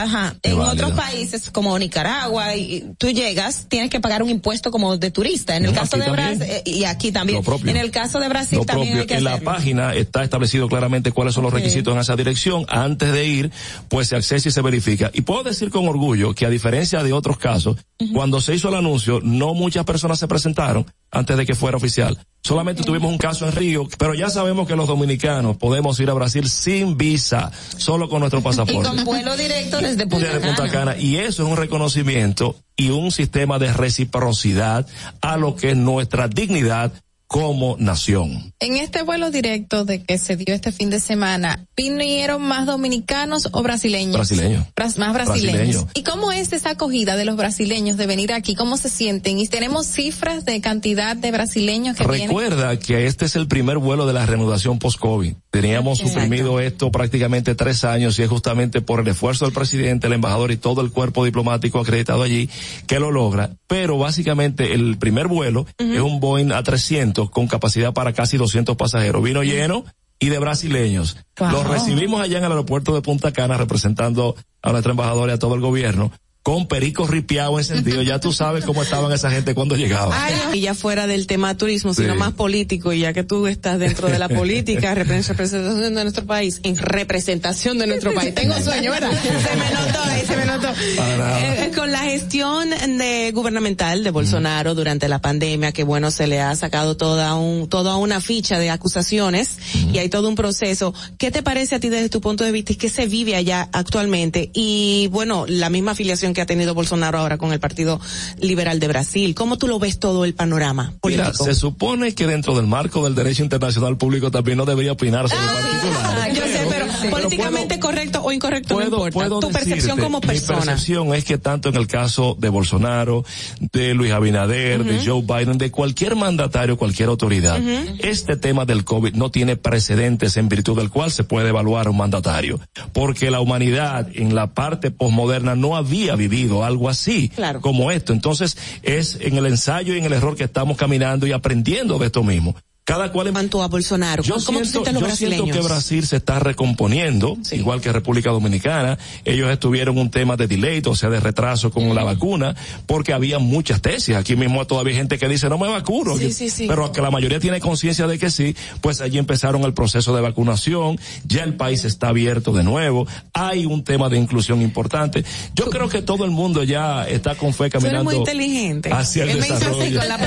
Ajá. En válido. otros países como Nicaragua, y, tú llegas, tienes que pagar un impuesto como de turista. En el No, caso de. Brasil, y aquí también. En el caso de Brasil Lo también propio, hay que en la página está establecido claramente cuáles son los requisitos en esa dirección. Antes de ir, pues se accesa y se verifica. Y puedo decir con orgullo que a diferencia de otros casos, cuando se hizo el anuncio, no muchas personas se presentaron antes de que fuera oficial. Solamente tuvimos un caso en Río, pero ya sabemos que los dominicanos podemos ir a Brasil sin visa, solo con nuestro Y pasaporte. con vuelo directo desde Punta Desde Punta Cana. Cana. Y eso es un reconocimiento y un sistema de reciprocidad a lo que es nuestra dignidad como nación. En este vuelo directo de que se dio este fin de semana, ¿vinieron más dominicanos o brasileños? Brasileños. Bras- más brasileños. Brasileños. ¿Y cómo es esa acogida de los brasileños de venir aquí? ¿Cómo se sienten? ¿Y tenemos cifras de cantidad de brasileños que vienen? Recuerda que este es el primer vuelo de la reanudación post-COVID. Teníamos Exacto. suprimido esto prácticamente tres años y es justamente por el esfuerzo del presidente, el embajador y todo el cuerpo diplomático acreditado allí que lo logra. Pero básicamente el primer vuelo es un Boeing A300 con capacidad para casi 200 pasajeros. Vino lleno y de brasileños. Wow. Los recibimos allá en el aeropuerto de Punta Cana representando a nuestra embajadora y a todo el gobierno con pericos ripiados encendidos. Ya tú sabes cómo estaban esa gente cuando llegaban. Y ya fuera del tema turismo, sino Sí. más político, y ya que tú estás dentro de la política, repre- representación de nuestro país, en representación de nuestro país. Tengo sueño, ¿verdad? Se me notó ahí, se me notó. Nada. Eh, con la gestión de gubernamental de Bolsonaro durante la pandemia, que bueno, se le ha sacado toda un, toda una ficha de acusaciones y hay todo un proceso. ¿Qué te parece a ti desde tu punto de vista y qué se vive allá actualmente? Y bueno, la misma afiliación que ha tenido Bolsonaro ahora con el Partido Liberal de Brasil. ¿Cómo tú lo ves todo el panorama Mira, político? se supone que dentro del marco del derecho internacional público también no debería opinar sobre particulares. Yo sé, pero políticamente correcto o incorrecto no importa. Puedo tu percepción como Mi persona. percepción es que tanto en el caso de Bolsonaro, de Luis Abinader, de Joe Biden, de cualquier mandatario, cualquier autoridad, este tema del COVID no tiene precedentes en virtud del cual se puede evaluar un mandatario. Porque la humanidad en la parte posmoderna no había vivido algo así Claro. como esto. Entonces es en el ensayo y en el error que estamos caminando y aprendiendo de esto mismo. Cada cual en cuanto a Bolsonaro, yo ¿cómo siento, los yo siento brasileños? que Brasil se está recomponiendo, igual que República Dominicana. Ellos estuvieron un tema de delay, o sea, de retraso con la vacuna, porque había muchas tesis. Aquí mismo todavía hay gente que dice no me vacuno, Sí, sí, sí. pero que la mayoría tiene conciencia de que sí, pues allí empezaron el proceso de vacunación, ya el país está abierto de nuevo, hay un tema de inclusión importante. Yo creo que todo el mundo ya está con fe Tú eres caminando muy inteligente. hacia el Él me hizo así desarrollo. con la.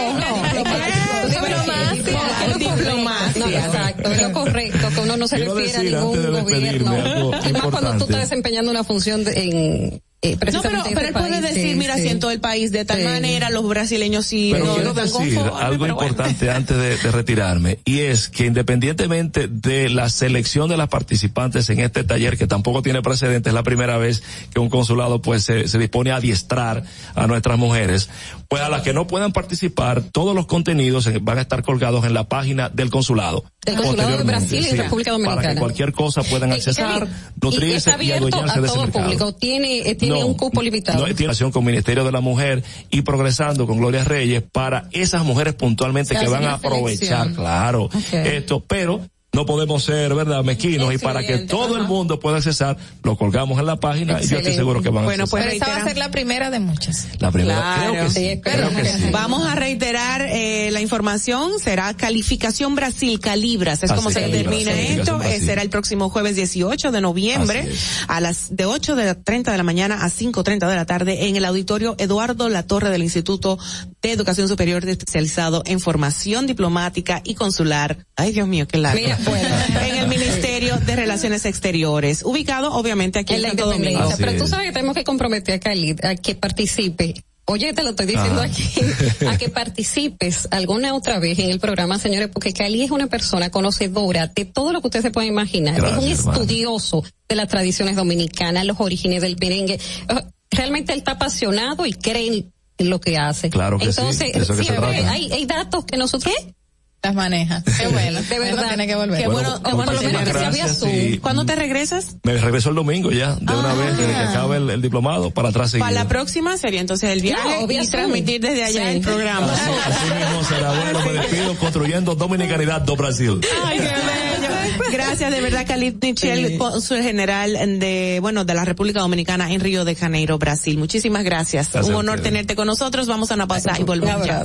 Él me esquivó. No, exacto, es lo correcto, que uno no se Quiero refiere a ningún gobierno. Y más cuando tú estás desempeñando una función de- en, eh, No, pero, pero él este puede decir, Sí, mira, sí. si en todo el país de tal Sí. manera los brasileños sí Pero no quiero ven decir conforme, algo pero bueno. importante antes de, de retirarme y es que independientemente de la selección de las participantes en este taller que tampoco tiene precedentes, es la primera vez que un consulado pues se, se dispone a adiestrar a nuestras mujeres, pues a las que no puedan participar, todos los contenidos en- van a estar colgados en la página del consulado. Del consulado de Brasil Sí, República Dominicana. Para que cualquier cosa puedan accesar, y nutrirse está y abierto adueñarse a de ese todo mercado. público. Tiene, eh, tiene No, un cupo limitado. No, tiene relación con Ministerio de la Mujer y progresando con Gloria Reyes para esas mujeres puntualmente que van a aprovechar, selección. claro, esto, pero no podemos ser, ¿verdad?, mezquinos y para que todo el mundo pueda accesar, lo colgamos en la página y yo estoy seguro que van a accesar. Pero esa va a ser la primera de muchas. La primera, Claro. creo que sí, creo que sí. Vamos a reiterar eh, la información. Será Calificación Brasil Calibras. Es Así como se determina esto. Eh, será el próximo jueves 18 de noviembre a las de 8 de la 30 de la mañana a 5.30 de la tarde en el auditorio Eduardo La Torre del Instituto de Educación Superior especializado en formación diplomática y consular. Ay, Dios mío, qué largo. Mira, bueno. en el Ministerio de Relaciones Exteriores, ubicado obviamente aquí en, en la Santo Domingo. independencia. Pero tú sabes que tenemos que comprometer a Khalid a que participe. Oye, te lo estoy diciendo Ah. aquí, a que participes alguna otra vez en el programa, señores, porque Cali es una persona conocedora de todo lo que usted se puede imaginar. Gracias, es un hermano. estudioso de las tradiciones dominicanas, los orígenes del merengue. Eh, Realmente él está apasionado y cree en lo que hace. Claro que sí, Entonces, siempre trata. hay, hay datos que nosotros... ¿Qué? Las maneja. Qué bueno. De verdad. tiene que volver. Qué bueno, qué bueno por lo menos tener- que sea vía gracias Zoom. y- ¿Cuándo te regresas? Me regreso el domingo ya, de una Ah. vez, desde que acabe el, el diplomado, para atrás seguir. Para la próxima sería entonces el viaje y transmitir desde allá Sí. el programa. Así, así mismo será. Bueno, me despido construyendo Dominicanidad do Brasil. Ay, qué bello. Gracias de verdad, Khalid Michel, cónsul general de, bueno, de la República Dominicana en Río de Janeiro, Brasil. Muchísimas gracias. Gracias Un honor tenerte con nosotros. Vamos a una pausa y volvemos ya.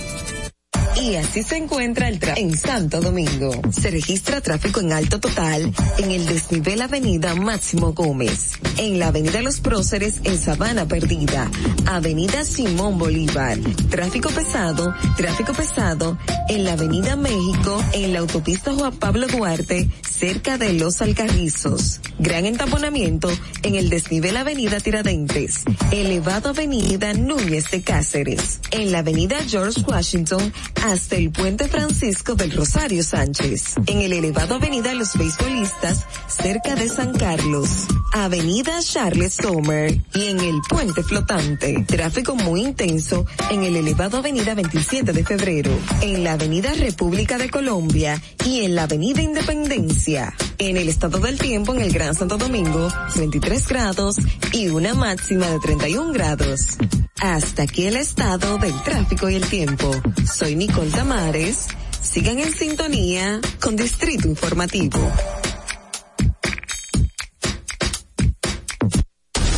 Y así se encuentra el tráfico en Santo Domingo. Se registra tráfico en alto total en el desnivel Avenida Máximo Gómez, en la Avenida Los Próceres en Sabana Perdida, Avenida Simón Bolívar. Tráfico pesado, tráfico pesado en la Avenida México, en la autopista Juan Pablo Duarte, cerca de Los Alcarrizos. Gran entaponamiento en el desnivel Avenida Tiradentes, elevado Avenida Núñez de Cáceres, en la Avenida George Washington hasta el Puente Francisco del Rosario Sánchez, en el elevado Avenida Los Beisbolistas, cerca de San Carlos, Avenida Charles Sommer y en el Puente Flotante. Tráfico muy intenso en el elevado Avenida 27 de Febrero, en la Avenida República de Colombia y en la Avenida Independencia. En el estado del tiempo en el Gran Santo Domingo, 23 grados y una máxima de 31 grados. Hasta aquí el estado del tráfico y el tiempo. Soy Nicole Tamares. Sigan en sintonía con Distrito Informativo.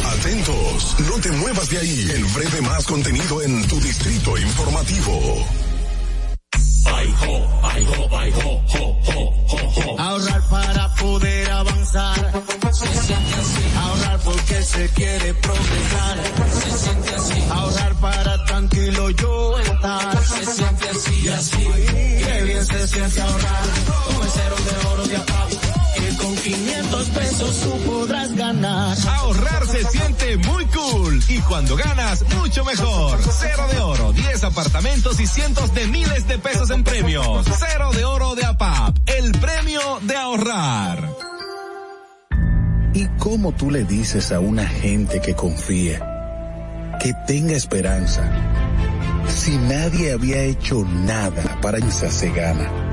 Atentos, no te muevas de ahí. El breve más contenido en tu distrito informativo. Ahorrar para poder avanzar. Se siente así. Ahorrar porque se quiere progresar. Se siente así. Ahorrar para tranquilo yo estar. Se siente así y así. Qué bien se siente ahorrar. El cero de oro de APAP. Que con 500 pesos tú podrás ganar. Ahorrar se siente muy cool y cuando ganas, mucho mejor. Cero de oro, 10 apartamentos y cientos de miles de pesos en premios. Cero de oro de APAP, el premio de ahorrar. ¿Y cómo tú le dices a una gente que confíe, que tenga esperanza, si nadie había hecho nada para esa se gana?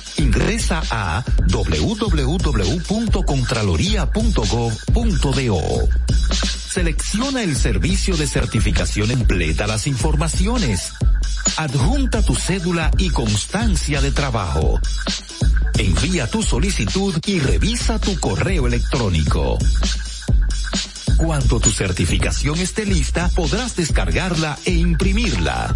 Ingresa a www.contraloría.gov.do. Selecciona el servicio de certificación, completa las informaciones. Adjunta tu cédula y constancia de trabajo. Envía tu solicitud y revisa tu correo electrónico. Cuando tu certificación esté lista, podrás descargarla e imprimirla.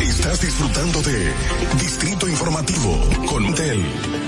Estás disfrutando de Distrito Informativo con Tel.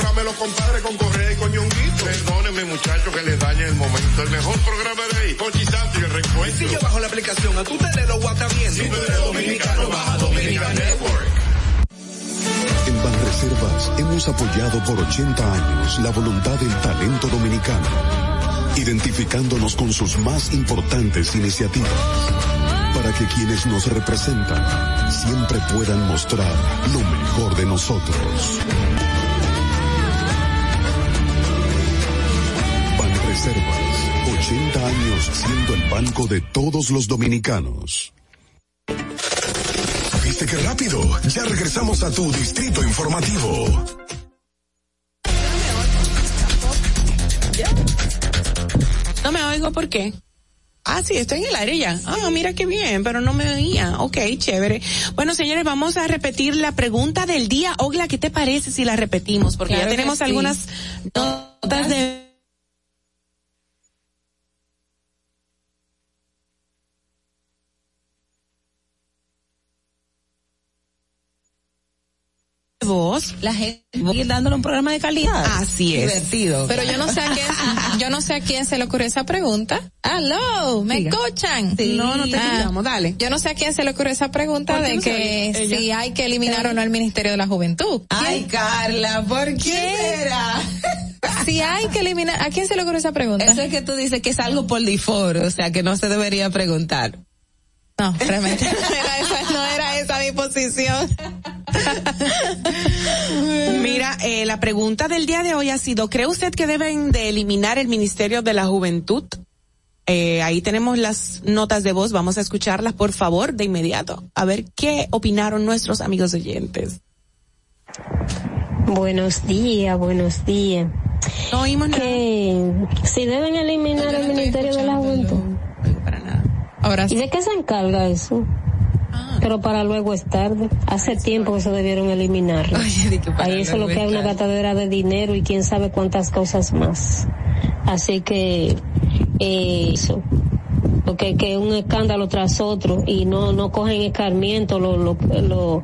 Programa de los compadres con Correa y con Ñonguito. Perdónenme muchachos que les dañe el momento. El mejor programa de ahí, Santo y el reencuentro. Si yo bajo la aplicación, a tú te lo WhatsApp viendo. Si tú eres dominicano, baja Dominican Network. En Banreservas hemos apoyado por 80 años la voluntad del talento dominicano, identificándonos con sus más importantes iniciativas, para que quienes nos representan siempre puedan mostrar lo mejor de nosotros. Banreservas, 80 años siendo el banco de todos los dominicanos. ¿Viste qué rápido? Ya regresamos a tu Distrito Informativo. No me oigo, ¿por qué? Ah, sí, estoy en el aire ya. Ah, mira qué bien, pero no me oía. Ok, chévere. Bueno, señores, vamos a repetir la pregunta del día. Ogla, ¿qué te parece si la repetimos? Porque Claro ya tenemos sí. algunas notas de voz. La gente va a ir dándole un programa de calidad. Así es. Divertido. Pero yo no sé a quién, yo no sé a quién se le ocurrió esa pregunta. Aló, ¿me escuchan? No, no te Ah, escuchamos, dale. Yo no sé a quién se le ocurrió esa pregunta ¿Por qué de no que? Ella. si hay que eliminar o no el Ministerio de la Juventud. Ay, Carla, ¿por qué ¿Quién? será? Si hay que eliminar, ¿a quién se le ocurrió esa pregunta? Eso es que tú dices que es algo por default, o sea, que no se debería preguntar. No, realmente no era esa, no era esa mi posición. Mira, eh, la pregunta del día de hoy ha sido, ¿cree usted que deben de eliminar el Ministerio de la Juventud? Eh, ahí tenemos las notas de voz, vamos a escucharlas por favor de inmediato, a ver qué opinaron nuestros amigos oyentes. Buenos días, buenos días. No oímos que si deben eliminar el Ministerio de la Juventud. Ahora ¿Y de qué se encarga eso? Pero para luego es tarde. Hace tiempo que se debieron eliminarlo. Ahí eso es lo que hay una gastadera de dinero y quién sabe cuántas cosas más. Así que eh, eso. Porque que un escándalo tras otro y no no cogen escarmiento los lo, lo,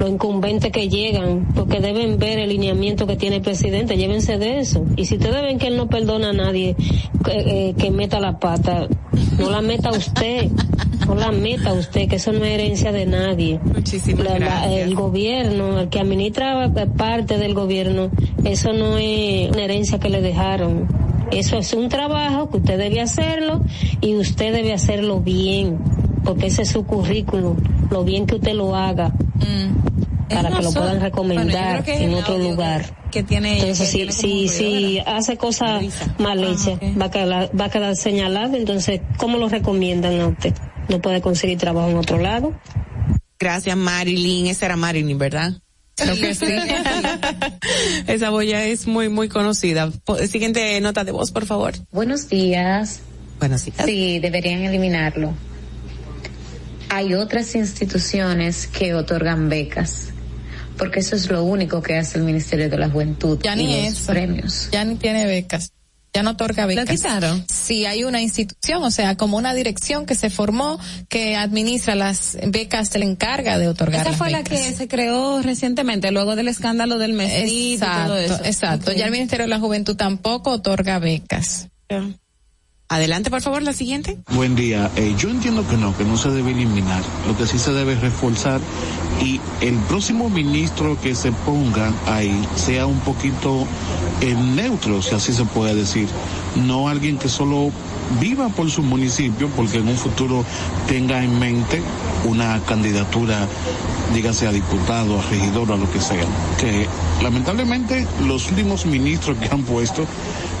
lo incumbentes que llegan, porque deben ver el lineamiento que tiene el presidente, llévense de eso. Y si ustedes ven que él no perdona a nadie que, eh, que meta la pata, no la meta usted, no la meta usted, que eso no es herencia de nadie. La- la- el gobierno, el que administra parte del gobierno, eso no es una herencia que le dejaron. Eso es un trabajo que usted debe hacerlo y usted debe hacerlo bien, porque ese es su currículum, lo bien que usted lo haga para no que lo puedan recomendar bueno, en otro lugar. que tiene ella, Entonces, que si, tiene si, si hace cosas mal hechas, va, a quedar, va a quedar señalado. Entonces, ¿cómo lo recomiendan a usted? No puede conseguir trabajo en otro lado. Gracias Marilyn, esa era Marilyn, ¿verdad? Creo que sí. Esa boya es muy, muy conocida. Siguiente nota de voz, por favor. Buenos días. Buenos días. Sí, deberían eliminarlo. Hay otras instituciones que otorgan becas, porque eso es lo único que hace el Ministerio de la Juventud Ya y ni los eso. premios. Ya ni tiene becas. Ya no otorga becas. ¿Lo quitaron? Sí, hay una institución, o sea, como una dirección que se formó que administra las becas, se le encarga de otorgar Esa las fue la becas. que se creó recientemente, luego del escándalo del mesito y todo eso. Exacto, exacto. Ok. Ya el Ministerio de la Juventud tampoco otorga becas. Adelante, por favor, la siguiente. Buen día. Eh, yo entiendo que no, que no se debe eliminar. Lo que sí se debe reforzar y el próximo ministro que se ponga ahí sea un poquito eh, neutro, si así se puede decir. No alguien que solo viva por su municipio, porque en un futuro tenga en mente una candidatura, dígase a diputado, a regidor, a lo que sea. Que lamentablemente los últimos ministros que han puesto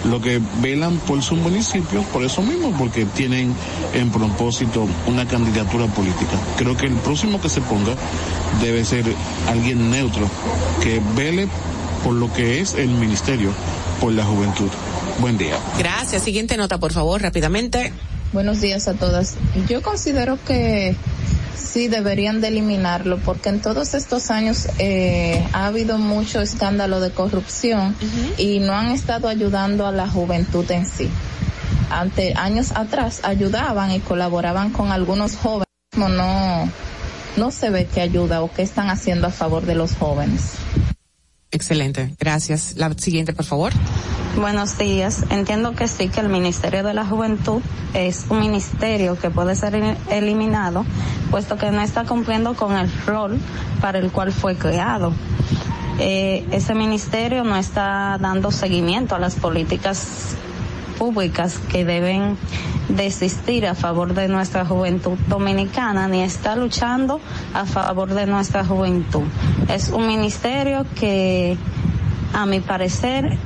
lo que velan por su municipio, por eso mismo, porque tienen en propósito una candidatura política. Creo que el próximo que se ponga debe ser alguien neutro, que vele por lo que es el ministerio, por la juventud. Buen día. Gracias. Siguiente nota, por favor, rápidamente. Buenos días a todas. Yo considero que sí deberían de eliminarlo porque en todos estos años eh, ha habido mucho escándalo de corrupción y no han estado ayudando a la juventud en sí. Ante años atrás ayudaban y colaboraban con algunos jóvenes, no no no se ve que ayuda o qué están haciendo a favor de los jóvenes. Excelente. Gracias. La siguiente, por favor. Buenos días. Entiendo que sí, que el Ministerio de la Juventud es un ministerio que puede ser el- eliminado, puesto que no está cumpliendo con el rol para el cual fue creado. Eh, ese ministerio no está dando seguimiento a las políticas públicas que deben de existir a favor de nuestra juventud dominicana, ni está luchando a favor de nuestra juventud. Es un ministerio que, a mi parecer,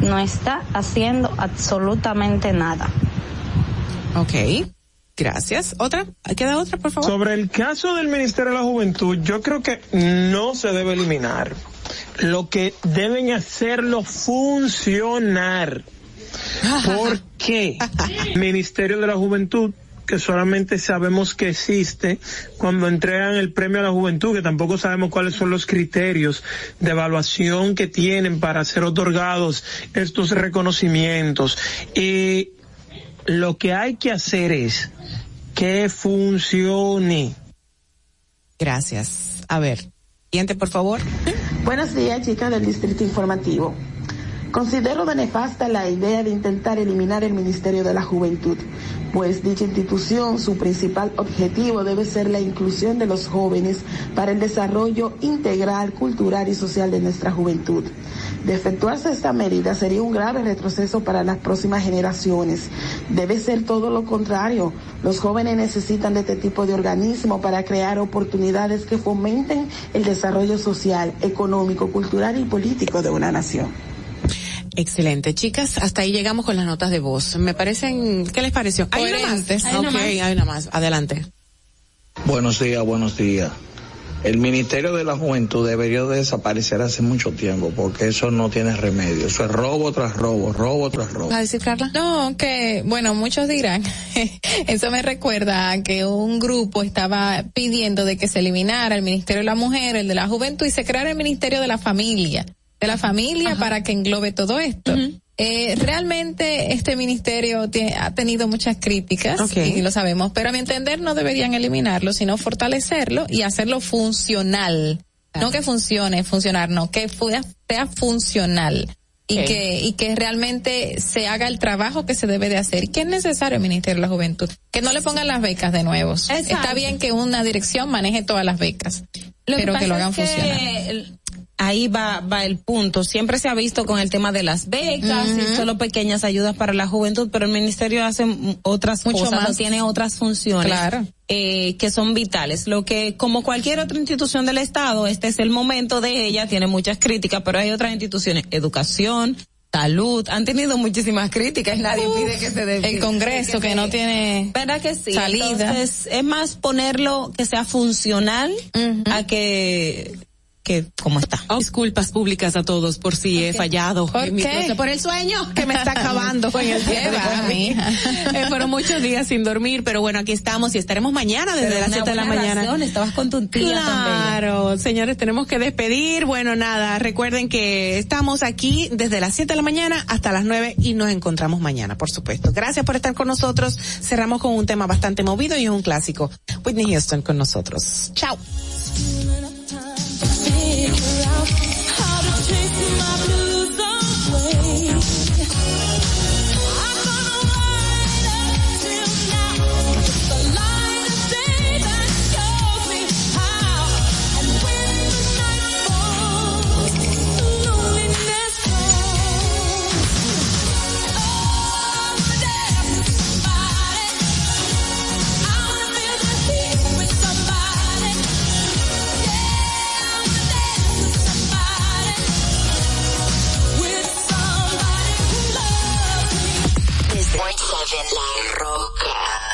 no está haciendo absolutamente nada. Ok. Gracias. ¿Otra? ¿Queda otra, por favor? Sobre el caso del Ministerio de la Juventud, yo creo que no se debe eliminar. Lo que deben hacerlo funcionar. ¿Por qué? Ministerio de la Juventud, que solamente sabemos que existe cuando entregan el premio a la juventud, que tampoco sabemos cuáles son los criterios de evaluación que tienen para ser otorgados estos reconocimientos. Y lo que hay que hacer es que funcione. Gracias. A ver, siguiente, por favor. Buenos días, chicas del Distrito Informativo. Considero de nefasta la idea de intentar eliminar el Ministerio de la Juventud, pues dicha institución, su principal objetivo debe ser la inclusión de los jóvenes para el desarrollo integral, cultural y social de nuestra juventud. De efectuarse esta medida sería un grave retroceso para las próximas generaciones. Debe ser todo lo contrario. Los jóvenes necesitan de este tipo de organismo para crear oportunidades que fomenten el desarrollo social, económico, cultural y político de una nación. Excelente, chicas. Hasta ahí llegamos con las notas de voz. Me parecen, ¿qué les pareció? Hay una más. Hay Ok, una más. hay una más. Adelante. Buenos días, buenos días. El Ministerio de la Juventud debería de desaparecer hace mucho tiempo porque eso no tiene remedio. Eso es robo tras robo, robo tras robo. ¿Va a decir Carla? No, que, bueno, muchos dirán, eso me recuerda a que un grupo estaba pidiendo de que se eliminara el Ministerio de la Mujer, el de la Juventud y se creara el Ministerio de la Familia, de la familia para que englobe todo esto. Eh, realmente este ministerio tie- ha tenido muchas críticas y lo sabemos, pero a mi entender no deberían eliminarlo, sino fortalecerlo y hacerlo funcional. No que funcione, funcionar, no, que sea funcional y que y que realmente se haga el trabajo que se debe de hacer. ¿Qué es necesario el Ministerio de la Juventud? Que no le pongan las becas de nuevo. Está bien que una dirección maneje todas las becas, Lo pero que, lo hagan es que funcionar. Ahí va, va el punto. Siempre se ha visto con el tema de las becas y solo pequeñas ayudas para la juventud, pero el ministerio hace otras Mucho cosas, más. tiene otras funciones Claro. eh, que son vitales. Lo que, como cualquier otra institución del Estado, este es el momento de ella, tiene muchas críticas, pero hay otras instituciones, educación, salud, han tenido muchísimas críticas y nadie Uf, pide que se dé. el Congreso que no tiene ¿Verdad que sí? salida. Entonces, es más ponerlo que sea funcional a que que cómo está. Oh, disculpas públicas a todos por si he fallado. ¿Por en mi qué? por el sueño que me está acabando en el. Eh, fueron muchos días sin dormir, pero bueno, aquí estamos y estaremos mañana desde Pero las una 7 de la mañana. razón, estabas con tu tía Claro, señores, tenemos que despedir. Bueno, nada, recuerden que estamos aquí desde las 7 de la mañana hasta las 9 y nos encontramos mañana, por supuesto. Gracias por estar con nosotros. Cerramos con un tema bastante movido y es un clásico. Whitney Houston con nosotros. Chao. you. La Roca.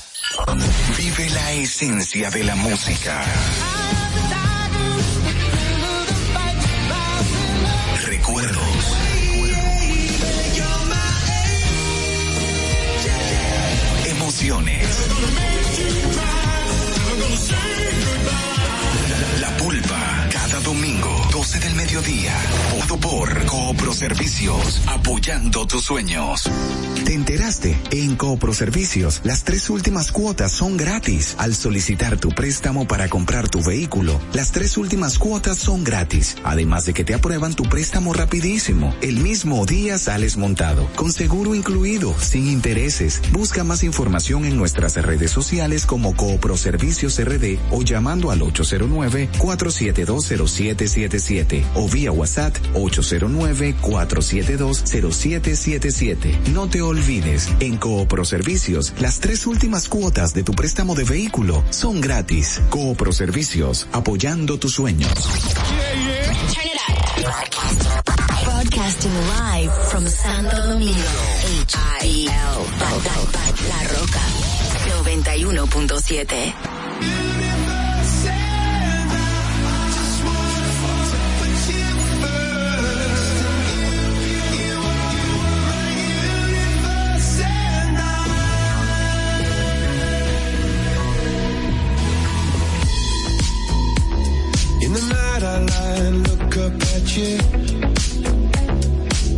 Vive la esencia de la música. Recuerdos. Emociones. La pulpa, cada domingo, 12 del mediodía. Todo por Coopro Servicios, apoyando tus sueños. ¿Te enteraste? En Coopro Servicios, las tres últimas cuotas son gratis. Al solicitar tu préstamo para comprar tu vehículo, las tres últimas cuotas son gratis. Además de que te aprueban tu préstamo rapidísimo. El mismo día sales montado, con seguro incluido, sin intereses. Busca más información en nuestras redes sociales como Coopro Servicios RD o llamando al 809-4720777 o vía WhatsApp 809-4720777. No te olvides, en Coopro Servicios, las tres últimas cuotas de tu préstamo de vehículo son gratis. Coopro Servicios, apoyando tus sueños. Turn it up. Broadcasting live from Santo Domingo. H-I-L. La Roca. 91.7. I lie and look up at you.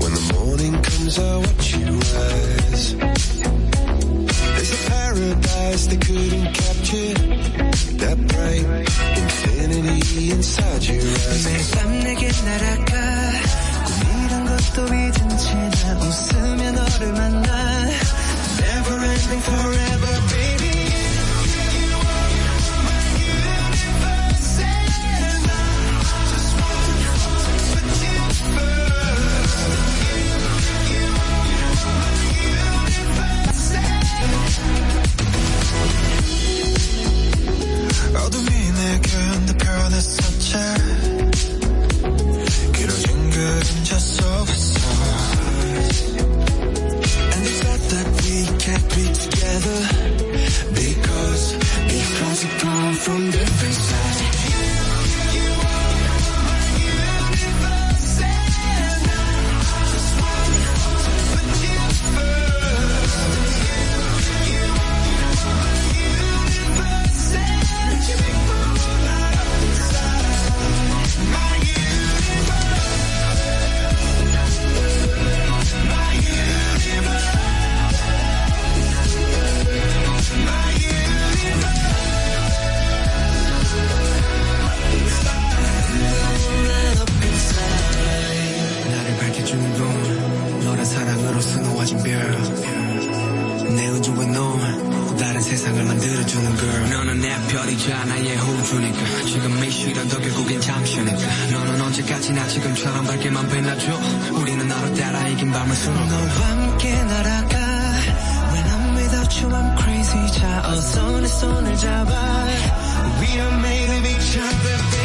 When the morning comes I watch you rise. There's a paradise they couldn't capture. That bright infinity inside your eyes. 매일 밤 내게 날아가 꿈이란 것도 잊은 채나 웃으며 너를 만나 Never ending forever baby From different sides 빛나줘 우리는 너로 따라 이긴 밤을 수놓고 너와 함께 날아가 When I'm without you I'm crazy 자 어서 내 손을 잡아 We are made of each other